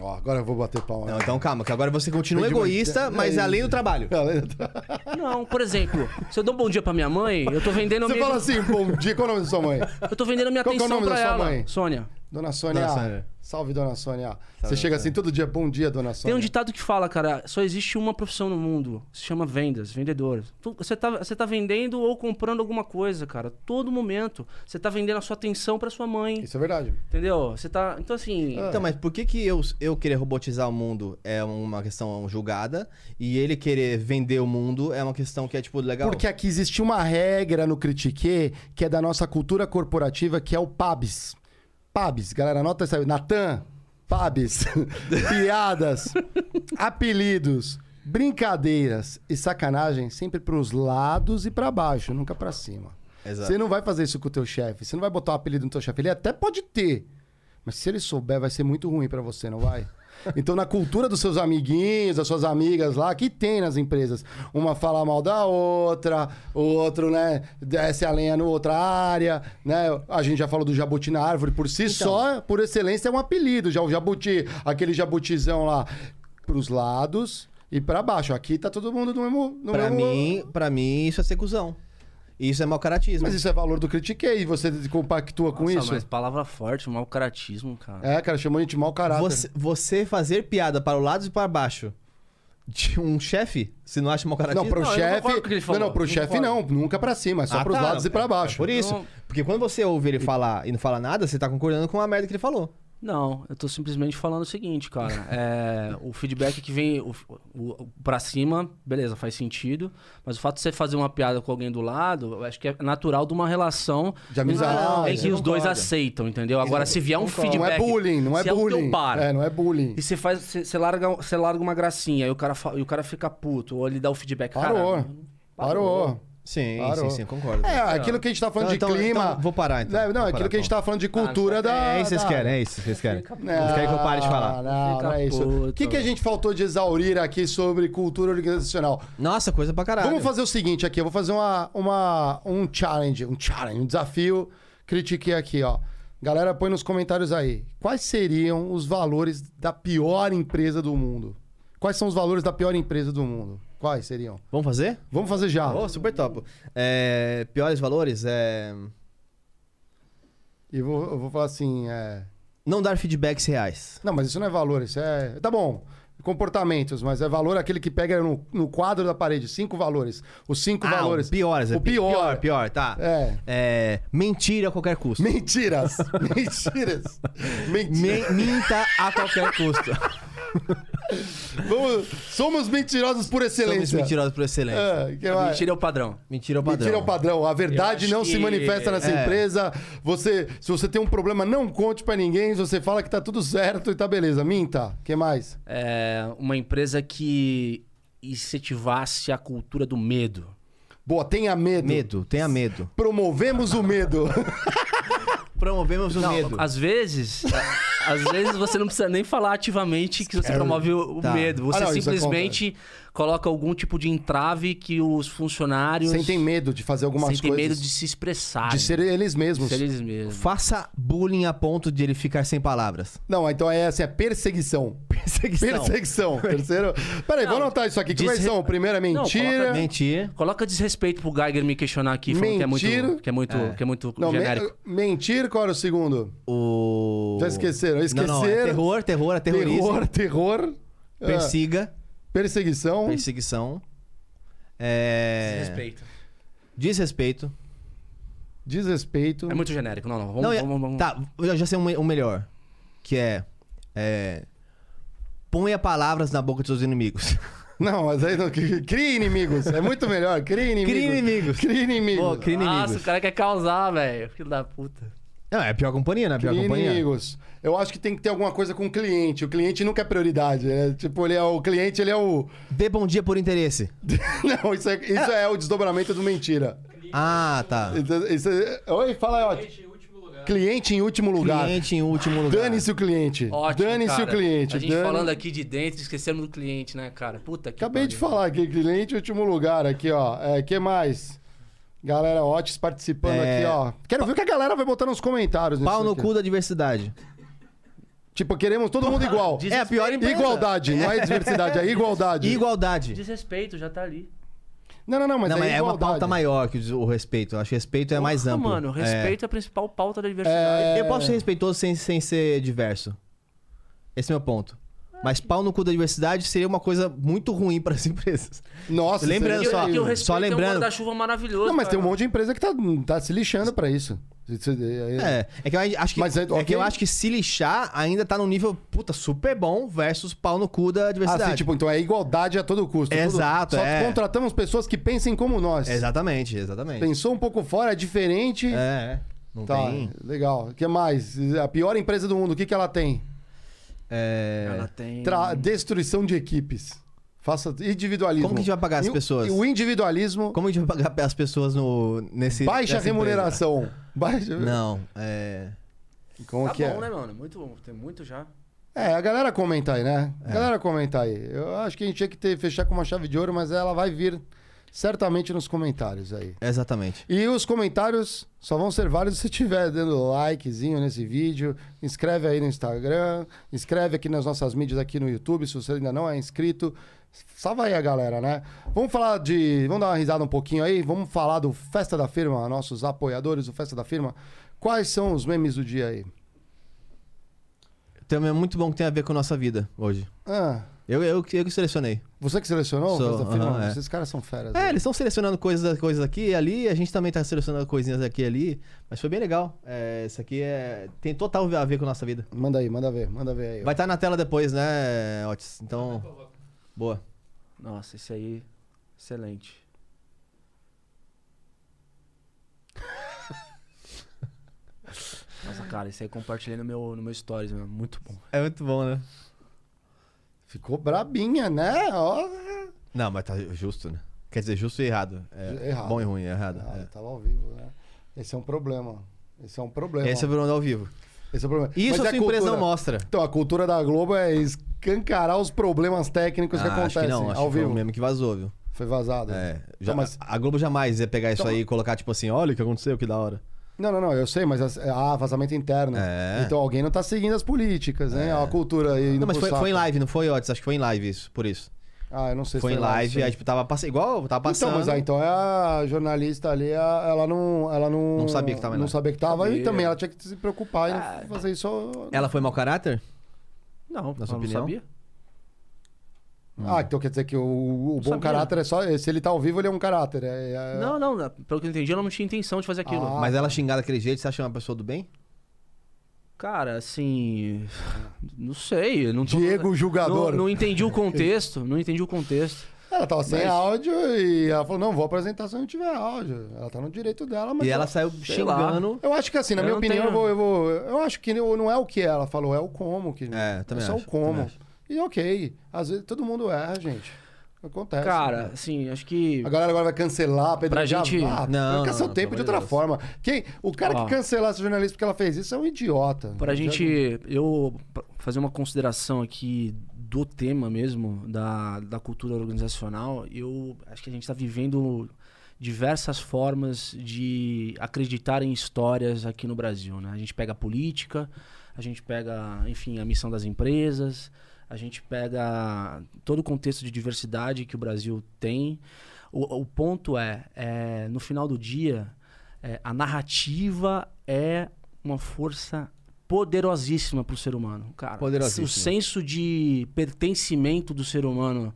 Ó, agora eu vou bater palma. Não, então calma, que agora você continua Vende egoísta, muito- mas é além do trabalho. Não, por exemplo, se eu dou um bom dia pra minha mãe, eu tô vendendo Você minha. fala assim, bom dia, qual é o nome da sua mãe? Eu tô vendendo a minha Qual que é o atenção nome da pra sua ela. mãe? Sônia. Dona Sônia. Dona Sônia. Salve, Dona Sônia. Você Salve, chega Dona assim todo dia, bom dia, Dona Sônia. Tem um ditado que fala, cara, só existe uma profissão no mundo. Se chama vendas, vendedor. Tu- Você tá, você tá vendendo ou comprando alguma coisa, cara. Todo momento. Você tá vendendo a sua atenção pra sua mãe. Isso é verdade. Entendeu? Você tá. Então, assim. Ah. Então, mas por que, que eu, eu querer robotizar o mundo é uma questão julgada e ele querer vender o mundo é uma questão que é, tipo, legal? Porque aqui existe uma regra no Critique que é da nossa cultura corporativa, que é o PABS. PABS, galera, anota isso aí. Natan, PABS. Piadas, apelidos, brincadeiras e sacanagem sempre pros lados e pra baixo, nunca pra cima. Exato. Você não vai fazer isso com o teu chefe. Você não vai botar um apelido no teu chefe. Ele até pode ter. Mas se ele souber, vai ser muito ruim pra você, não vai? Então, na cultura dos seus amiguinhos, das suas amigas lá, que tem nas empresas. Uma fala mal da outra, o outro, né, desce a lenha no outra área, né? A gente já falou do jabuti na árvore. Por si só, por excelência, é um apelido. Já o jabuti, aquele jabutizão lá, pros lados e pra baixo. Aqui tá todo mundo no mesmo... No Pra mesmo... mim, pra mim, isso é ser cuzão. Isso é mau caratismo. Mas isso é valor do critiquei e você compactua com Nossa, isso? mas palavra forte, mau caratismo, cara. É, cara, chamou a gente de mau caráter. Você, você fazer piada para o lado e para baixo de um chefe, se não acha mau caratismo? Não, pro chefe. com o ele Não, não, pro Não chefe não. Nunca pra cima, é só Ah, pros tá, lados e pra é- baixo. É por isso. Não. Porque quando você ouve ele falar e não fala nada, você tá concordando com a merda que ele falou. Não, eu tô simplesmente falando o seguinte, cara. É, o feedback que vem o, o, pra cima, beleza, faz sentido. Mas o fato de você fazer uma piada com alguém do lado, eu acho que é natural de uma relação De amizade. Em eu que os dois aceitam, entendeu? Agora, se vier um feedback. Não é bullying, não é É bullying. teu bar, É, não é bullying. E você faz, você, você larga, você larga uma gracinha, aí o cara, e o cara fica puto, ou ele dá o feedback. Parou. Cara, Parou. Sim, Parou. sim, sim, concordo. É, aquilo que a gente tá falando Então- de então- clima. então vou parar, então. Não, não, Vou aquilo parar, que a gente então. tava falando de cultura da. É isso que vocês querem, é isso que vocês querem. Fica- Vocês querem que eu pare de falar. Não, Fica não é isso. O que, que a gente faltou de exaurir aqui sobre cultura organizacional? Nossa, coisa pra caralho. Vamos fazer o seguinte aqui, eu vou fazer uma, uma, um challenge, um challenge, um desafio. Critiquei aqui, ó. Galera, põe nos comentários aí. Quais seriam os valores da pior empresa do mundo? Quais são os valores da pior empresa do mundo? Quais seriam? Vamos fazer? Vamos fazer já. Oh, super top. É, piores valores é. E vou, eu vou falar assim, é... Não dar feedbacks reais. Não, mas isso não é valor, isso é... Tá bom, comportamentos, mas é valor aquele que pega no, no quadro da parede. Cinco valores. Os cinco Ah, valores. piores. é O pi- pior. Pior, pior, tá. É. É, Mentir a qualquer custo. Mentiras. Mentiras. Mentiras. Me- minta a qualquer custo. Vamos- somos mentirosos por excelência. Somos mentirosos por excelência. É, que mais? Mentira é o padrão. Mentira é o padrão. Mentira é o padrão. A verdade não se que- manifesta nessa é. empresa. Você, se você tem um problema, não conte pra ninguém. Você fala que tá tudo certo e tá beleza. Minta. que mais? É uma empresa que incentivasse a cultura do medo. Boa, tenha medo. Medo, tenha medo. Promovemos o medo. Promovemos o Não, medo. Às vezes, às vezes você não precisa nem falar ativamente que você promove o, Tá. medo. Você Ah, não, isso simplesmente coloca algum tipo de entrave que os funcionários Sentem medo de fazer algumas sentem coisas. medo de se expressar. de ser eles mesmos. ser eles mesmos. Faça bullying a ponto de ele ficar sem palavras. Não, então é assim, é perseguição. Perseguição. Perseguição. Terceiro. Peraí, vou Não, anotar isso aqui. Quais desre- são? O primeiro é Não, mentira. coloca Mentir. Coloca desrespeito pro Geiger me questionar aqui, falando que é muito, que é muito, É. que é muito Não, me- genérico. mentir, qual era o segundo? O. Já esqueceram? Não, Esqueceram. não, é terror, terror, aterrorismo. Terror, terror. ah, Persiga. Perseguição. Perseguição. É... Desrespeito. Desrespeito. Desrespeito. É muito genérico. Não, não. Vamos, não, é- vamos, vamos. Tá, eu já sei um, um melhor. Que é, é. Ponha palavras na boca dos seus inimigos. Não, mas aí não. Cria inimigos. É muito melhor. Cria inimigos. Cria inimigos. Cria inimigos. Pô, Nossa, inimigos. o cara quer causar, velho. Filho da puta. Não, é a pior companhia, né? A pior companhia. inimigos. Eu acho que tem que ter alguma coisa com o cliente. O cliente nunca é prioridade. né? Tipo, ele é o cliente, ele é o. Dê bom dia por interesse. Não, isso é, isso é o desdobramento do mentira. Ah, tá. Isso, isso é... Oi, fala aí, ó. Cliente em último lugar. Cliente em último lugar. Cliente em último lugar. Dane-se o cliente. Ótimo, Dane-se o cliente. A gente dane- falando aqui de dentro, esquecemos do cliente, né, cara? Puta que Acabei de pariu. falar aqui, cliente em último lugar. Aqui, ó. É, que mais? Galera, Otis participando É. aqui, ó. Quero ver o que a galera vai botar nos comentários. Pau no aqui. cu da diversidade. Tipo, queremos todo mundo igual. É a pior empresa. Igualdade, não é diversidade, é igualdade. Igualdade. Desrespeito, já tá ali. Não, não, não, mas não, é, mas é uma pauta maior que o respeito. Eu acho que respeito é mais amplo. mano, É. respeito é. a principal pauta da diversidade. É... Eu posso ser respeitoso sem, sem ser diverso. Esse é o meu ponto. Mas pau no cu da diversidade seria uma coisa muito ruim para as empresas. Nossa, Lembrando é só- Porque o só é um lembrando- guarda-chuva maravilhoso. Não, mas tem um cara. monte de empresa que tá, tá se lixando pra isso. Isso- é- É, é que eu acho que, Mas é- é que eu acho que se lixar ainda tá num nível, puta, super bom versus pau no cu da diversidade. Assim, tipo, então é igualdade a todo custo. Tudo- Exato, Só é. contratamos pessoas que pensem como nós. Exatamente, exatamente. Pensou um pouco fora, é diferente. É, é. Não tá, tem. legal. O que mais? A pior empresa do mundo, o que, que ela tem? É... Ela tem. Tra- Destruição de equipes. Faça individualismo. Como que a gente vai pagar as pessoas? e O individualismo, Como a gente vai pagar as pessoas no, nesse. baixa remuneração. Baixa... Não, é. Como Tá que bom, é? né, mano? Muito, tem muito já. É, a galera comenta aí, né? A É. galera comenta aí. Eu acho que a gente tinha que ter, fechar com uma chave de ouro, mas ela vai vir certamente nos comentários aí. Exatamente. E os comentários só vão ser válidos se tiver dando likezinho nesse vídeo. Inscreve aí no Instagram, inscreve aqui nas nossas mídias aqui no YouTube, se você ainda não é inscrito. Salva aí a galera, né? Vamos falar de. Vamos dar uma risada um pouquinho aí. Vamos falar do Festa da Firma, nossos apoiadores do Festa da Firma. Quais são os memes do dia aí? Também é muito bom que tem a ver com a nossa vida hoje. Ah, Eu, eu, que- eu que selecionei. você que selecionou? Sou, firma? aham, é. Esses caras são feras. É, né? eles estão selecionando coisas, coisas aqui e ali, a gente também tá selecionando coisinhas aqui e ali, mas foi bem legal. É, isso aqui é, tem total a ver com a nossa vida. Manda aí, manda ver, manda ver aí. Vai estar na tela depois, né, Otis? Então, boa. Nossa, esse aí, excelente. Nossa, cara, esse aí compartilhei no meu, no meu stories, meu. muito bom. É muito bom, né? Ficou brabinha, né? Ó. Não, mas tá justo, né? Quer dizer, justo e errado. É, Errado. Bom e ruim, é errado. Ah, é. Tava ao vivo, né? Esse é um problema. Esse é um problema. Esse é o Bruno ao vivo. Esse é o problema. Isso Mas a sua empresa cultura- não mostra. Então, a cultura da Globo é escancarar os problemas técnicos que Ah, acontecem acho que não, acho ao que foi vivo. o mesmo que vazou, viu? Foi vazado. É. Já, Então, mas- A Globo jamais ia pegar isso Então- aí e colocar, tipo assim, olha o que aconteceu, que da hora. Não, não, não, eu sei, mas as- ah, vazamento interno. É. Então alguém não tá seguindo as políticas, né? A cultura aí. Não, mas foi, foi em live, não foi, Otis? Acho que foi em live isso, por isso. Ah, eu não sei Foi se em live, aí, tipo, tava passando. Igual, tava passando. Então, mas ah, então é a jornalista ali, ela não. Ela não, Não sabia que tava Não sabia que tava e Sabia. também ela tinha que se preocupar Ah. em fazer isso. Ela foi mau caráter? Não, Na sua não opinião? Sabia. Ah, então quer dizer que o, o bom sabia. caráter é só. Se ele tá ao vivo, ele é um caráter. É, é- Não, não, pelo que eu entendi, ela não tinha intenção de fazer aquilo. Ah. Mas ela xingar daquele jeito, você acha uma pessoa do bem? Cara, assim. Não sei. Não tô- Diego Julgador. Não, não entendi o contexto. Não entendi o contexto. Ela tava sem Mas- áudio e ela falou: não, vou apresentar se não tiver áudio. Ela tá no direito dela, mas. e ela ela- saiu xingando. Eu acho que assim, na Eu minha opinião, tenho- eu, vou, eu vou. Eu acho que não é o que ela falou, é o como. Que, É, também é só acho, o como. E ok. Às vezes todo mundo erra, gente. Acontece. Cara, assim, acho que. A galera agora vai cancelar, apedrejar. Pra gente- Ah, Não, perca seu tempo de outra de Deus. forma. Quem, o cara Ó. que cancelar essa jornalista porque ela fez isso é um idiota. Pra Já- gente. Eu fazer uma consideração aqui do tema mesmo, da, da cultura organizacional, eu acho que a gente tá vivendo diversas formas de acreditar em histórias aqui no Brasil, né? A gente pega a política, a gente pega, enfim, a missão das empresas, a gente pega todo o contexto de diversidade que o Brasil tem. O, o ponto é, é, no final do dia, é, a narrativa é uma força poderosíssima para o ser humano. Cara, o senso de pertencimento do ser humano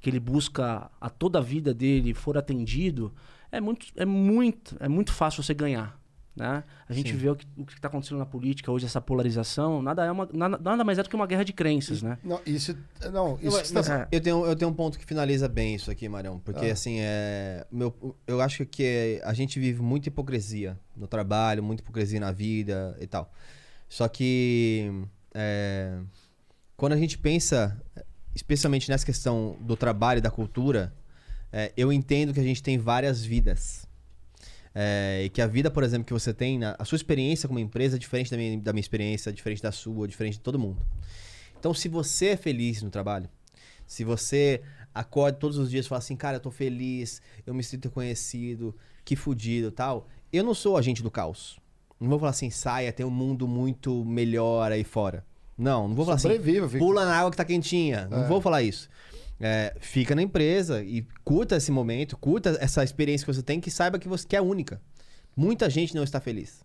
que ele busca a toda a vida dele for atendido, é muito, é muito, é muito fácil você ganhar. Né? A gente Sim. vê o que está acontecendo na política hoje, essa polarização, nada, é uma, nada, nada mais é do que uma guerra de crenças, né? Não, isso. Não, isso Mas tá- É. eu, tenho, eu tenho um ponto que finaliza bem isso aqui, Marião. Porque, Ah. assim, é, meu, eu acho que a gente vive muita hipocrisia no trabalho, muita hipocrisia na vida e tal. Só que é, quando a gente pensa, especialmente nessa questão do trabalho e da cultura, é, eu entendo que a gente tem várias vidas. É, e que a vida, por exemplo, que você tem, na- a sua experiência como empresa é diferente da minha, da minha experiência, é diferente da sua, é diferente de todo mundo. Então, se você é feliz no trabalho, se você acorda todos os dias e fala assim, cara, eu tô feliz, eu me sinto reconhecido, que fudido e tal, eu não sou agente do caos. Não vou falar assim, saia, tem um mundo muito melhor aí fora. Não, não vou falar assim, Sobreviva, fica- pula na água que tá quentinha. Não É. vou falar isso. É, fica na empresa e curta esse momento, curta essa experiência que você tem, que saiba que você que é única. Muita gente não está feliz.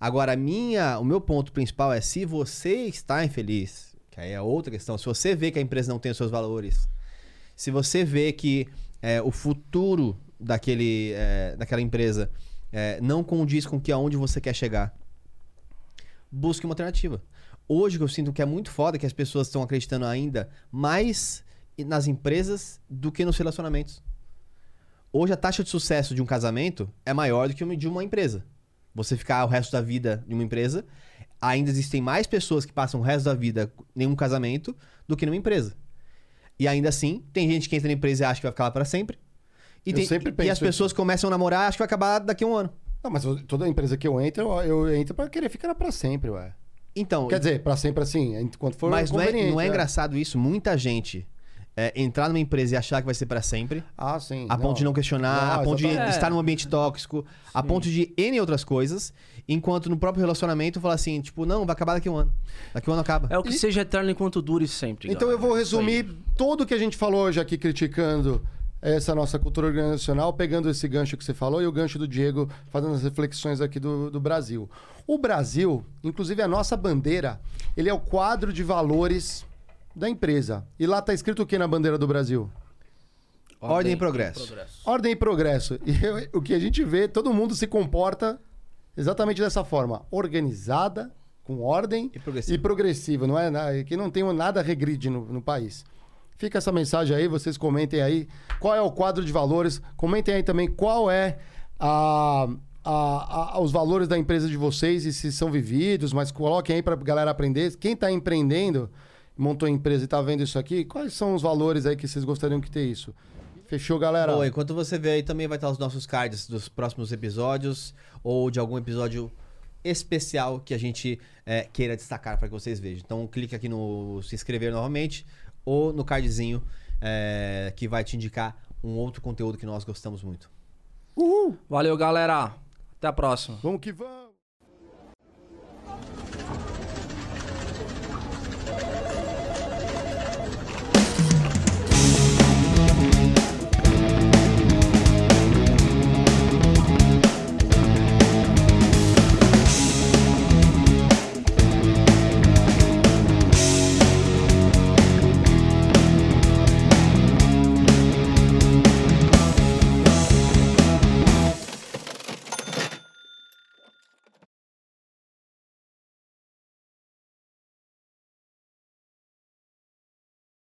Agora, minha, o meu ponto principal é se você está infeliz, que aí é outra questão, se você vê que a empresa não tem os seus valores, se você vê que é, o futuro daquele, é, daquela empresa é, não condiz com que aonde você quer chegar, busque uma alternativa. Hoje que eu sinto que é muito foda que as pessoas estão acreditando ainda mais nas empresas do que nos relacionamentos. Hoje a taxa de sucesso de um casamento é maior do que de uma empresa. Você ficar o resto da vida em uma empresa, ainda existem mais pessoas que passam o resto da vida em um casamento do que numa empresa. E ainda assim, tem gente que entra na empresa e acha que vai ficar lá para sempre. E, tem- e as pessoas começam a namorar e acham que vai acabar daqui a um ano. Não, mas toda empresa que eu entro, eu, entro pra querer ficar pra sempre, ué. Então, Quer dizer, pra sempre assim, enquanto for mas não é, não é né? engraçado isso? Muita gente é, entrar numa empresa e achar que vai ser para sempre. Ah, sim. A ponto de não questionar, Não, a ponto de exatamente. estar num ambiente tóxico, a ponto de N outras coisas, enquanto no próprio relacionamento fala assim, tipo, não, vai acabar daqui a um ano. Daqui a um ano acaba. É o que seja eterno enquanto dure sempre. Então eu vou galera. Isso aí. resumir tudo que a gente falou hoje aqui criticando essa nossa cultura organizacional, pegando esse gancho que você falou e o gancho do Diego, fazendo as reflexões aqui do, do Brasil. O Brasil, inclusive a nossa bandeira, ele é o quadro de valores da empresa. E lá tá escrito o que na bandeira do Brasil? Ordem e progresso. Ordem e progresso. E eu- o que a gente vê, todo mundo se comporta exatamente dessa forma, organizada, com ordem E progressiva. e progressiva, não é? Que não tem nada regride no, no país. Fica essa mensagem aí, vocês comentem aí qual é o quadro de valores, comentem aí também qual é a, a- a- os valores da empresa de vocês e se são vividos, mas coloquem aí para galera aprender. Quem está empreendendo, montou a empresa e está vendo isso aqui, quais são os valores aí que vocês gostariam que ter isso? Fechou, galera? Bom, enquanto você vê aí também vai estar os nossos cards dos próximos episódios ou de algum episódio especial que a gente é, queira destacar para que vocês vejam. Então clique aqui no se inscrever novamente ou no cardzinho é, que vai te indicar um outro conteúdo que nós gostamos muito. Uhul! Valeu, galera! Até a próxima. Vamos que vamos!